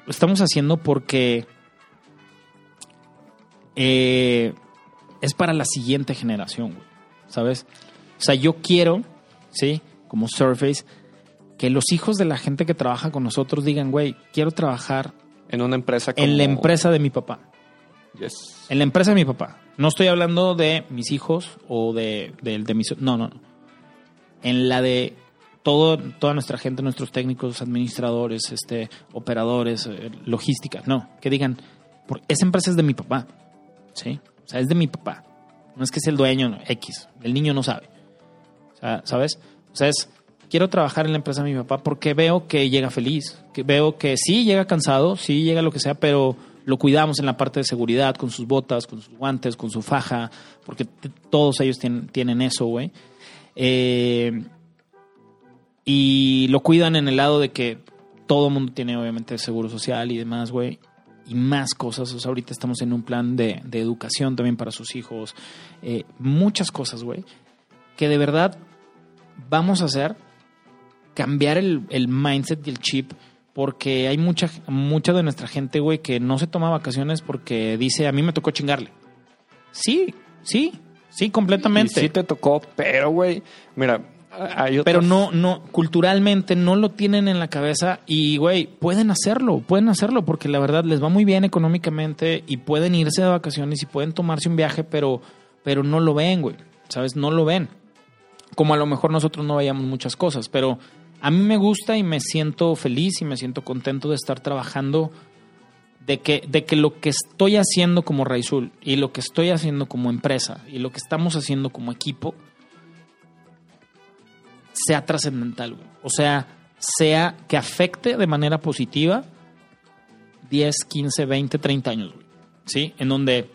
lo estamos haciendo porque eh, es para la siguiente generación, güey, ¿sabes? O sea, yo quiero, ¿sí? Como Surface, que los hijos de la gente que trabaja con nosotros digan, güey, quiero trabajar En una empresa como... en la empresa de mi papá. Yes. En la empresa de mi papá. No estoy hablando de mis hijos o de, de, de mis... No, no, no. En la de todo, toda nuestra gente, nuestros técnicos, administradores, este, operadores, eh, logística. No, que digan, esa empresa es de mi papá. ¿Sí? O sea, es de mi papá. No es que sea el dueño, no, X. El niño no sabe. O sea, ¿sabes? O sea, es, quiero trabajar en la empresa de mi papá porque veo que llega feliz. Que veo que sí llega cansado, sí llega lo que sea, pero lo cuidamos en la parte de seguridad, con sus botas, con sus guantes, con su faja, porque todos ellos tienen, tienen eso, güey. Eh, y lo cuidan en el lado de que todo el mundo tiene obviamente seguro social y demás, güey. Y más cosas. O sea, ahorita estamos en un plan de, de educación también para sus hijos. Eh, muchas cosas, güey. Que de verdad vamos a hacer cambiar el, el mindset y el chip porque hay mucha, mucha de nuestra gente, güey, que no se toma vacaciones porque dice, a mí me tocó chingarle. Sí, sí, sí, completamente. Y sí te tocó, pero, güey, mira, hay Pero no, no, culturalmente no lo tienen en la cabeza y, güey, pueden hacerlo, pueden hacerlo porque la verdad les va muy bien económicamente y pueden irse de vacaciones y pueden tomarse un viaje, pero, pero no lo ven, güey, ¿sabes? No lo ven. Como a lo mejor nosotros no veíamos muchas cosas, pero a mí me gusta y me siento feliz y me siento contento de estar trabajando, de que, de que lo que estoy haciendo como Raizul y lo que estoy haciendo como empresa y lo que estamos haciendo como equipo sea trascendental, güey. O sea, sea que afecte de manera positiva 10, 15, 20, 30 años, güey. ¿Sí? En donde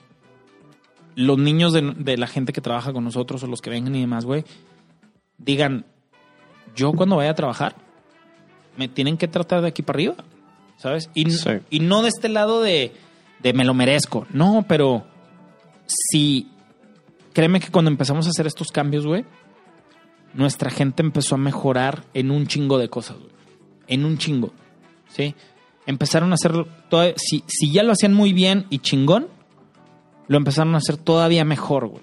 los niños de, de la gente que trabaja con nosotros o los que vengan y demás, güey, digan, yo cuando vaya a trabajar, me tienen que tratar de aquí para arriba, ¿sabes? Y, Sí. y no de este lado de, de me lo merezco, no, pero si, créeme que cuando empezamos a hacer estos cambios, güey, nuestra gente empezó a mejorar en un chingo de cosas, güey. En un chingo, ¿sí? Empezaron a hacer, todo, si, si ya lo hacían muy bien y chingón, lo empezaron a hacer todavía mejor, güey.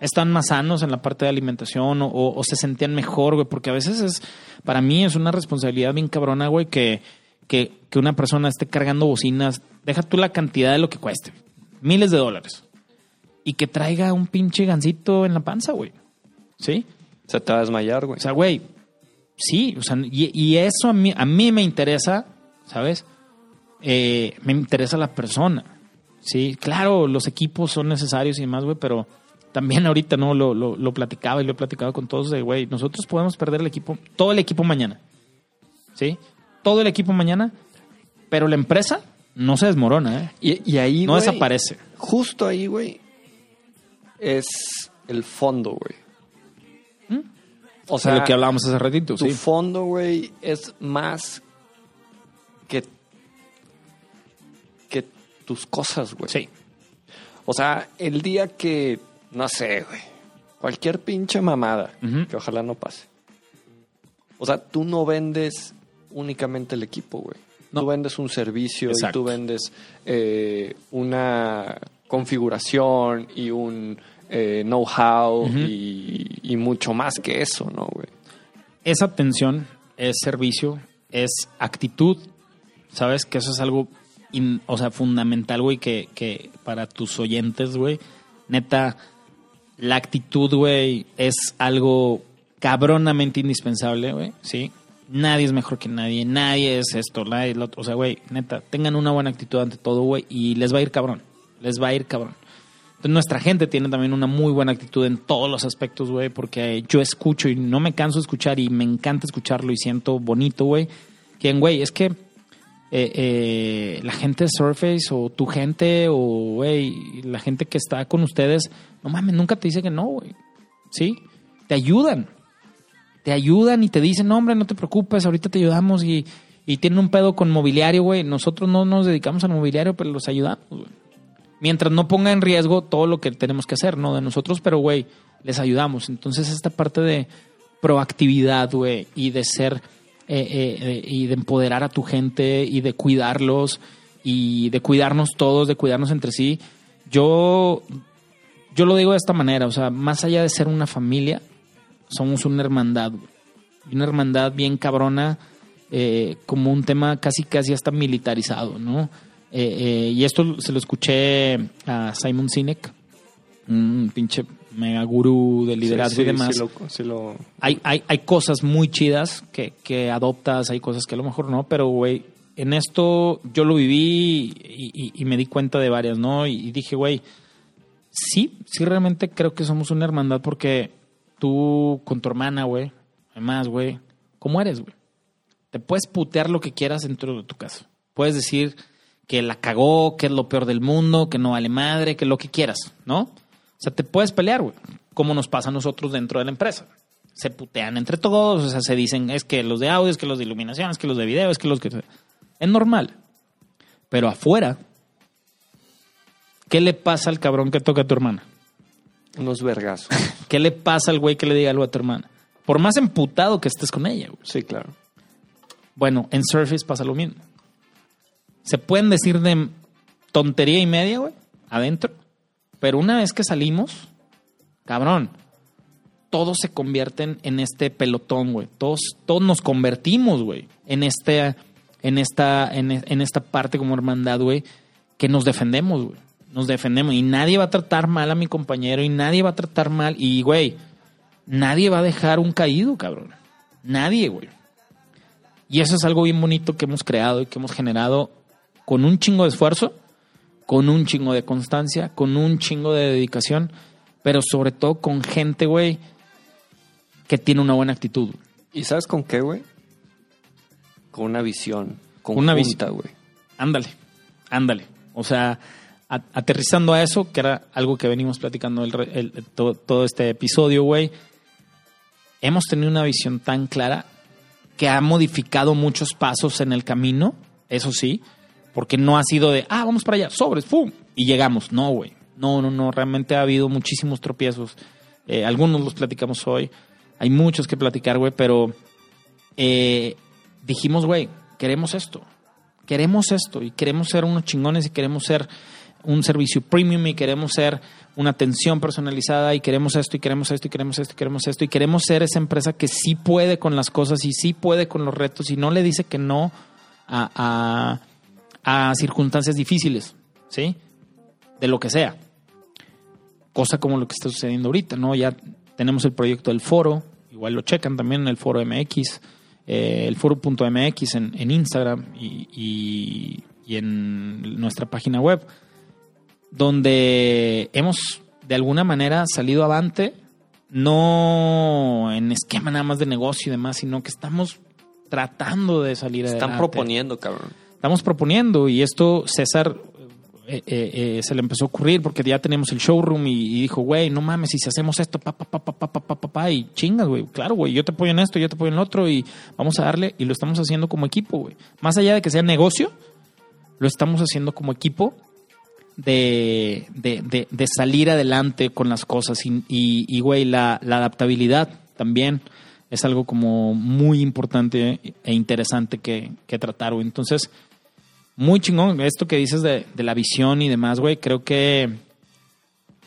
Están más sanos en la parte de alimentación o se sentían mejor, güey, porque a veces es, para mí es una responsabilidad bien cabrona, güey, que, que, que una persona esté cargando bocinas, deja tú la cantidad de lo que cueste, miles de dólares, y que traiga un pinche gancito en la panza, güey. ¿Sí? Se te va a desmayar, güey. O sea, güey, sí, o sea, y, y eso a mí, a mí me interesa, ¿sabes? Eh, me interesa la persona. Sí, claro, los equipos son necesarios y demás, güey, pero también ahorita no lo, lo, lo platicaba y lo he platicado con todos de, güey, nosotros podemos perder el equipo, todo el equipo mañana. ¿Sí? Todo el equipo mañana, pero la empresa no se desmorona, ¿eh? y, y ahí, No desaparece. Justo ahí, güey, es el fondo, güey. O sea, sea, lo que hablábamos hace ratito, tu sí. fondo, güey, es más que, que tus cosas, güey. Sí. O sea, el día que, no sé, güey, cualquier pinche mamada, que ojalá no pase. O sea, tú no vendes únicamente el equipo, güey. No. Tú vendes un servicio Exacto. y tú vendes eh, una configuración y un eh, know-how y, y mucho más que eso, ¿no, güey? es atención, es servicio, es actitud. Sabes que eso es algo, in- o sea, fundamental, güey, que, que para tus oyentes, güey, neta, la actitud, güey, es algo cabronamente indispensable, güey, ¿sí? Nadie es mejor que nadie, nadie es esto, nadie es lo otro. O sea, güey, neta, tengan una buena actitud ante todo, güey, y les va a ir cabrón, les va a ir cabrón. Nuestra gente tiene también una muy buena actitud en todos los aspectos, güey, porque yo escucho y no me canso de escuchar y me encanta escucharlo y siento bonito, güey. Que, güey, es que eh, eh, la gente de Surface o tu gente o, güey, la gente que está con ustedes, no mames, nunca te dice que no, güey. ¿Sí? Te ayudan. Te ayudan y te dicen, no, hombre, no te preocupes, ahorita te ayudamos y, y tienen un pedo con mobiliario, güey. Nosotros no nos dedicamos al mobiliario, pero los ayudamos, güey mientras no ponga en riesgo todo lo que tenemos que hacer, ¿no? De nosotros, pero, güey, les ayudamos. Entonces, esta parte de proactividad, güey, y de ser, eh, eh, eh, y de empoderar a tu gente y de cuidarlos y de cuidarnos todos, de cuidarnos entre sí, yo, yo lo digo de esta manera, o sea, más allá de ser una familia, somos una hermandad, güey. Una hermandad bien cabrona, eh, como un tema casi, casi hasta militarizado, ¿no? Eh, eh, y esto se lo escuché a Simon Sinek, un pinche mega gurú de liderazgo Sí, y demás. sí lo- sí lo- Hay, hay, hay cosas muy chidas que, que adoptas, hay cosas que a lo mejor no, pero güey, en esto yo lo viví y, y- y me di cuenta de varias, ¿no? Y, y dije, güey, sí, sí realmente creo que somos una hermandad porque tú con tu hermana, güey, además, güey, ¿cómo eres, güey? Te puedes putear lo que quieras dentro de tu casa. Puedes decir que la cagó, que es lo peor del mundo, que no vale madre, que lo que quieras, ¿no? O sea, te puedes pelear, güey, como nos pasa a nosotros dentro de la empresa. Se putean entre todos, o sea, se dicen, es que los de audio, es que los de iluminación, es que los de video, es que los que... Es normal. Pero afuera, ¿qué le pasa al cabrón que toca a tu hermana? unos vergazos. ¿Qué le pasa al güey que le diga algo a tu hermana? Por más emputado que estés con ella, güey. Sí, claro. Bueno, en Surface pasa lo mismo. Se pueden decir de tontería y media, güey, adentro. Pero una vez que salimos, cabrón, todos se convierten en este pelotón, güey. Todos, todos nos convertimos, güey, en este, en esta, en, en esta parte como hermandad, güey, que nos defendemos, güey. Nos defendemos. Y nadie va a tratar mal a mi compañero y nadie va a tratar mal. Y, güey, nadie va a dejar un caído, cabrón. Nadie, güey. Y eso es algo bien bonito que hemos creado y que hemos generado con un chingo de esfuerzo, con un chingo de constancia, con un chingo de dedicación, pero sobre todo con gente, güey, que tiene una buena actitud. ¿Y sabes con qué, güey? Con una visión. Con Una visión. güey. Ándale, ándale. O sea, a- aterrizando a eso, que era algo que venimos platicando el, el- todo, todo este episodio, güey, hemos tenido una visión tan clara que ha modificado muchos pasos en el camino, eso sí, porque no ha sido de, ah, vamos para allá, sobres, ¡pum! Y llegamos. No, güey. No, no, no. Realmente ha habido muchísimos tropiezos. Eh, algunos los platicamos hoy. Hay muchos que platicar, güey, pero eh, dijimos, güey, queremos esto. Queremos esto y queremos ser unos chingones y queremos ser un servicio premium y queremos ser una atención personalizada y queremos esto y queremos esto y queremos esto y queremos esto y queremos ser esa empresa que sí puede con las cosas y sí puede con los retos y no le dice que no a, a circunstancias difíciles, ¿sí? De lo que sea. Cosa como lo que está sucediendo ahorita, ¿no? Ya tenemos el proyecto del foro, igual lo checan también en el foro MX, eh, el foro.mx en, en Instagram y, y- y en nuestra página web, donde hemos de alguna manera salido avante, no en esquema nada más de negocio y demás, sino que estamos tratando de salir Están adelante. proponiendo, cabrón. Estamos proponiendo y esto César eh, eh, eh, se le empezó a ocurrir porque ya tenemos el showroom y, dijo, güey, no mames, y si hacemos esto, pa, pa, pa, pa, pa, pa, pa, pa, pa, y chingas, güey, claro, güey, yo te apoyo en esto, yo te apoyo en lo otro y vamos a darle y lo estamos haciendo como equipo, güey. Más allá de que sea negocio, lo estamos haciendo como equipo de, de, de- de salir adelante con las cosas y, y, y, güey, la, la adaptabilidad también es algo como muy importante e interesante que, que tratar. Entonces, muy chingón esto que dices de, de la visión y demás, güey. Creo que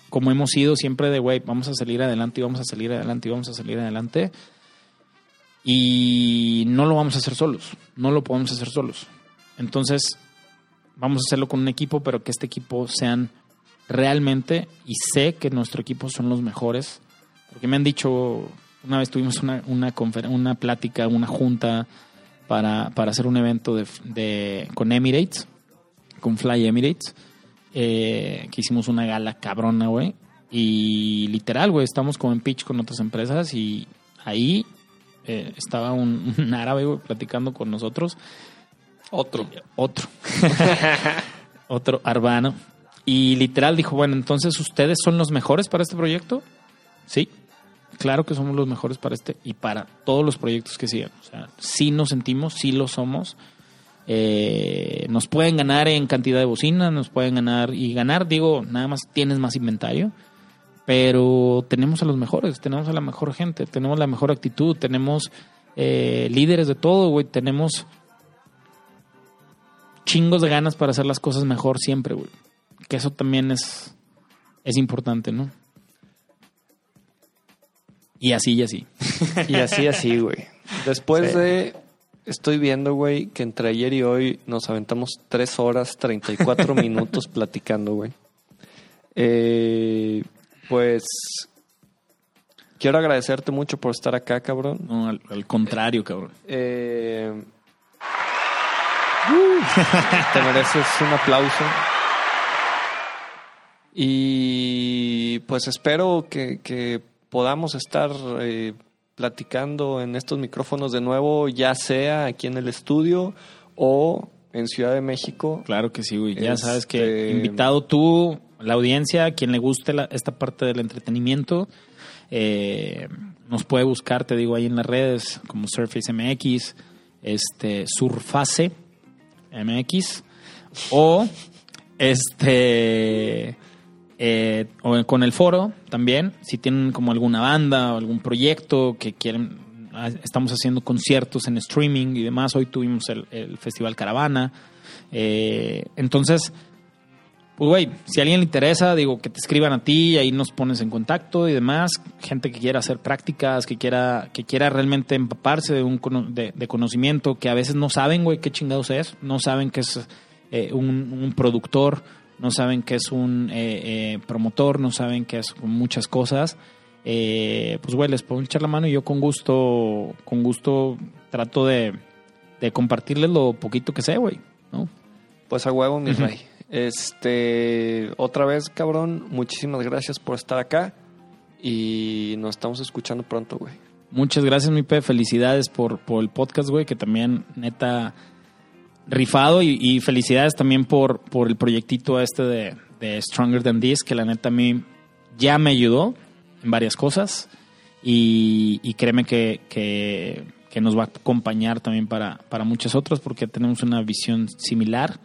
como hemos ido siempre de, güey, vamos a salir adelante y vamos a salir adelante y vamos a salir adelante. Y no lo vamos a hacer solos, no lo podemos hacer solos. Entonces, vamos a hacerlo con un equipo, pero que este equipo sean realmente, y sé que nuestro equipo son los mejores, porque me han dicho, una vez tuvimos una, una, confer- una plática, una junta para, para hacer un evento de, de- con Emirates, con Fly Emirates, eh, que hicimos una gala cabrona, güey, y literal, güey, estamos como en pitch con otras empresas y ahí eh, estaba un, un árabe, güey, platicando con nosotros Otro. otro. otro Arbano. Y literal dijo, bueno, entonces ustedes son los mejores para este proyecto. Sí, claro que somos los mejores para este y para todos los proyectos que sigan. O sea, sí nos sentimos, sí lo somos. Eh, nos pueden ganar en cantidad de bocinas, nos pueden ganar y ganar, digo, nada más tienes más inventario, pero tenemos a los mejores, tenemos a la mejor gente, tenemos la mejor actitud, tenemos eh, líderes de todo, güey, tenemos chingos de ganas para hacer las cosas mejor siempre, güey. Que eso también es, es importante, ¿no? Y así y así. Y así, así, güey. Después Sí. de. Estoy viendo, güey, que entre ayer y hoy nos aventamos 3 horas 34 minutos platicando, güey. Eh, pues. Quiero agradecerte mucho por estar acá, cabrón. No, al, al contrario, cabrón. Eh, te mereces un aplauso. Y pues espero que, que podamos estar eh, platicando en estos micrófonos de nuevo, ya sea aquí en el estudio o en Ciudad de México. Claro que sí, güey. Ya Este- sabes que invitado tú, la audiencia, quien le guste la- esta parte del entretenimiento, eh, nos puede buscar, te digo, ahí en las redes, como Surface MX, este, Surface MX, o este Eh, o con el foro también, si tienen como alguna banda o algún proyecto que quieren, ah, estamos haciendo conciertos en streaming y demás, hoy tuvimos el, Festival Caravana, eh, entonces, pues güey, si a alguien le interesa, digo, que te escriban a ti, ahí nos pones en contacto y demás, gente que quiera hacer prácticas, que quiera, que quiera realmente empaparse de un de, de conocimiento, que a veces no saben, güey, qué chingados es, no saben qué es eh, un productor, no saben qué es un eh, eh, promotor, no saben qué es muchas cosas. Eh, pues güey, les puedo echar la mano y yo con gusto, con gusto trato de, de compartirles lo poquito que sé, güey, ¿no? Pues a huevo, mi rey. Este, otra vez, cabrón, muchísimas gracias por estar acá y nos estamos escuchando pronto, güey. Muchas gracias, mi Pe. Felicidades por, por el podcast, güey, que también, neta, rifado. Y, y felicidades también por, por el proyectito este de, de Stronger Than This, que la neta a mí ya me ayudó en varias cosas. Y, y créeme que, que, que nos va a acompañar también para, para muchas otras, porque tenemos una visión similar.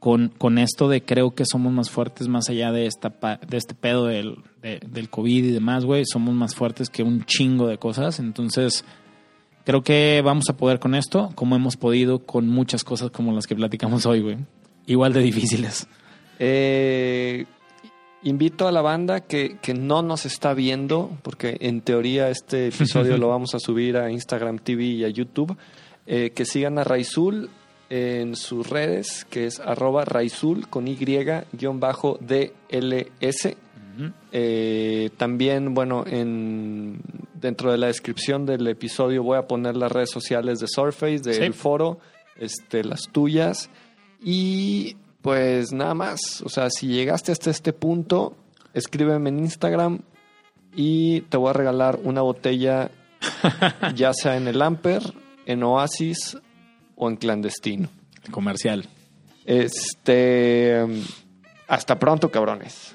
Con, con esto de creo que somos más fuertes más allá de esta de este pedo del, de- del COVID y demás, güey. Somos más fuertes que un chingo de cosas. Entonces, creo que vamos a poder con esto, como hemos podido con muchas cosas como las que platicamos hoy, güey. Igual de difíciles. Eh, invito a la banda que, que no nos está viendo, porque en teoría este episodio lo vamos a subir a Instagram TV y a YouTube, eh, que sigan a Raizul en sus redes, que es arroba Raizul con Y Eh, también, bueno, en, dentro de la descripción del episodio voy a poner las redes sociales de Surface, del Sí. foro, este, las tuyas. Y pues nada más. O sea, si llegaste hasta este punto, escríbeme en Instagram y te voy a regalar una botella, ya sea en el Amper, en Oasis o en clandestino. Comercial. Este. Hasta pronto, cabrones.